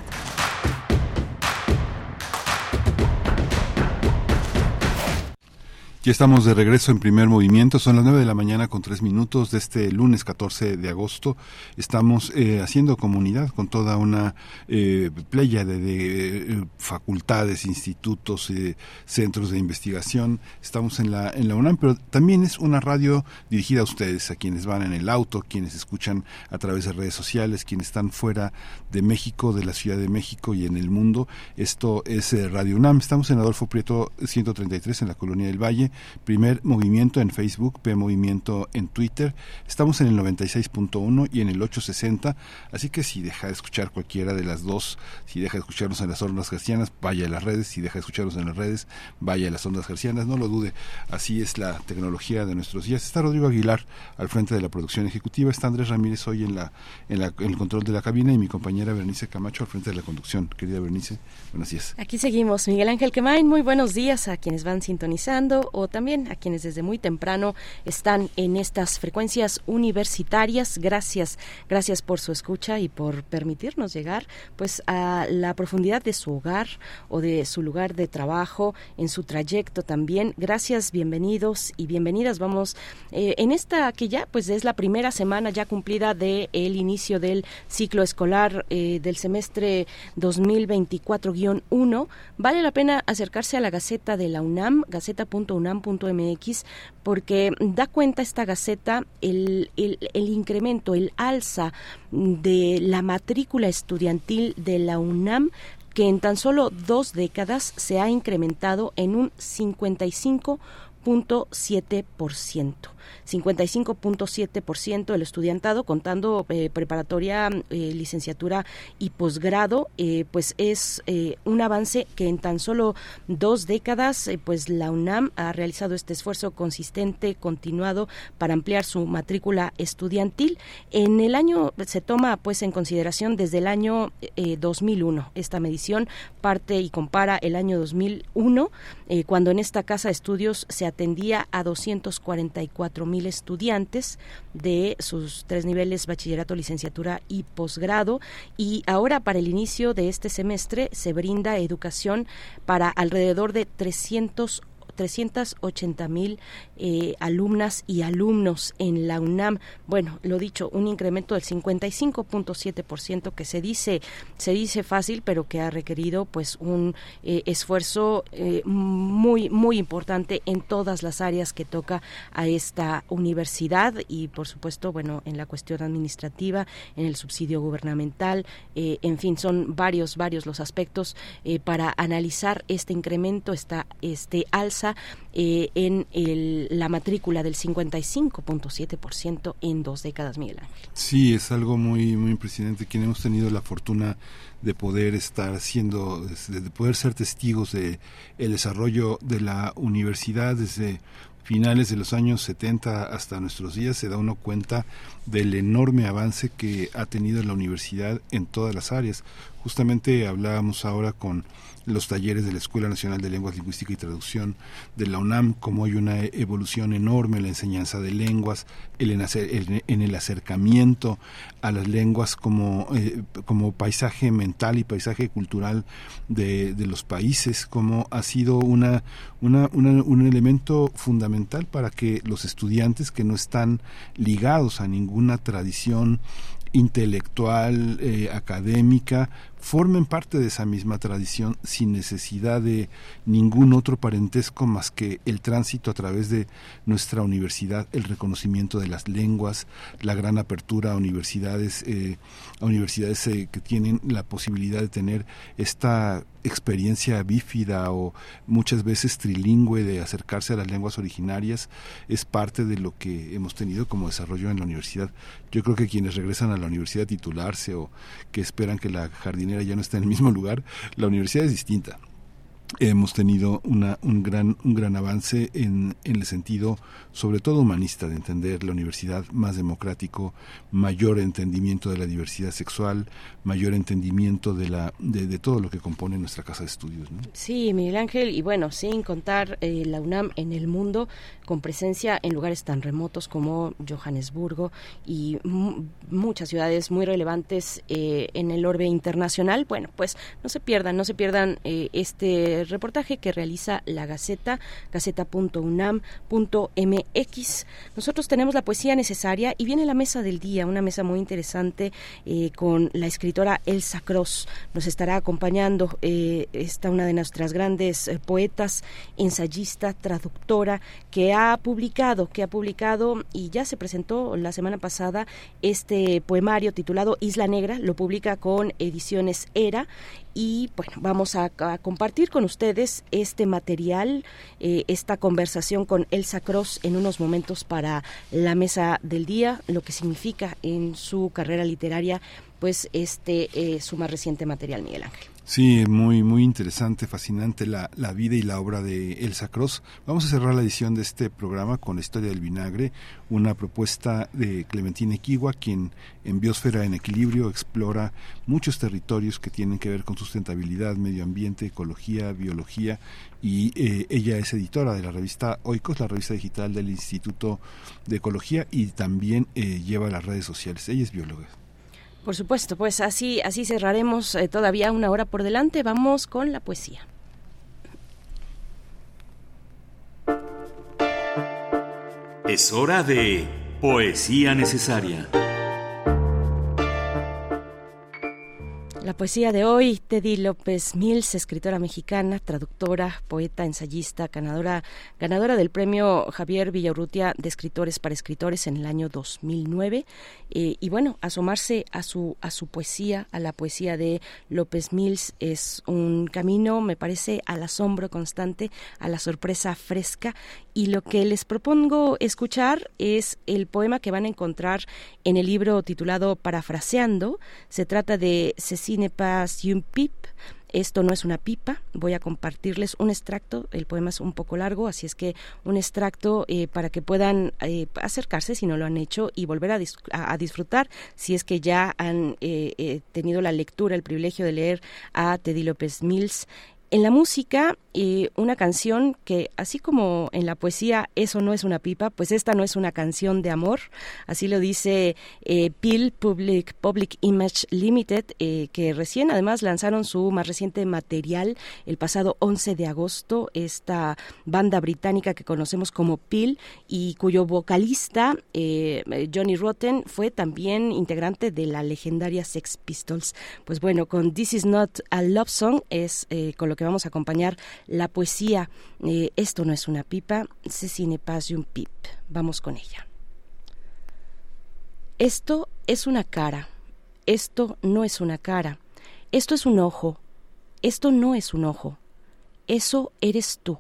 Ya estamos de regreso en primer movimiento, son las 9 de la mañana con tres minutos de este lunes 14 de agosto. Estamos eh, haciendo comunidad con toda una eh, playa de, de, eh, facultades, institutos, eh, centros de investigación. Estamos en la, en la UNAM, pero también es una radio dirigida a ustedes, a quienes van en el auto, quienes escuchan a través de redes sociales, quienes están fuera de México, de la Ciudad de México y en el mundo. Esto es eh, Radio UNAM. Estamos en Adolfo Prieto 133 en la Colonia del Valle. Primer Movimiento en Facebook, P Movimiento en Twitter. Estamos en el 96.1 y en el 860. Así que si deja de escuchar cualquiera de las dos, si deja de escucharnos en las ondas gercianas, vaya a las redes. Si deja de escucharnos en las redes, vaya a las ondas gercianas. No lo dude. Así es la tecnología de nuestros días. Está Rodrigo Aguilar al frente de la producción ejecutiva. Está Andrés Ramírez hoy en, la, en, la, en el control de la cabina y mi compañera Bernice Camacho al frente de la conducción. Querida Bernice, buenos días. Aquí seguimos. Miguel Ángel Quemain, muy buenos días a quienes van sintonizando o también a quienes desde muy temprano están en estas frecuencias universitarias. Gracias, gracias por su escucha y por permitirnos llegar pues a la profundidad de su hogar o de su lugar de trabajo, en su trayecto también. Gracias, bienvenidos y bienvenidas. Vamos eh, en esta que ya pues es la primera semana ya cumplida de el inicio del ciclo escolar eh, del semestre 2024-1. Vale la pena acercarse a la Gaceta de la UNAM, gaceta.unam.mx, porque da cuenta esta Gaceta el, el, el incremento, el alza de la matrícula estudiantil de la UNAM que en tan solo dos décadas se ha incrementado en un 55.7%. 55.7% del estudiantado, contando eh, preparatoria, eh, licenciatura y posgrado, eh, pues es un avance que en tan solo dos décadas, pues la UNAM ha realizado este esfuerzo consistente, continuado, para ampliar su matrícula estudiantil. En el año se toma pues en consideración desde el año eh, 2001. Esta medición parte y compara el año 2001, eh, cuando en esta casa de estudios se atendía a 244 mil estudiantes de sus tres niveles, bachillerato, licenciatura y posgrado. Y ahora para el inicio de este semestre se brinda educación para alrededor de 300 380 mil eh, alumnas y alumnos en la UNAM. Bueno, lo dicho, un incremento del 55.7% que se dice se dice fácil, pero que ha requerido pues un eh, esfuerzo eh, muy muy importante en todas las áreas que toca a esta universidad y por supuesto, bueno, en la cuestión administrativa, en el subsidio gubernamental, en fin, son varios varios los aspectos para analizar este incremento, esta este alza eh, en la matrícula del 55.7% en dos décadas, Miguel Ángel. Sí, es algo muy muy impresionante. Quien hemos tenido la fortuna de poder estar haciendo, de poder ser testigos de el desarrollo de la universidad desde finales de los años 70 hasta nuestros días se da uno cuenta del enorme avance que ha tenido la universidad en todas las áreas. Justamente hablábamos ahora con los talleres de la Escuela Nacional de Lenguas Lingüística y Traducción de la UNAM, como hay una evolución enorme en la enseñanza de lenguas, el en, el, en el acercamiento a las lenguas como, eh, como paisaje mental y paisaje cultural de, de los países, como ha sido una, una, una, un elemento fundamental para que los estudiantes que no están ligados a ninguna tradición intelectual, eh, académica, formen parte de esa misma tradición sin necesidad de ningún otro parentesco más que el tránsito a través de nuestra universidad, el reconocimiento de las lenguas, la gran apertura a universidades, eh, a universidades eh, que tienen la posibilidad de tener esta experiencia bífida o muchas veces trilingüe de acercarse a las lenguas originarias es parte de lo que hemos tenido como desarrollo en la universidad. Yo creo que quienes regresan a la universidad a titularse o que esperan que la ya no esté en el mismo lugar, la universidad es distinta hemos tenido una, un, gran, un gran avance en, en el sentido, sobre todo humanista, de entender la universidad más democrático, mayor entendimiento de la diversidad sexual, mayor entendimiento de, la, de, de todo lo que compone nuestra casa de estudios. ¿no? Sí, Miguel Ángel, y bueno, sin contar eh, la UNAM en el mundo, con presencia en lugares tan remotos como Johannesburgo y muchas ciudades muy relevantes eh, en el orbe internacional. Bueno, pues no se pierdan, no se pierdan eh, este reportaje que realiza la Gaceta, gaceta.unam.mx. Nosotros tenemos la poesía necesaria y viene la mesa del día, una mesa muy interesante eh, con la escritora Elsa Cross. Nos estará acompañando eh, esta una de nuestras grandes eh, poetas, ensayista, traductora, que ha publicado, que ha publicado y ya se presentó la semana pasada este poemario titulado Isla Negra, lo publica con ediciones Era y bueno, vamos a, a, compartir con ustedes este material, eh, esta conversación con Elsa Cross en unos momentos para la mesa del día, lo que significa en su carrera literaria pues este eh, su más reciente material, Miguel Ángel. Sí, muy, muy interesante, fascinante la, la, vida y la obra de Elsa Cross. Vamos a cerrar la edición de este programa con la historia del vinagre, una propuesta de Clementina Equigua, quien en Biosfera en Equilibrio explora muchos territorios que tienen que ver con sustentabilidad, medio ambiente, ecología, biología, y eh, ella es editora de la revista Oikos, la revista digital del Instituto de Ecología, y también eh, lleva las redes sociales. Ella es bióloga. Por supuesto, pues así, así cerraremos eh, todavía una hora por delante. Vamos con la poesía. Es hora de poesía necesaria. La poesía de hoy, Teddy López Mills, escritora mexicana, traductora, poeta, ensayista, ganadora, ganadora del premio Javier Villaurrutia de Escritores para Escritores en el año 2009. Eh, y bueno, asomarse a su, a su poesía, a la poesía de López Mills, es un camino, me parece, al asombro constante, a la sorpresa fresca. Y lo que les propongo escuchar es el poema que van a encontrar en el libro titulado Parafraseando. Se trata de Cecilia pas un pip. Esto no es una pipa. Voy a compartirles un extracto. El poema es un poco largo, así es que un extracto eh, para que puedan eh, acercarse si no lo han hecho y volver a, a, disfrutar si es que ya han eh, tenido la lectura, el privilegio de leer a Teddy López Mills. En la música, eh, una canción que, así como en la poesía, eso no es una pipa, pues esta no es una canción de amor. Así lo dice eh, Peel Public, Public Image Limited, eh, que recién además lanzaron su más reciente material el pasado 11 de agosto. Esta banda británica que conocemos como Peel y cuyo vocalista, eh, Johnny Rotten, fue también integrante de la legendaria Sex Pistols. Pues bueno, con This Is Not a Love Song es con lo que vamos a acompañar la poesía. Eh, esto no es una pipa, ceci ne pas un pip. Vamos con ella. Esto es una cara. Esto no es una cara. Esto es un ojo. Esto no es un ojo. Eso eres tú.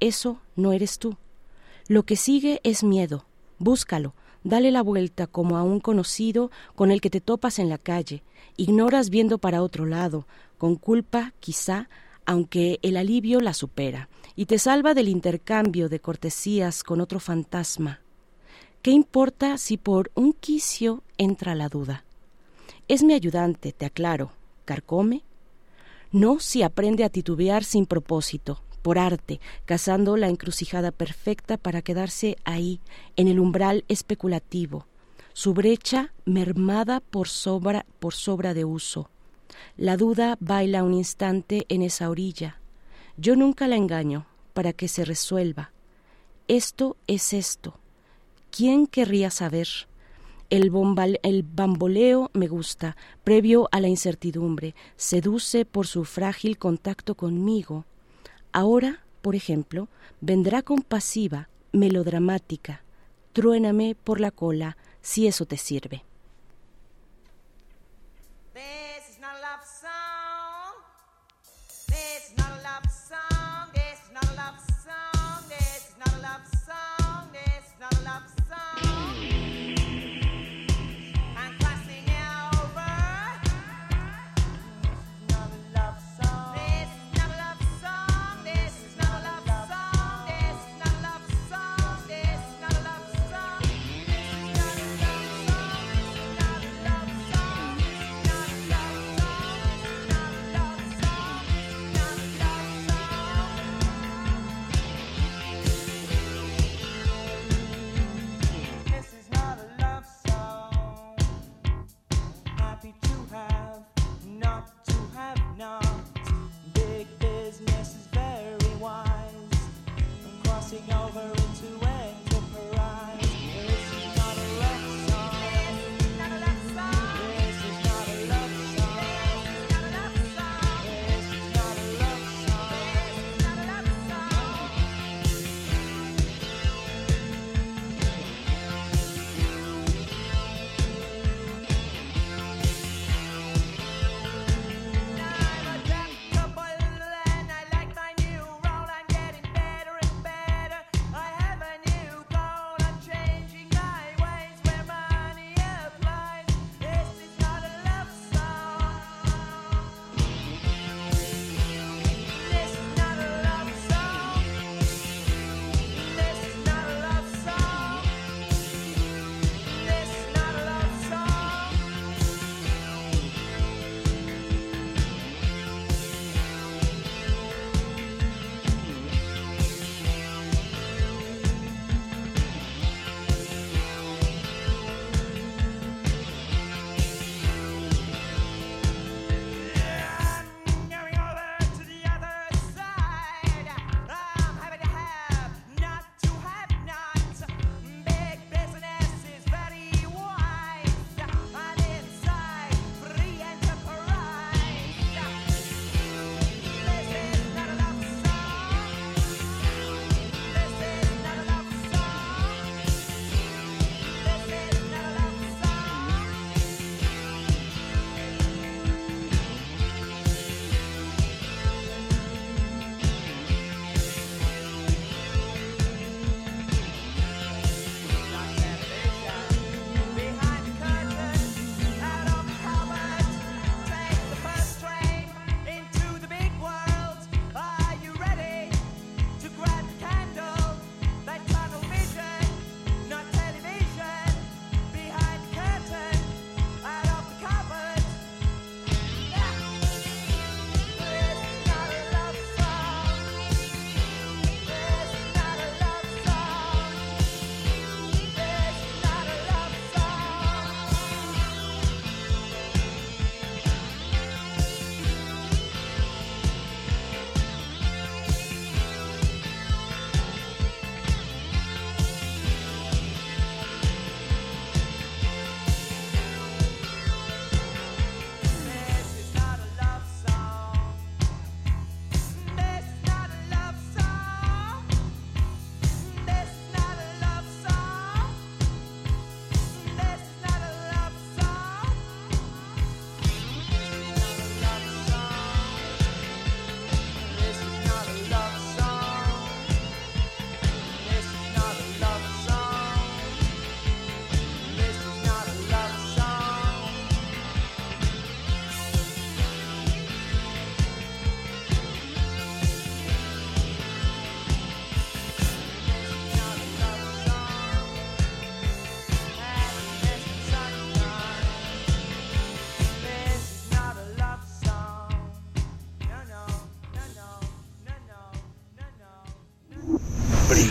Eso no eres tú. Lo que sigue es miedo. Búscalo. Dale la vuelta como a un conocido con el que te topas en la calle. Ignoras viendo para otro lado, con culpa, quizá, aunque el alivio la supera, y te salva del intercambio de cortesías con otro fantasma. ¿Qué importa si por un quicio entra la duda? Es mi ayudante, te aclaro. ¿Carcome? No si aprende a titubear sin propósito, por arte, cazando la encrucijada perfecta para quedarse ahí, en el umbral especulativo, su brecha mermada por sobra, por sobra de uso la duda baila un instante en esa orilla. Yo nunca la engaño para que se resuelva. Esto es esto. ¿Quién querría saber? El, el, bamboleo me gusta, previo a la incertidumbre, seduce por su frágil contacto conmigo. Ahora, por ejemplo, vendrá compasiva, melodramática. Truéname por la cola, si eso te sirve. falling over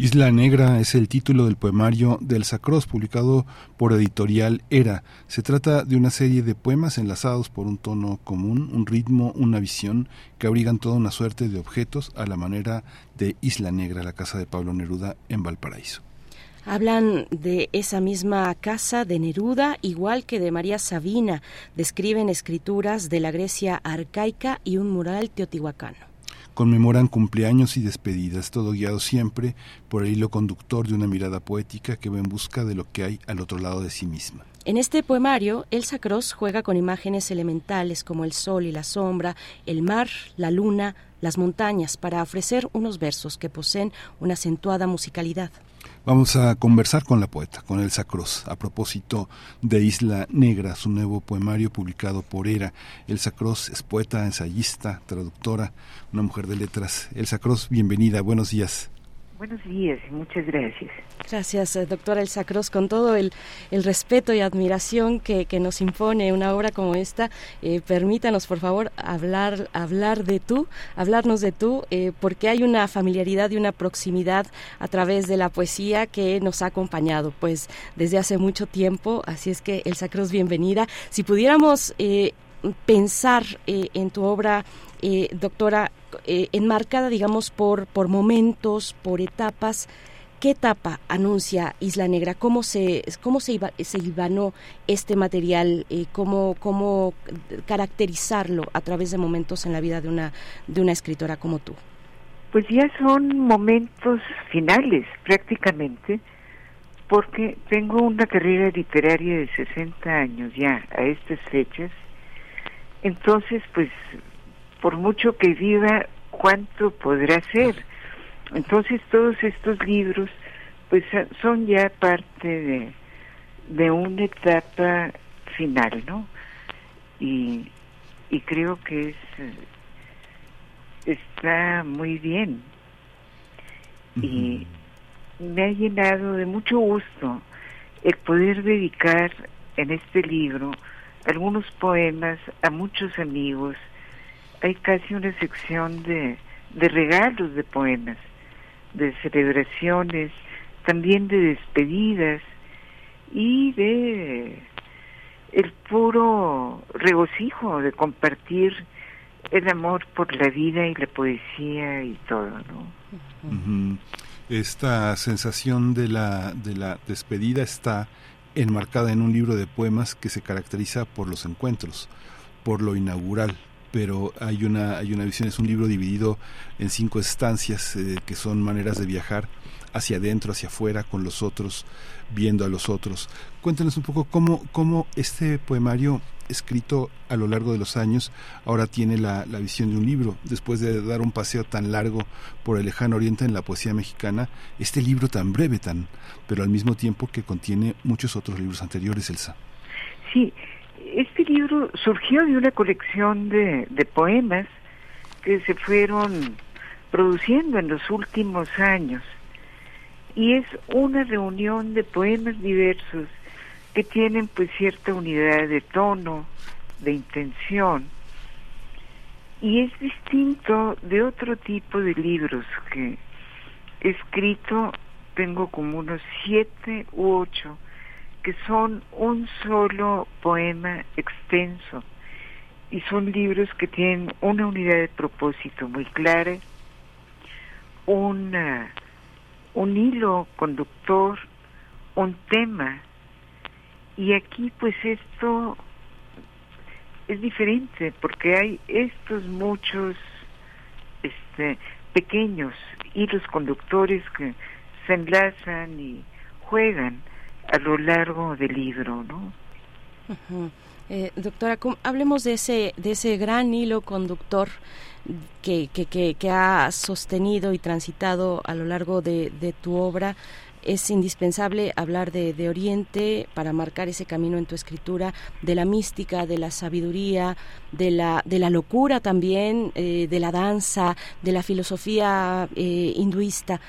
Isla Negra es el título del poemario del Sacros, publicado por editorial Era. Se trata de una serie de poemas enlazados por un tono común, un ritmo, una visión, que abrigan toda una suerte de objetos a la manera de Isla Negra, la casa de Pablo Neruda en Valparaíso. Hablan de esa misma casa de Neruda, igual que de María Sabina. Describen escrituras de la Grecia arcaica y un mural teotihuacano conmemoran cumpleaños y despedidas, todo guiado siempre por el hilo conductor de una mirada poética que va en busca de lo que hay al otro lado de sí misma. En este poemario, Elsa Cross juega con imágenes elementales como el sol y la sombra, el mar, la luna, las montañas, para ofrecer unos versos que poseen una acentuada musicalidad. Vamos a conversar con la poeta, con Elsa Cross, a propósito de Isla Negra, su nuevo poemario publicado por Era. Elsa Cross es poeta, ensayista, traductora, una mujer de letras. Elsa Cross, bienvenida, buenos días. Buenos días y muchas gracias. Gracias, eh, doctora Elsa Cross, con todo el, respeto y admiración que, nos impone una obra como esta. Eh, permítanos, por favor, hablar, hablar de tú, hablarnos de tú, eh, porque hay una familiaridad y una proximidad a través de la poesía que nos ha acompañado, pues, desde hace mucho tiempo. Así es que, Elsa Cross, bienvenida. Si pudiéramos pensar en tu obra, doctora, eh, enmarcada, digamos, por, por momentos, por etapas. ¿Qué etapa anuncia Isla Negra? ¿Cómo se, cómo se, iba, se ibanó este material? Eh, ¿cómo, ¿Cómo caracterizarlo a través de momentos en la vida de una, de una escritora como tú? Pues ya son momentos finales prácticamente, porque tengo una carrera literaria de 60 años ya a estas fechas. Entonces, pues por mucho que viva, ¿cuánto podrá ser? Entonces todos estos libros pues son ya parte de, de una etapa final, ¿no? Y, y creo que es está muy bien. Y me ha llenado de mucho gusto el poder dedicar en este libro algunos poemas a muchos amigos hay casi una sección de, de regalos de poemas, de celebraciones, también de despedidas y de el puro regocijo de compartir el amor por la vida y la poesía y todo, ¿no? Esta sensación de la, de la despedida está enmarcada en un libro de poemas que se caracteriza por los encuentros, por lo inaugural, pero hay una, hay una visión, es un libro dividido en cinco estancias eh, que son maneras de viajar hacia adentro, hacia afuera, con los otros, viendo a los otros. Cuéntanos un poco cómo, cómo este poemario escrito a lo largo de los años ahora tiene la, la, visión de un libro. Después de dar un paseo tan largo por el lejano oriente en la poesía mexicana, este libro tan breve, tan, pero al mismo tiempo que contiene muchos otros libros anteriores, Elsa. Sí, este libro surgió de una colección de, de poemas que se fueron produciendo en los últimos años. Y es una reunión de poemas diversos que tienen pues cierta unidad de tono, de intención. Y es distinto de otro tipo de libros que he escrito, tengo como unos siete u ocho que son un solo poema extenso y son libros que tienen una unidad de propósito muy clara, una, un hilo conductor, un tema. Y aquí pues esto es diferente porque hay estos muchos este, pequeños hilos conductores que se enlazan y juegan a lo largo del libro, ¿no? eh, doctora, hablemos de ese, de ese gran hilo conductor que, que, que, ha sostenido y transitado a lo largo de, de tu obra. es indispensable hablar de, de, Oriente para marcar ese camino en tu escritura, de la mística, de la sabiduría, de la, de la locura también, eh, de la danza, de la filosofía eh, hinduista.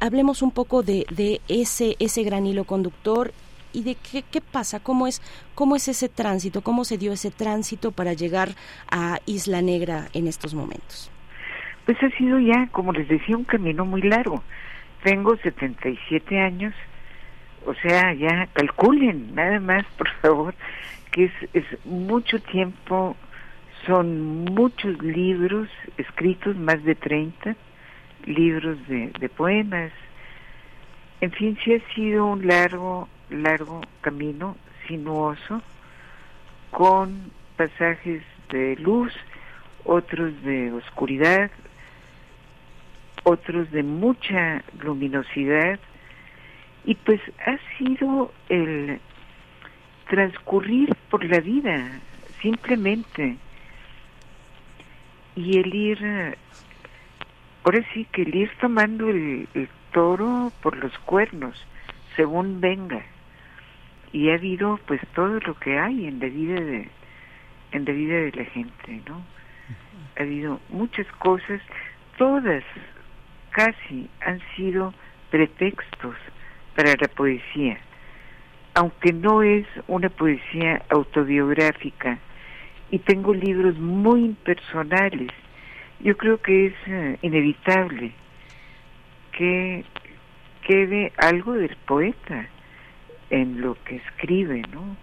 Hablemos un poco de, de, ese, ese gran hilo conductor y de qué, qué pasa, cómo es, cómo es ese tránsito, cómo se dio ese tránsito para llegar a Isla Negra en estos momentos. Pues ha sido ya, como les decía, un camino muy largo tengo 77 años, o sea, ya calculen nada más, por favor, que es, es mucho tiempo, son muchos libros escritos, más de 30 libros de, poemas. En fin, sí ha sido un largo, largo camino, sinuoso, con pasajes de luz, otros de oscuridad, otros de mucha luminosidad y pues ha sido el transcurrir por la vida simplemente y el ir ahora sí que el ir tomando el, toro por los cuernos según venga. Y ha habido pues todo lo que hay en la vida de en la vida de la gente no ha habido muchas cosas todas casi han sido pretextos para la poesía, aunque no es una poesía autobiográfica y tengo libros muy impersonales, yo creo que es eh, inevitable que quede algo del poeta en lo que escribe, ¿no?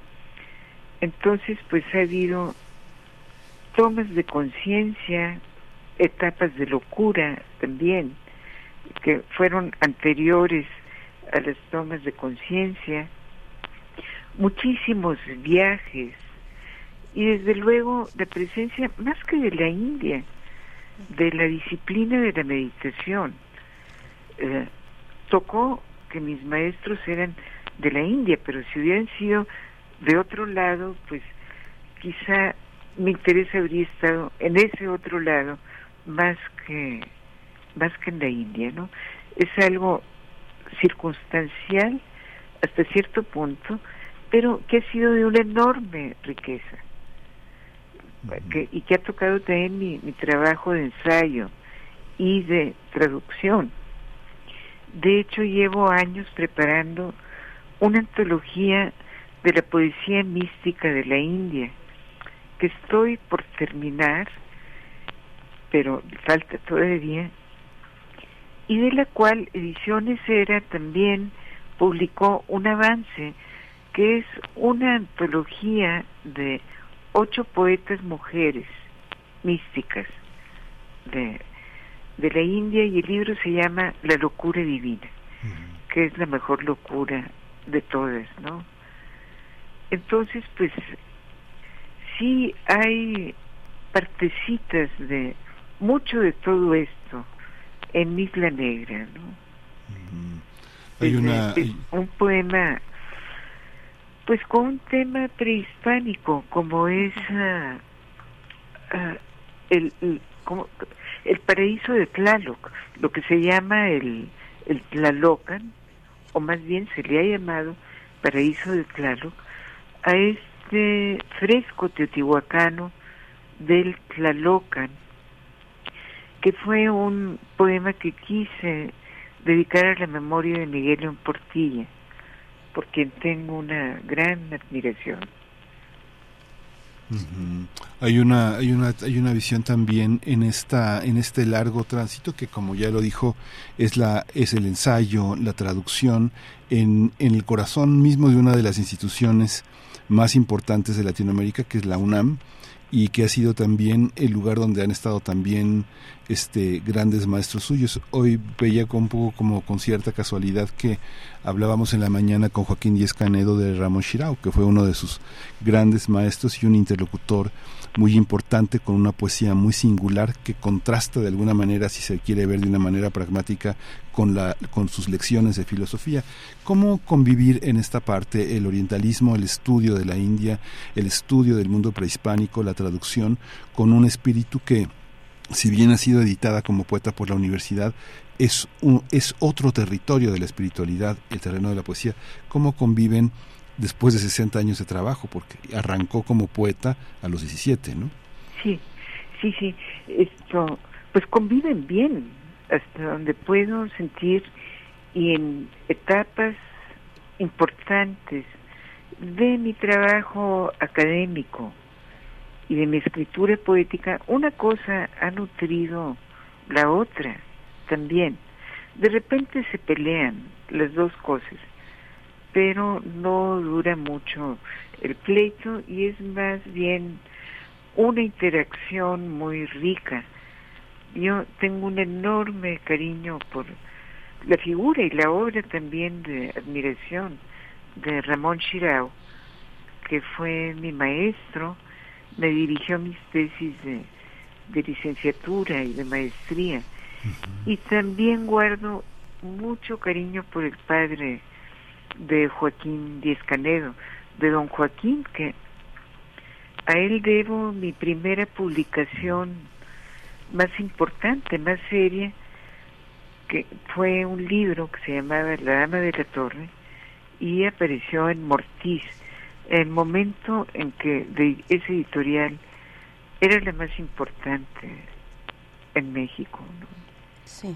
Entonces, pues ha habido tomas de conciencia, etapas de locura también, que fueron anteriores a las tomas de conciencia, muchísimos viajes y desde luego la presencia más que de la India, de la disciplina de la meditación. Eh, tocó que mis maestros eran de la India, pero si hubieran sido de otro lado, pues quizá mi interés habría estado en ese otro lado más que más que en la India, ¿no? Es algo circunstancial hasta cierto punto, pero que ha sido de una enorme riqueza que, y que ha tocado también mi, mi trabajo de ensayo y de traducción. De hecho, llevo años preparando una antología de la poesía mística de la India, que estoy por terminar, pero falta todavía, y de la cual Ediciones Era también publicó un avance que es una antología de ocho poetas mujeres místicas de, de la India y el libro se llama La locura divina, que es la mejor locura de todas, ¿no? Entonces, pues sí hay partecitas de mucho de todo esto en Isla Negra, ¿no? Hay una... un poema, pues con un tema prehispánico, como es ah, ah, el, el, como, el paraíso de Tlaloc, lo que se llama el, el Tlalocan, o más bien se le ha llamado paraíso de Tlaloc, a este fresco teotihuacano del Tlalocan, que fue un poema que quise dedicar a la memoria de Miguel León Portilla, por quien tengo una gran admiración. Hay una hay una hay una visión también en esta en este largo tránsito que como ya lo dijo es la es el ensayo, la traducción en en el corazón mismo de una de las instituciones más importantes de Latinoamérica que es la UNAM y que ha sido también el lugar donde han estado también este grandes maestros suyos. Hoy veía un poco como con cierta casualidad que hablábamos en la mañana con Joaquín Díez Canedo de Ramón Shirao, que fue uno de sus grandes maestros y un interlocutor muy importante con una poesía muy singular que contrasta de alguna manera, si se quiere ver de una manera pragmática, con, la, con sus lecciones de filosofía. ¿Cómo convivir en esta parte el orientalismo, el estudio de la India, el estudio del mundo prehispánico, la traducción, con un espíritu que si bien ha sido editada como poeta por la universidad, es, un, es otro territorio de la espiritualidad, el terreno de la poesía. ¿Cómo conviven después de 60 años de trabajo? Porque arrancó como poeta a los 17, ¿no? Sí, sí, sí. Esto, pues conviven bien, hasta donde puedo sentir y en etapas importantes de mi trabajo académico y de mi escritura poética, una cosa ha nutrido la otra también. De repente se pelean las dos cosas, pero no dura mucho el pleito y es más bien una interacción muy rica. Yo tengo un enorme cariño por la figura y la obra también de admiración de Ramón Chirao, que fue mi maestro, me dirigió mis tesis de, de licenciatura y de maestría. Y también guardo mucho cariño por el padre de Joaquín Díez Canedo, de don Joaquín, que a él debo mi primera publicación más importante, más seria, que fue un libro que se llamaba La Dama de la Torre y apareció en Mortiz, el momento en que de ese editorial era la más importante en México. ¿no? Sí.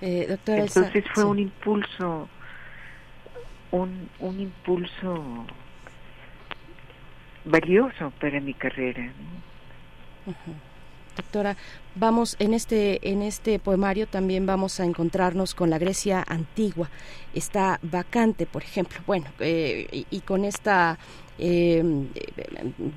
Eh, doctora Entonces fue sí. un impulso, un, un impulso valioso para mi carrera. Doctora, vamos en este en este poemario también vamos a encontrarnos con la Grecia antigua. Está vacante, por ejemplo. Bueno, eh, y, con esta eh,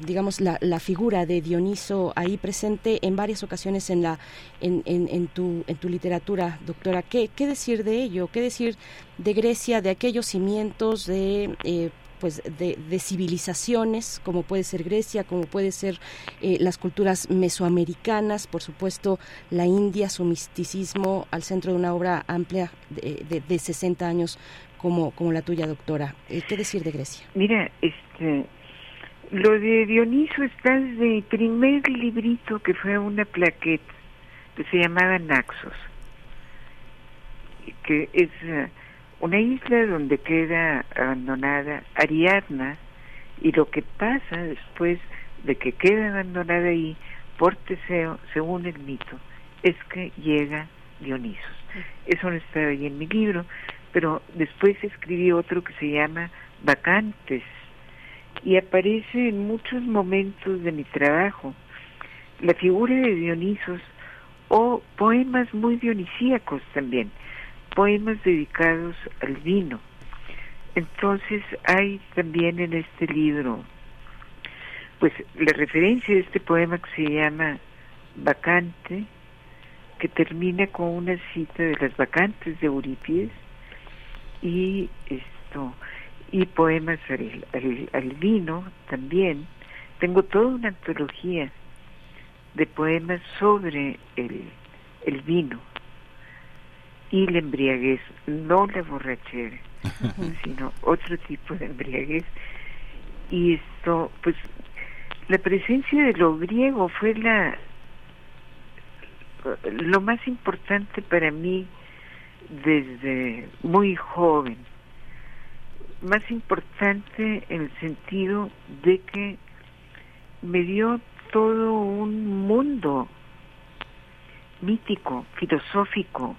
digamos la, la figura de Dioniso ahí presente en varias ocasiones en la en, en, en tu en tu literatura, doctora. ¿Qué, qué decir de ello? ¿Qué decir de Grecia, de aquellos cimientos de eh, pues de, de civilizaciones como puede ser Grecia, como puede ser eh, las culturas mesoamericanas, por supuesto la India, su misticismo al centro de una obra amplia de, de, de 60 años como, como la tuya, doctora. Eh, ¿Qué decir de Grecia? Mira, este, lo de Dioniso está el primer librito que fue una plaqueta que se llamaba Naxos, que es eh, una isla donde queda abandonada Ariadna y lo que pasa después de que queda abandonada ahí por Teseo, según el mito, es que llega Dionisos. Eso no está ahí en mi libro, pero después escribí otro que se llama Vacantes y aparece en muchos momentos de mi trabajo la figura de Dionisos o poemas muy dionisíacos también, poemas dedicados al vino. Entonces hay también en este libro, pues la referencia de este poema que se llama Vacante, que termina con una cita de las vacantes de Eurípides y esto y poemas al, al, al vino también. Tengo toda una antología de poemas sobre el, el vino y la embriaguez, no la borrachera, sino otro tipo de embriaguez. Y esto, pues, la presencia de lo griego fue la lo más importante para mí desde muy joven. Más importante en el sentido de que me dio todo un mundo mítico, filosófico,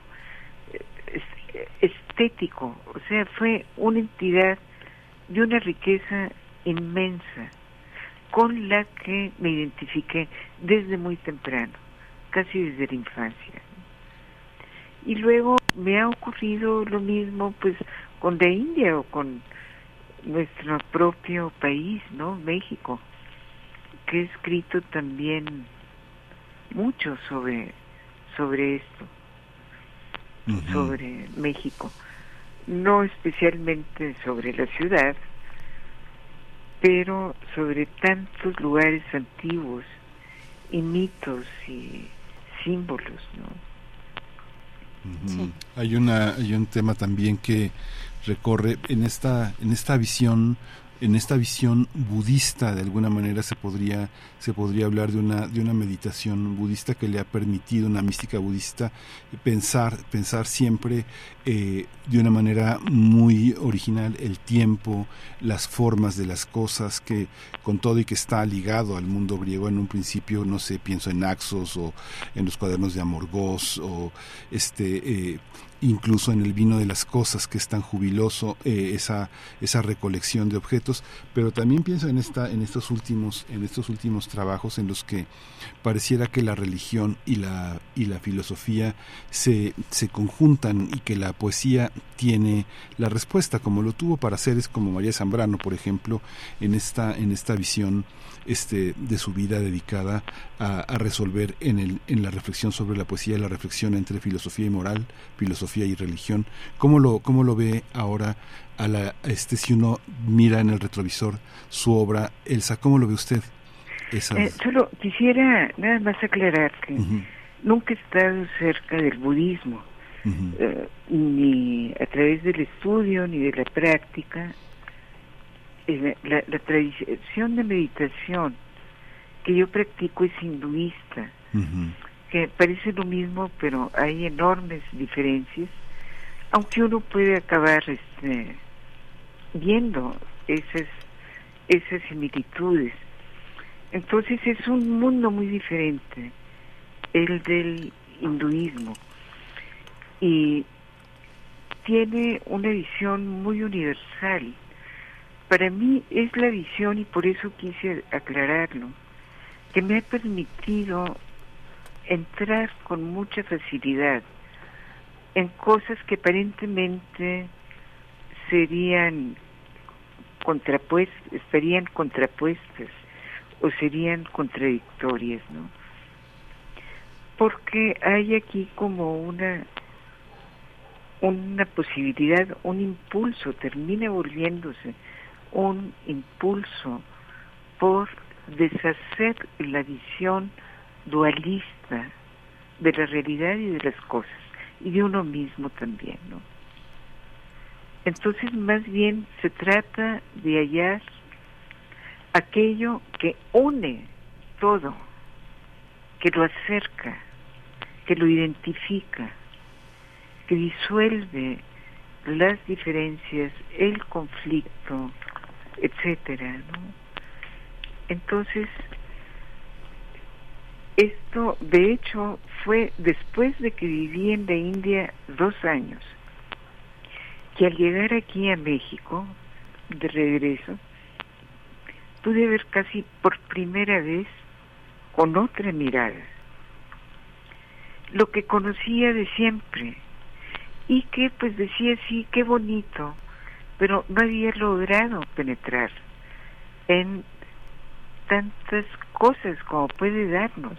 estético, o sea, fue una entidad de una riqueza inmensa con la que me identifiqué desde muy temprano, casi desde la infancia. Y luego me ha ocurrido lo mismo pues con la India o con nuestro propio país, ¿no? México, que he escrito también mucho sobre sobre esto sobre México, no especialmente sobre la ciudad, pero sobre tantos lugares antiguos y mitos y símbolos, ¿no? Ujú. Hay una hay un tema también que recorre en esta en esta visión en esta visión budista de alguna manera se podría se podría hablar de una de una meditación budista que le ha permitido una mística budista pensar pensar siempre eh, de una manera muy original el tiempo las formas de las cosas que con todo y que está ligado al mundo griego. En un principio no sé pienso en Naxos o en los cuadernos de Amorgós o este eh, incluso en el vino de las cosas que es tan jubiloso eh, esa esa recolección de objetos pero también pienso en esta en estos últimos en estos últimos trabajos en los que pareciera que la religión y la y la filosofía se se conjuntan y que la poesía tiene la respuesta como lo tuvo para seres como María Zambrano por ejemplo en esta en esta visión este de su vida dedicada a, a resolver en el en la reflexión sobre la poesía la reflexión entre filosofía y moral filosofía y religión. Cómo lo cómo lo ve ahora a la este si uno mira en el retrovisor su obra Elsa cómo lo ve usted Esa- Eh, solo quisiera nada más aclarar que nunca he estado cerca del budismo, eh, ni a través del estudio ni de la práctica. Eh, la, la tradición de meditación que yo practico es hinduista, que parece lo mismo, pero hay enormes diferencias, aunque uno puede acabar este, viendo esas, esas similitudes. Entonces es un mundo muy diferente, el del hinduismo, y tiene una visión muy universal. Para mí es la visión, y por eso quise aclararlo, que me ha permitido entrar con mucha facilidad en cosas que aparentemente serían contrapuestas, estarían contrapuestas o serían contradictorias, ¿no? Porque hay aquí como una una posibilidad, un impulso, termina volviéndose un impulso por deshacer la visión dualista de la realidad y de las cosas y de uno mismo también. Entonces, más bien se trata de hallar aquello que une todo, que lo acerca, que lo identifica, que disuelve las diferencias, el conflicto, etcétera, ¿no? Entonces, esto de hecho fue después de que viví en la India dos años, que al llegar aquí a México, de regreso, pude ver casi por primera vez con otra mirada lo que conocía de siempre y que pues decía sí, qué bonito, pero no había logrado penetrar en tantas cosas como puede darnos.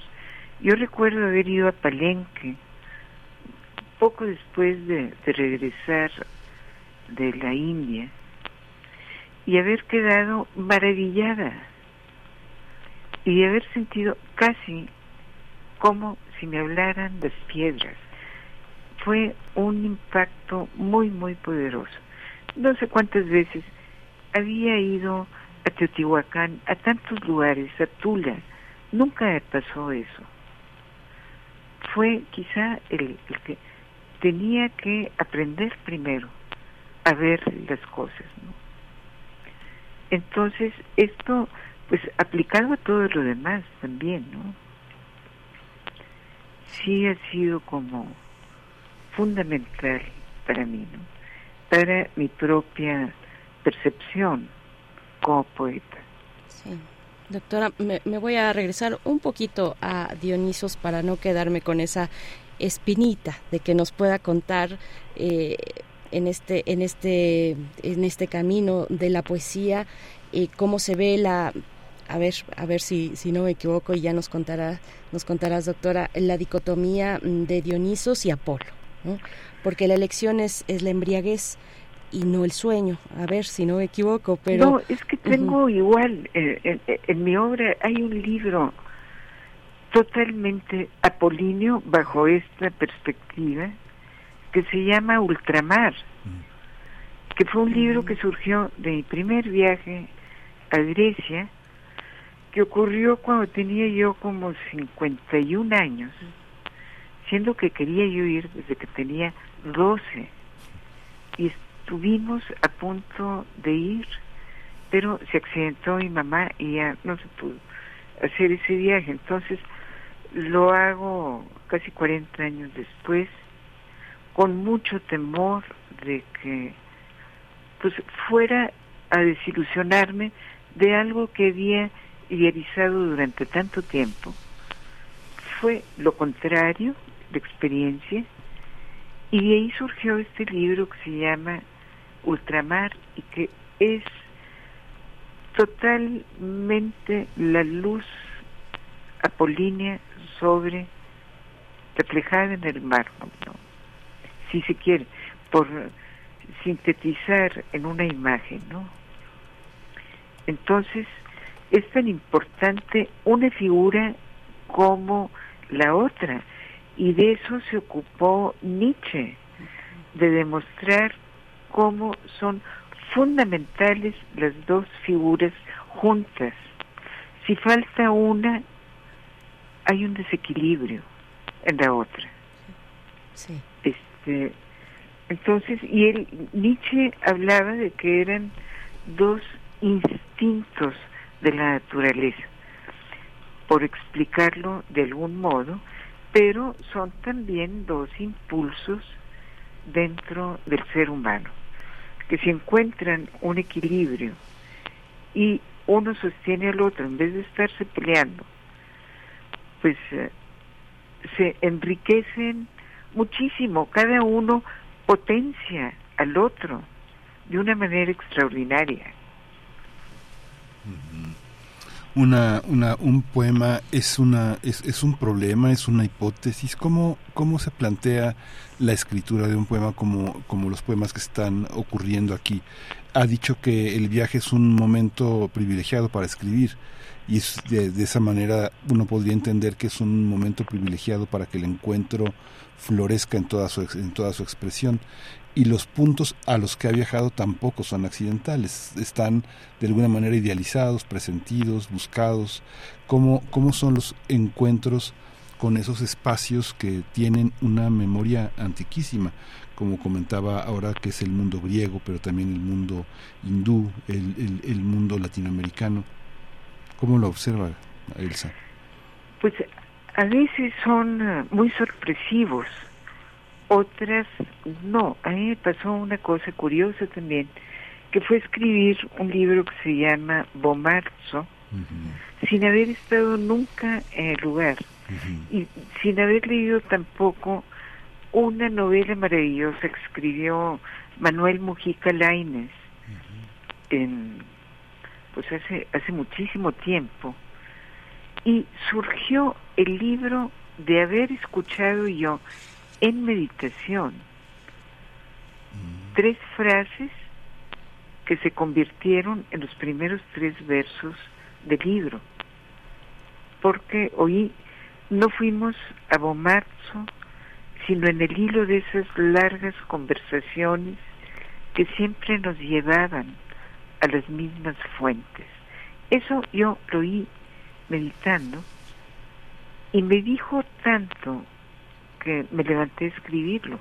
Yo recuerdo haber ido a Palenque poco después de, regresar de la India y haber quedado maravillada y haber sentido casi como si me hablaran las piedras. Fue un impacto muy, muy poderoso. No sé cuántas veces había ido a Teotihuacán, a tantos lugares, a Tula. Nunca pasó eso. Fue quizá el, el que tenía que aprender primero a ver las cosas. ¿no? Entonces, esto, pues aplicado a todo lo demás también, ¿no? Sí ha sido como fundamental para mí, ¿no? Para mi propia percepción como poeta. Sí. Doctora, me, voy a regresar un poquito a Dionisos para no quedarme con esa espinita de que nos pueda contar eh, en este en este en este camino de la poesía eh, cómo se ve la a ver a ver si, si no me equivoco y ya nos contará nos contarás doctora la dicotomía de Dionisos y Apolo ¿no? Porque la elección es, es la embriaguez y no el sueño. A ver si no me equivoco pero No, es que tengo igual, eh, en, en mi obra hay un libro totalmente apolíneo bajo esta perspectiva que se llama Ultramar. que fue un libro que surgió de mi primer viaje a Grecia, que ocurrió cuando tenía yo como 51 años, siendo que quería yo ir desde que tenía 12. Y estuvimos a punto de ir, pero se accidentó mi mamá y ya no se pudo hacer ese viaje. Entonces lo hago casi 40 años después, con mucho temor de que pues fuera a desilusionarme de algo que había idealizado durante tanto tiempo. Fue lo contrario, la experiencia, y de ahí surgió este libro que se llama Ultramar y que es totalmente la luz apolínea sobre reflejada en el mar, ¿no? si se quiere, por sintetizar en una imagen, ¿no? Entonces, es tan importante una figura como la otra, y de eso se ocupó Nietzsche, de demostrar cómo son fundamentales las dos figuras juntas. Si falta una, hay un desequilibrio en la otra. Sí. Este, entonces, y él, Nietzsche hablaba de que eran dos instintos de la naturaleza, por explicarlo de algún modo, pero son también dos impulsos dentro del ser humano, que si encuentran un equilibrio y uno sostiene al otro en vez de estarse peleando, pues eh, se enriquecen muchísimo, cada uno potencia al otro de una manera extraordinaria. Una, una, un poema es, una, es, es un problema, es una hipótesis. ¿Cómo, ¿Cómo se plantea la escritura de un poema como, como los poemas que están ocurriendo aquí? Ha dicho que el viaje es un momento privilegiado para escribir y es de, de, esa manera uno podría entender que es un momento privilegiado para que el encuentro florezca en toda su, en toda su expresión y los puntos a los que ha viajado tampoco son accidentales, están de alguna manera idealizados, presentidos, buscados, cómo, cómo son los encuentros con esos espacios que tienen una memoria antiquísima, como comentaba ahora que es el mundo griego, pero también el mundo hindú, el, el, el mundo latinoamericano. ¿Cómo lo observa Elsa? Pues a veces son muy sorpresivos otras no. A mí me pasó una cosa curiosa también, que fue escribir un libro que se llama Bomarzo, sin haber estado nunca en el lugar. Y sin haber leído tampoco una novela maravillosa que escribió Manuel Mujica Lainez en pues hace hace muchísimo tiempo. Y surgió el libro de haber escuchado yo en meditación tres frases que se convirtieron en los primeros tres versos del libro. Porque hoy no fuimos a Bomarzo, sino en el hilo de esas largas conversaciones que siempre nos llevaban a las mismas fuentes. Eso yo lo oí meditando y me dijo tanto que me levanté a escribirlo,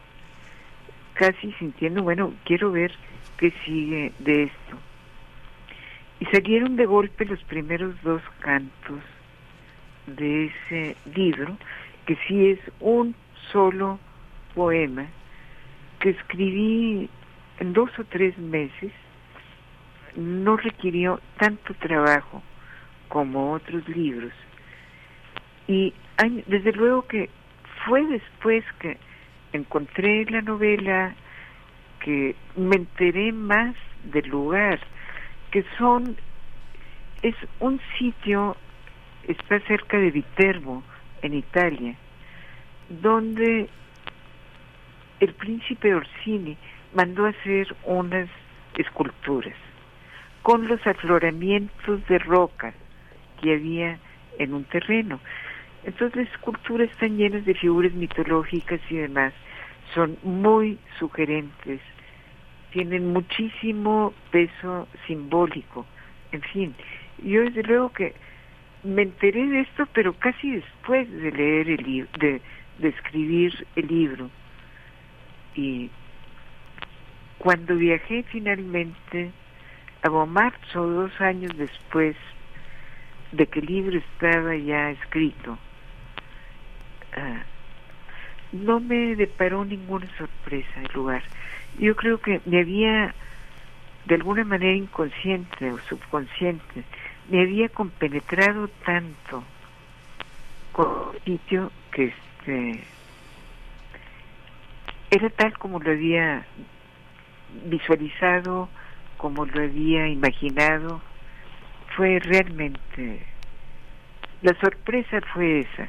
casi sintiendo, bueno, quiero ver qué sigue de esto. Y salieron de golpe los primeros dos cantos de ese libro, que sí es un solo poema que escribí en dos o tres meses, no requirió tanto trabajo como otros libros. Y desde luego que fue después que encontré la novela que me enteré más del lugar, que son, es un sitio, está cerca de Viterbo, en Italia, donde el príncipe Orsini mandó hacer unas esculturas con los afloramientos de roca que había en un terreno. Entonces las esculturas están llenas de figuras mitológicas y demás. Son muy sugerentes tienen muchísimo peso simbólico. En fin, yo desde luego que me enteré de esto, pero casi después de leer el libro, de, escribir el libro. Y cuando viajé finalmente a Bomarzo, dos años después de que el libro estaba ya escrito, ah, no me deparó ninguna sorpresa el lugar. Yo creo que me había, de alguna manera inconsciente o subconsciente, me había compenetrado tanto con el sitio que este era tal como lo había visualizado, como lo había imaginado, fue realmente la sorpresa fue esa.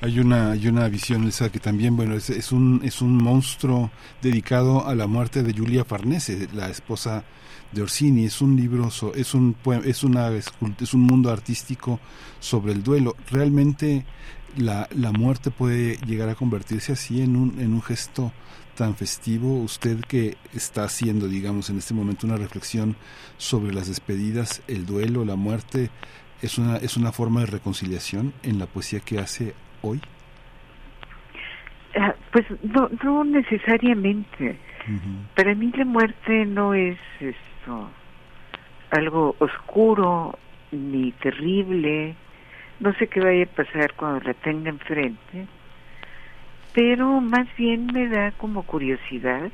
Hay una hay una visión esa que también bueno es, es un es un monstruo dedicado a la muerte de Julia Farnese, la esposa de Orsini. Es un libro es un es una es un mundo artístico sobre el duelo. Realmente la, la muerte puede llegar a convertirse así en un en un gesto tan festivo. Usted que está haciendo digamos en este momento una reflexión sobre las despedidas, el duelo, la muerte es una es una forma de reconciliación en la poesía que hace hoy. Ah, pues no, no necesariamente. Para mí la muerte no es esto algo oscuro ni terrible. No sé qué vaya a pasar cuando la tenga enfrente, pero más bien me da como curiosidad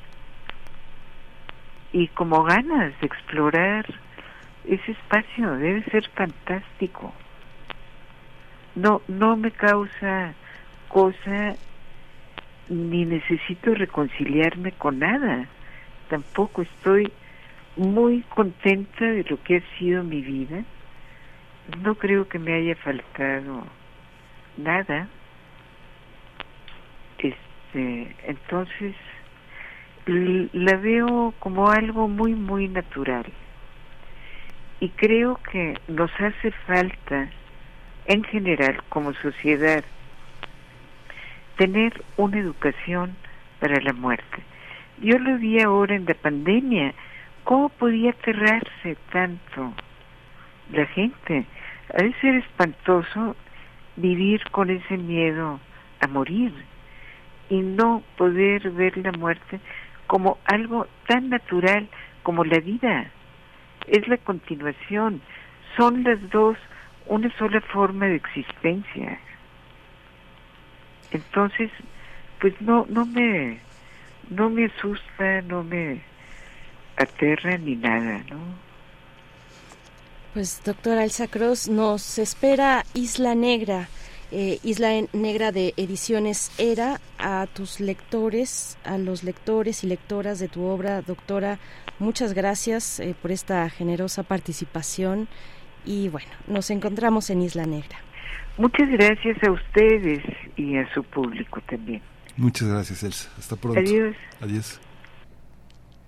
y como ganas de explorar ese espacio. Debe ser fantástico. No, no me causa cosa ni necesito reconciliarme con nada. Tampoco estoy muy contenta de lo que ha sido mi vida. No creo que me haya faltado nada. Este, entonces la veo como algo muy muy natural. Y creo que nos hace falta en general como sociedad tener una educación para la muerte. Yo lo vi ahora en la pandemia, cómo podía aterrarse tanto la gente. Ha de ser espantoso vivir con ese miedo a morir y no poder ver la muerte como algo tan natural como la vida. Es la continuación, son las dos una sola forma de existencia. Entonces, pues no no me no me asusta, no me aterra ni nada, ¿no? Pues doctora Elsa Cross, nos espera Isla Negra, eh, Isla Negra de Ediciones Era, a tus lectores, a los lectores y lectoras de tu obra, doctora, muchas gracias eh, por esta generosa participación y bueno, nos encontramos en Isla Negra. Muchas gracias a ustedes y a su público también. Muchas gracias, Elsa. Hasta pronto. Adiós. Adiós.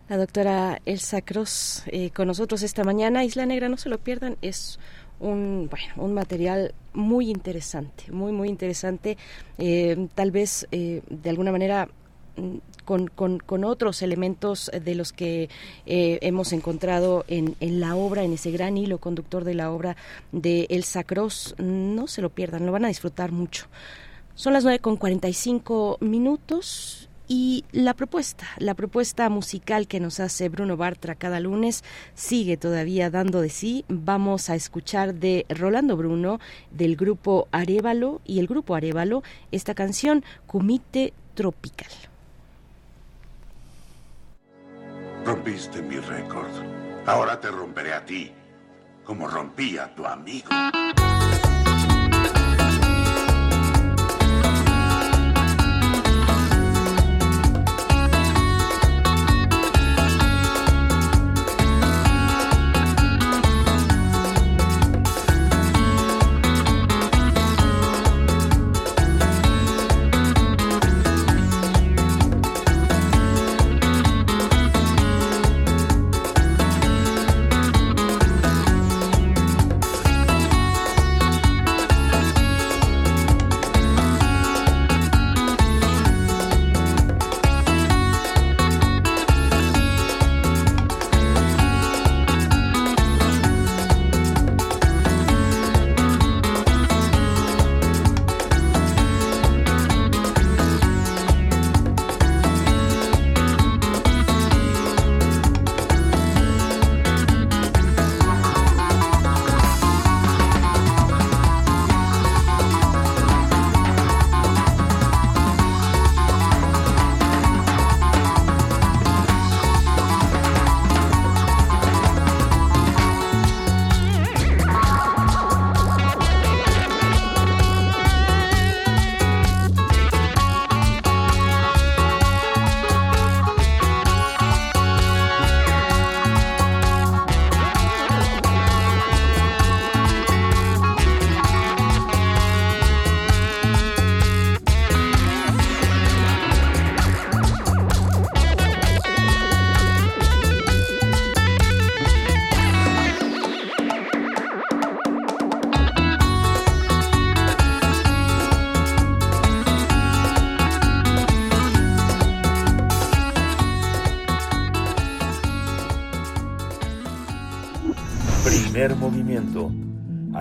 La doctora Elsa Cross eh, con nosotros esta mañana. Isla Negra, no se lo pierdan, es un, bueno, un material muy interesante, muy, muy interesante. Eh, tal vez eh, de alguna manera mm, con, con, con otros elementos de los que eh, hemos encontrado en, en la obra, en ese gran hilo conductor de la obra de Elsa Cross. No se lo pierdan, lo van a disfrutar mucho. Son las 9 con 45 minutos y la propuesta, la propuesta musical que nos hace Bruno Bartra cada lunes sigue todavía dando de sí. Vamos a escuchar de Rolando Bruno del grupo Arevalo y el grupo Arevalo esta canción Comite Tropical. Rompiste mi récord. Ahora te romperé a ti, como rompí a tu amigo.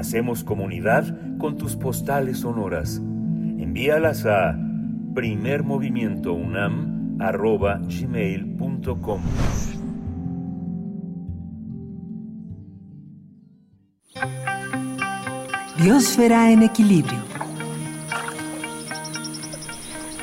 Hacemos comunidad con tus postales sonoras. Envíalas a primermovimientounam.gmail.com Biosfera en equilibrio.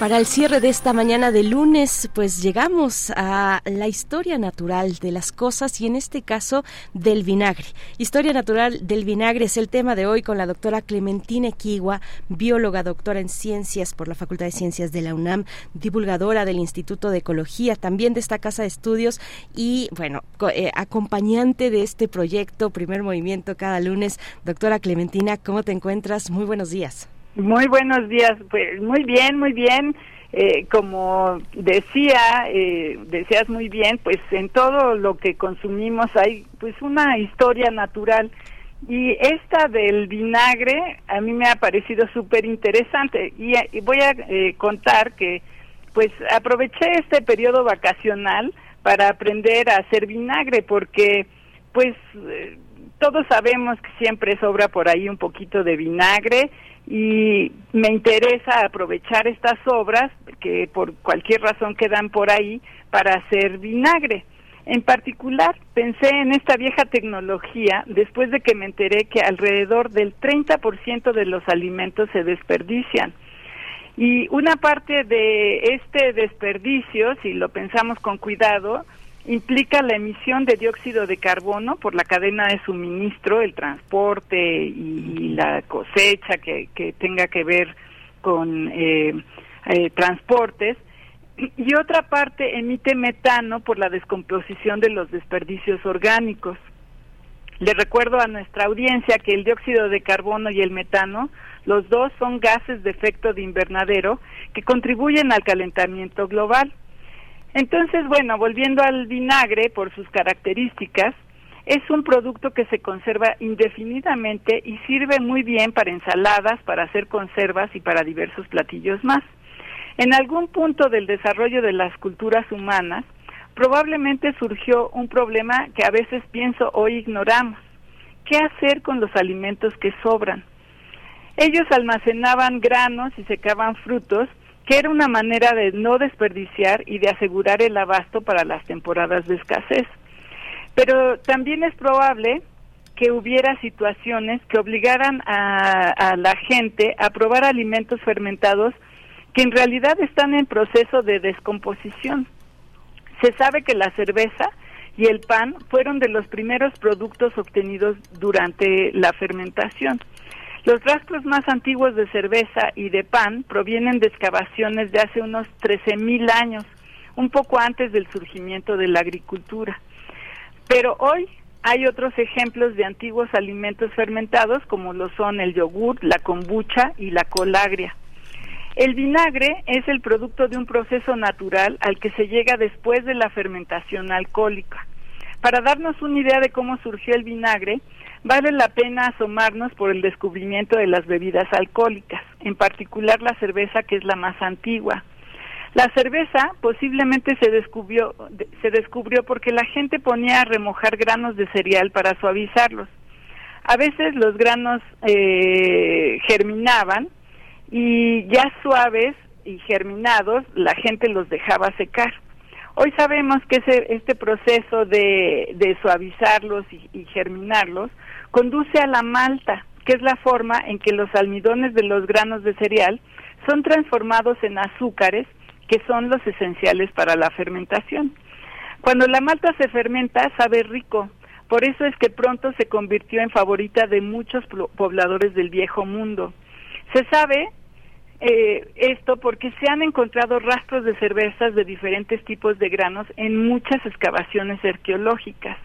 Para el cierre de esta mañana de lunes, pues llegamos a la historia natural de las cosas y en este caso del vinagre. Historia natural del vinagre es el tema de hoy con la doctora Clementina Equigua, bióloga, doctora en ciencias por la Facultad de Ciencias de la UNAM, divulgadora del Instituto de Ecología, también de esta casa de estudios y, bueno, eh, acompañante de este proyecto, primer movimiento cada lunes. Doctora Clementina, ¿cómo te encuentras? Muy buenos días. Muy buenos días, pues muy bien, muy bien. Eh, como decía, eh, decías muy bien, pues en todo lo que consumimos hay pues una historia natural y esta del vinagre a mí me ha parecido súper interesante y, y, voy a eh, contar que pues aproveché este periodo vacacional para aprender a hacer vinagre porque pues eh, todos sabemos que siempre sobra por ahí un poquito de vinagre y me interesa aprovechar estas obras que por cualquier razón quedan por ahí para hacer vinagre. En particular, pensé en esta vieja tecnología después de que me enteré que alrededor del 30% de los alimentos se desperdician. Y una parte de este desperdicio, si lo pensamos con cuidado, implica la emisión de dióxido de carbono por la cadena de suministro, el transporte y, la cosecha que, tenga que ver con eh, eh, transportes. Y otra parte emite metano por la descomposición de los desperdicios orgánicos. Le recuerdo a nuestra audiencia que el dióxido de carbono y el metano, los dos son gases de efecto de invernadero que contribuyen al calentamiento global. Entonces, bueno, volviendo al vinagre por sus características, es un producto que se conserva indefinidamente y sirve muy bien para ensaladas, para hacer conservas y para diversos platillos más. En algún punto del desarrollo de las culturas humanas, probablemente surgió un problema que a veces pienso hoy ignoramos. ¿Qué hacer con los alimentos que sobran? Ellos almacenaban granos y secaban frutos que era una manera de no desperdiciar y de asegurar el abasto para las temporadas de escasez. Pero también es probable que hubiera situaciones que obligaran a, la gente a probar alimentos fermentados que en realidad están en proceso de descomposición. Se sabe que la cerveza y el pan fueron de los primeros productos obtenidos durante la fermentación. Los rastros más antiguos de cerveza y de pan provienen de excavaciones de hace unos 13.000 años, un poco antes del surgimiento de la agricultura. Pero hoy hay otros ejemplos de antiguos alimentos fermentados como lo son el yogur, la kombucha y la colagria. El vinagre es el producto de un proceso natural al que se llega después de la fermentación alcohólica. Para darnos una idea de cómo surgió el vinagre, vale la pena asomarnos por el descubrimiento de las bebidas alcohólicas, en particular la cerveza que es la más antigua. La cerveza posiblemente se descubrió, porque la gente ponía a remojar granos de cereal para suavizarlos. A veces los granos eh, germinaban y ya suaves y germinados la gente los dejaba secar. Hoy sabemos que ese, este proceso de, suavizarlos y, y, germinarlos conduce a la malta, que es la forma en que los almidones de los granos de cereal son transformados en azúcares, que son los esenciales para la fermentación. Cuando la malta se fermenta, sabe rico, por eso es que pronto se convirtió en favorita de muchos pobladores del viejo mundo. Se sabe eh, esto porque se han encontrado rastros de cervezas de diferentes tipos de granos en muchas excavaciones arqueológicas.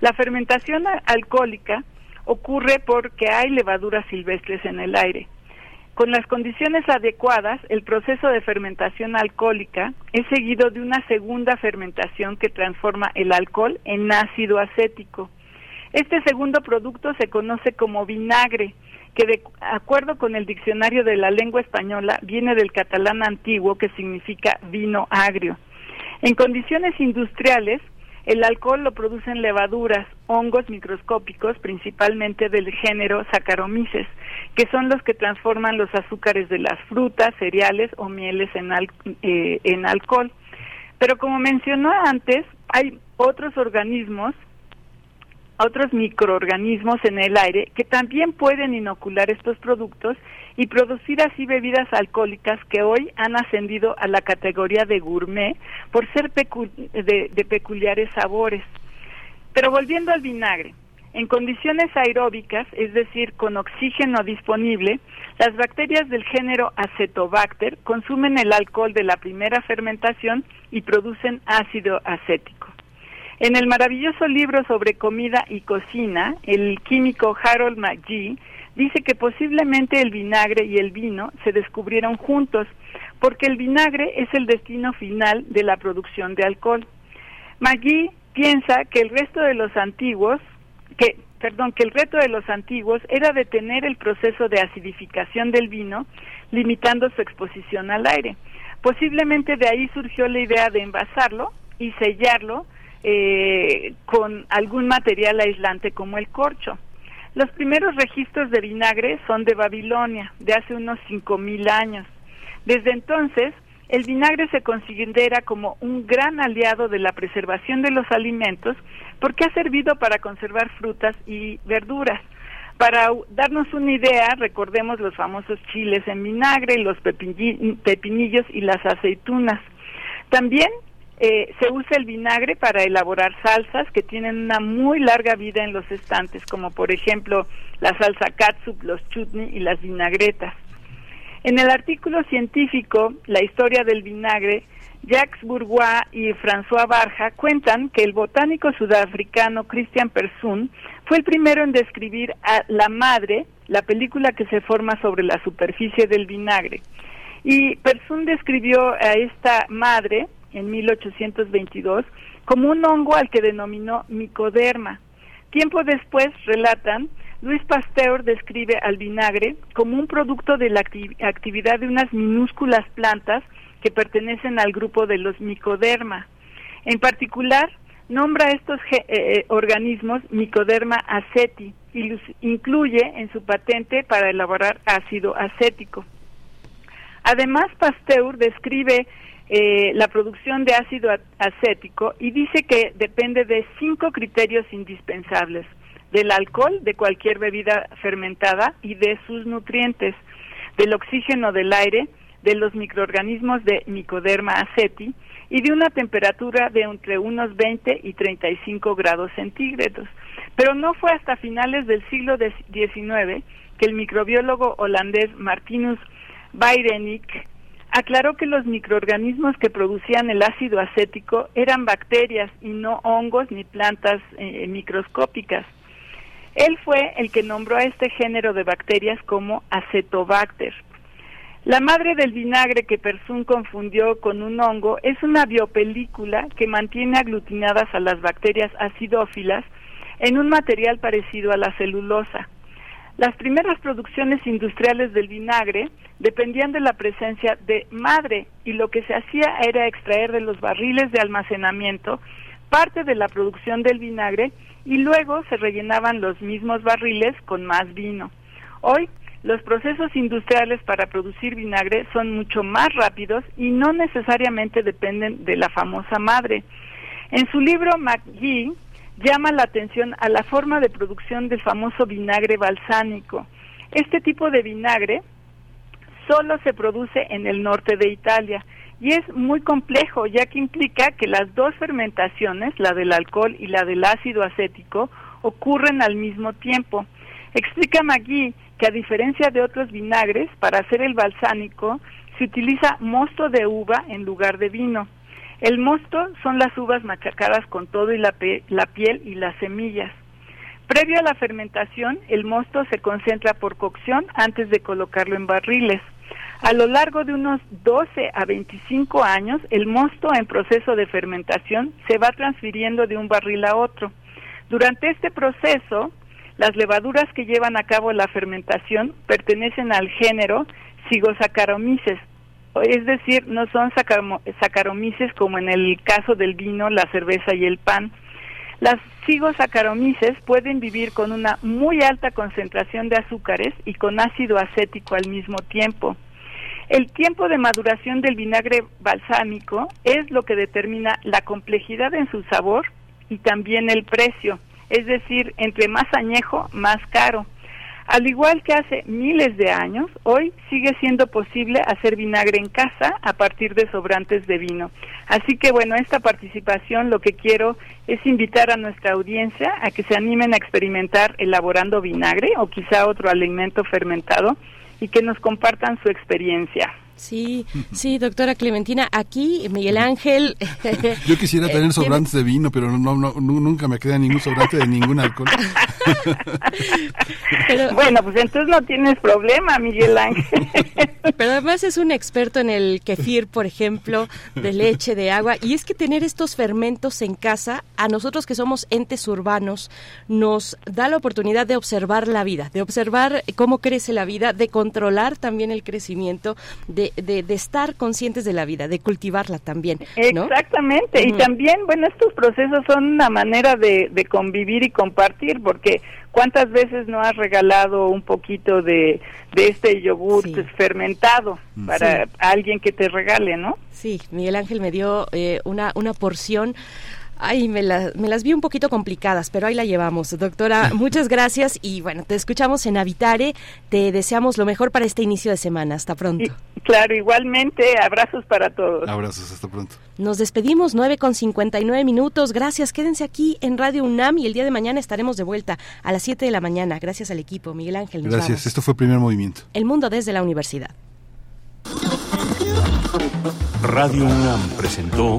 La fermentación alcohólica ocurre porque hay levaduras silvestres en el aire. Con las condiciones adecuadas, el proceso de fermentación alcohólica es seguido de una segunda fermentación que transforma el alcohol en ácido acético. Este segundo producto se conoce como vinagre, que de acuerdo con el diccionario de la lengua española viene del catalán antiguo que significa vino agrio. En condiciones industriales, El alcohol lo producen levaduras, hongos microscópicos, principalmente del género Saccharomyces, que son los que transforman los azúcares de las frutas, cereales o mieles en, eh, en alcohol. Pero como mencionó antes, hay otros organismos otros microorganismos en el aire que también pueden inocular estos productos y producir así bebidas alcohólicas que hoy han ascendido a la categoría de gourmet por ser de, de peculiares sabores. Pero volviendo al vinagre, en condiciones aeróbicas, es decir, con oxígeno disponible, las bacterias del género Acetobacter consumen el alcohol de la primera fermentación y producen ácido acético. En el maravilloso libro sobre comida y cocina, el químico Harold McGee dice que posiblemente el vinagre y el vino se descubrieron juntos, porque el vinagre es el destino final de la producción de alcohol. McGee piensa que el resto de los antiguos, que perdón, que el reto de los antiguos era detener el proceso de acidificación del vino, limitando su exposición al aire. Posiblemente de ahí surgió la idea de envasarlo y sellarlo eh, con algún material aislante como el corcho. Los primeros registros de vinagre son de Babilonia, de hace unos 5.000 años. Desde entonces, el vinagre se considera como un gran aliado de la preservación de los alimentos porque ha servido para conservar frutas y verduras. Para darnos una idea, recordemos los famosos chiles en vinagre, los pepinillos y las aceitunas. También eh, se usa el vinagre para elaborar salsas que tienen una muy larga vida en los estantes, como por ejemplo la salsa catsup, los chutney y las vinagretas. En el artículo científico La historia del vinagre, Jacques Bourgois y François Barja cuentan que el botánico sudafricano Christian Persun fue el primero en describir a La Madre, la película que se forma sobre la superficie del vinagre. Y Persun describió a esta madre en 1822 como un hongo al que denominó micoderma. Tiempo después, relatan, Luis Pasteur describe al vinagre como un producto de la actividad de unas minúsculas plantas que pertenecen al grupo de los micoderma. En particular, nombra estos eh, eh, organismos micoderma aceti y los incluye en su patente para elaborar ácido acético. Además, Pasteur describe eh, la producción de ácido acético y dice que depende de cinco criterios indispensables del alcohol de cualquier bebida fermentada y de sus nutrientes, del oxígeno del aire, de los microorganismos de Mycoderma aceti y de una temperatura de entre unos 20 y 35 grados centígrados. Pero no fue hasta finales del siglo XIX que el microbiólogo holandés Martinus Beirenich aclaró que los microorganismos que producían el ácido acético eran bacterias y no hongos ni plantas eh, microscópicas. Él fue el que nombró a este género de bacterias como acetobacter. La madre del vinagre que Persun confundió con un hongo es una biopelícula que mantiene aglutinadas a las bacterias acidófilas en un material parecido a la celulosa. Las primeras producciones industriales del vinagre dependían de la presencia de madre y lo que se hacía era extraer de los barriles de almacenamiento parte de la producción del vinagre y luego se rellenaban los mismos barriles con más vino. Hoy los procesos industriales para producir vinagre son mucho más rápidos y no necesariamente dependen de la famosa madre. En su libro McGee llama la atención a la forma de producción del famoso vinagre balsánico. Este tipo de vinagre solo se produce en el norte de Italia y es muy complejo ya que implica que las dos fermentaciones, la del alcohol y la del ácido acético, ocurren al mismo tiempo. Explica Magui que a diferencia de otros vinagres, para hacer el balsánico se utiliza mosto de uva en lugar de vino. El mosto son las uvas machacadas con todo y la, la piel y las semillas. Previo a la fermentación, el mosto se concentra por cocción antes de colocarlo en barriles. A lo largo de unos 12 a 25 años, el mosto en proceso de fermentación se va transfiriendo de un barril a otro. Durante este proceso, las levaduras que llevan a cabo la fermentación pertenecen al género Sigosaccharomyces, es decir, no son sacaromices como en el caso del vino, la cerveza y el pan. Las cigosacaromices pueden vivir con una muy alta concentración de azúcares y con ácido acético al mismo tiempo. El tiempo de maduración del vinagre balsámico es lo que determina la complejidad en su sabor y también el precio, es decir, entre más añejo, más caro. Al igual que hace miles de años, hoy sigue siendo posible hacer vinagre en casa a partir de sobrantes de vino. Así que bueno, esta participación lo que quiero es invitar a nuestra audiencia a que se animen a experimentar elaborando vinagre o quizá otro alimento fermentado y que nos compartan su experiencia. Sí, sí, doctora Clementina, aquí Miguel Ángel. [laughs] Yo quisiera eh, tener sobrantes de vino, pero no, no, nunca me queda ningún sobrante de ningún alcohol. [laughs] bueno, pues entonces no tienes problema, Miguel Ángel. [laughs] pero además es un experto en el kefir, por ejemplo, de leche, de agua, y es que tener estos fermentos en casa, a nosotros que somos entes urbanos, nos da la oportunidad de observar la vida, de observar cómo crece la vida, de controlar también el crecimiento, de de, estar conscientes de la vida, de cultivarla también. Exactamente, y también, bueno, estos procesos son una manera de, convivir y compartir, porque ¿cuántas veces no has regalado un poquito de, este yogur fermentado para alguien que te regale, no? Sí, Miguel Ángel me dio eh, una, una porción Ay, me, me, las vi un poquito complicadas, pero ahí la llevamos. Doctora, [laughs] muchas gracias y bueno, te escuchamos en Habitare. Te deseamos lo mejor para este inicio de semana. Hasta pronto. claro, igualmente, abrazos para todos. Abrazos, hasta pronto. Nos despedimos, 9 con 59 minutos. Gracias, quédense aquí en Radio UNAM y el día de mañana estaremos de vuelta a las 7 de la mañana. Gracias al equipo. Miguel Ángel. gracias, esto fue Primer Movimiento. El mundo desde la universidad. Radio UNAM presentó.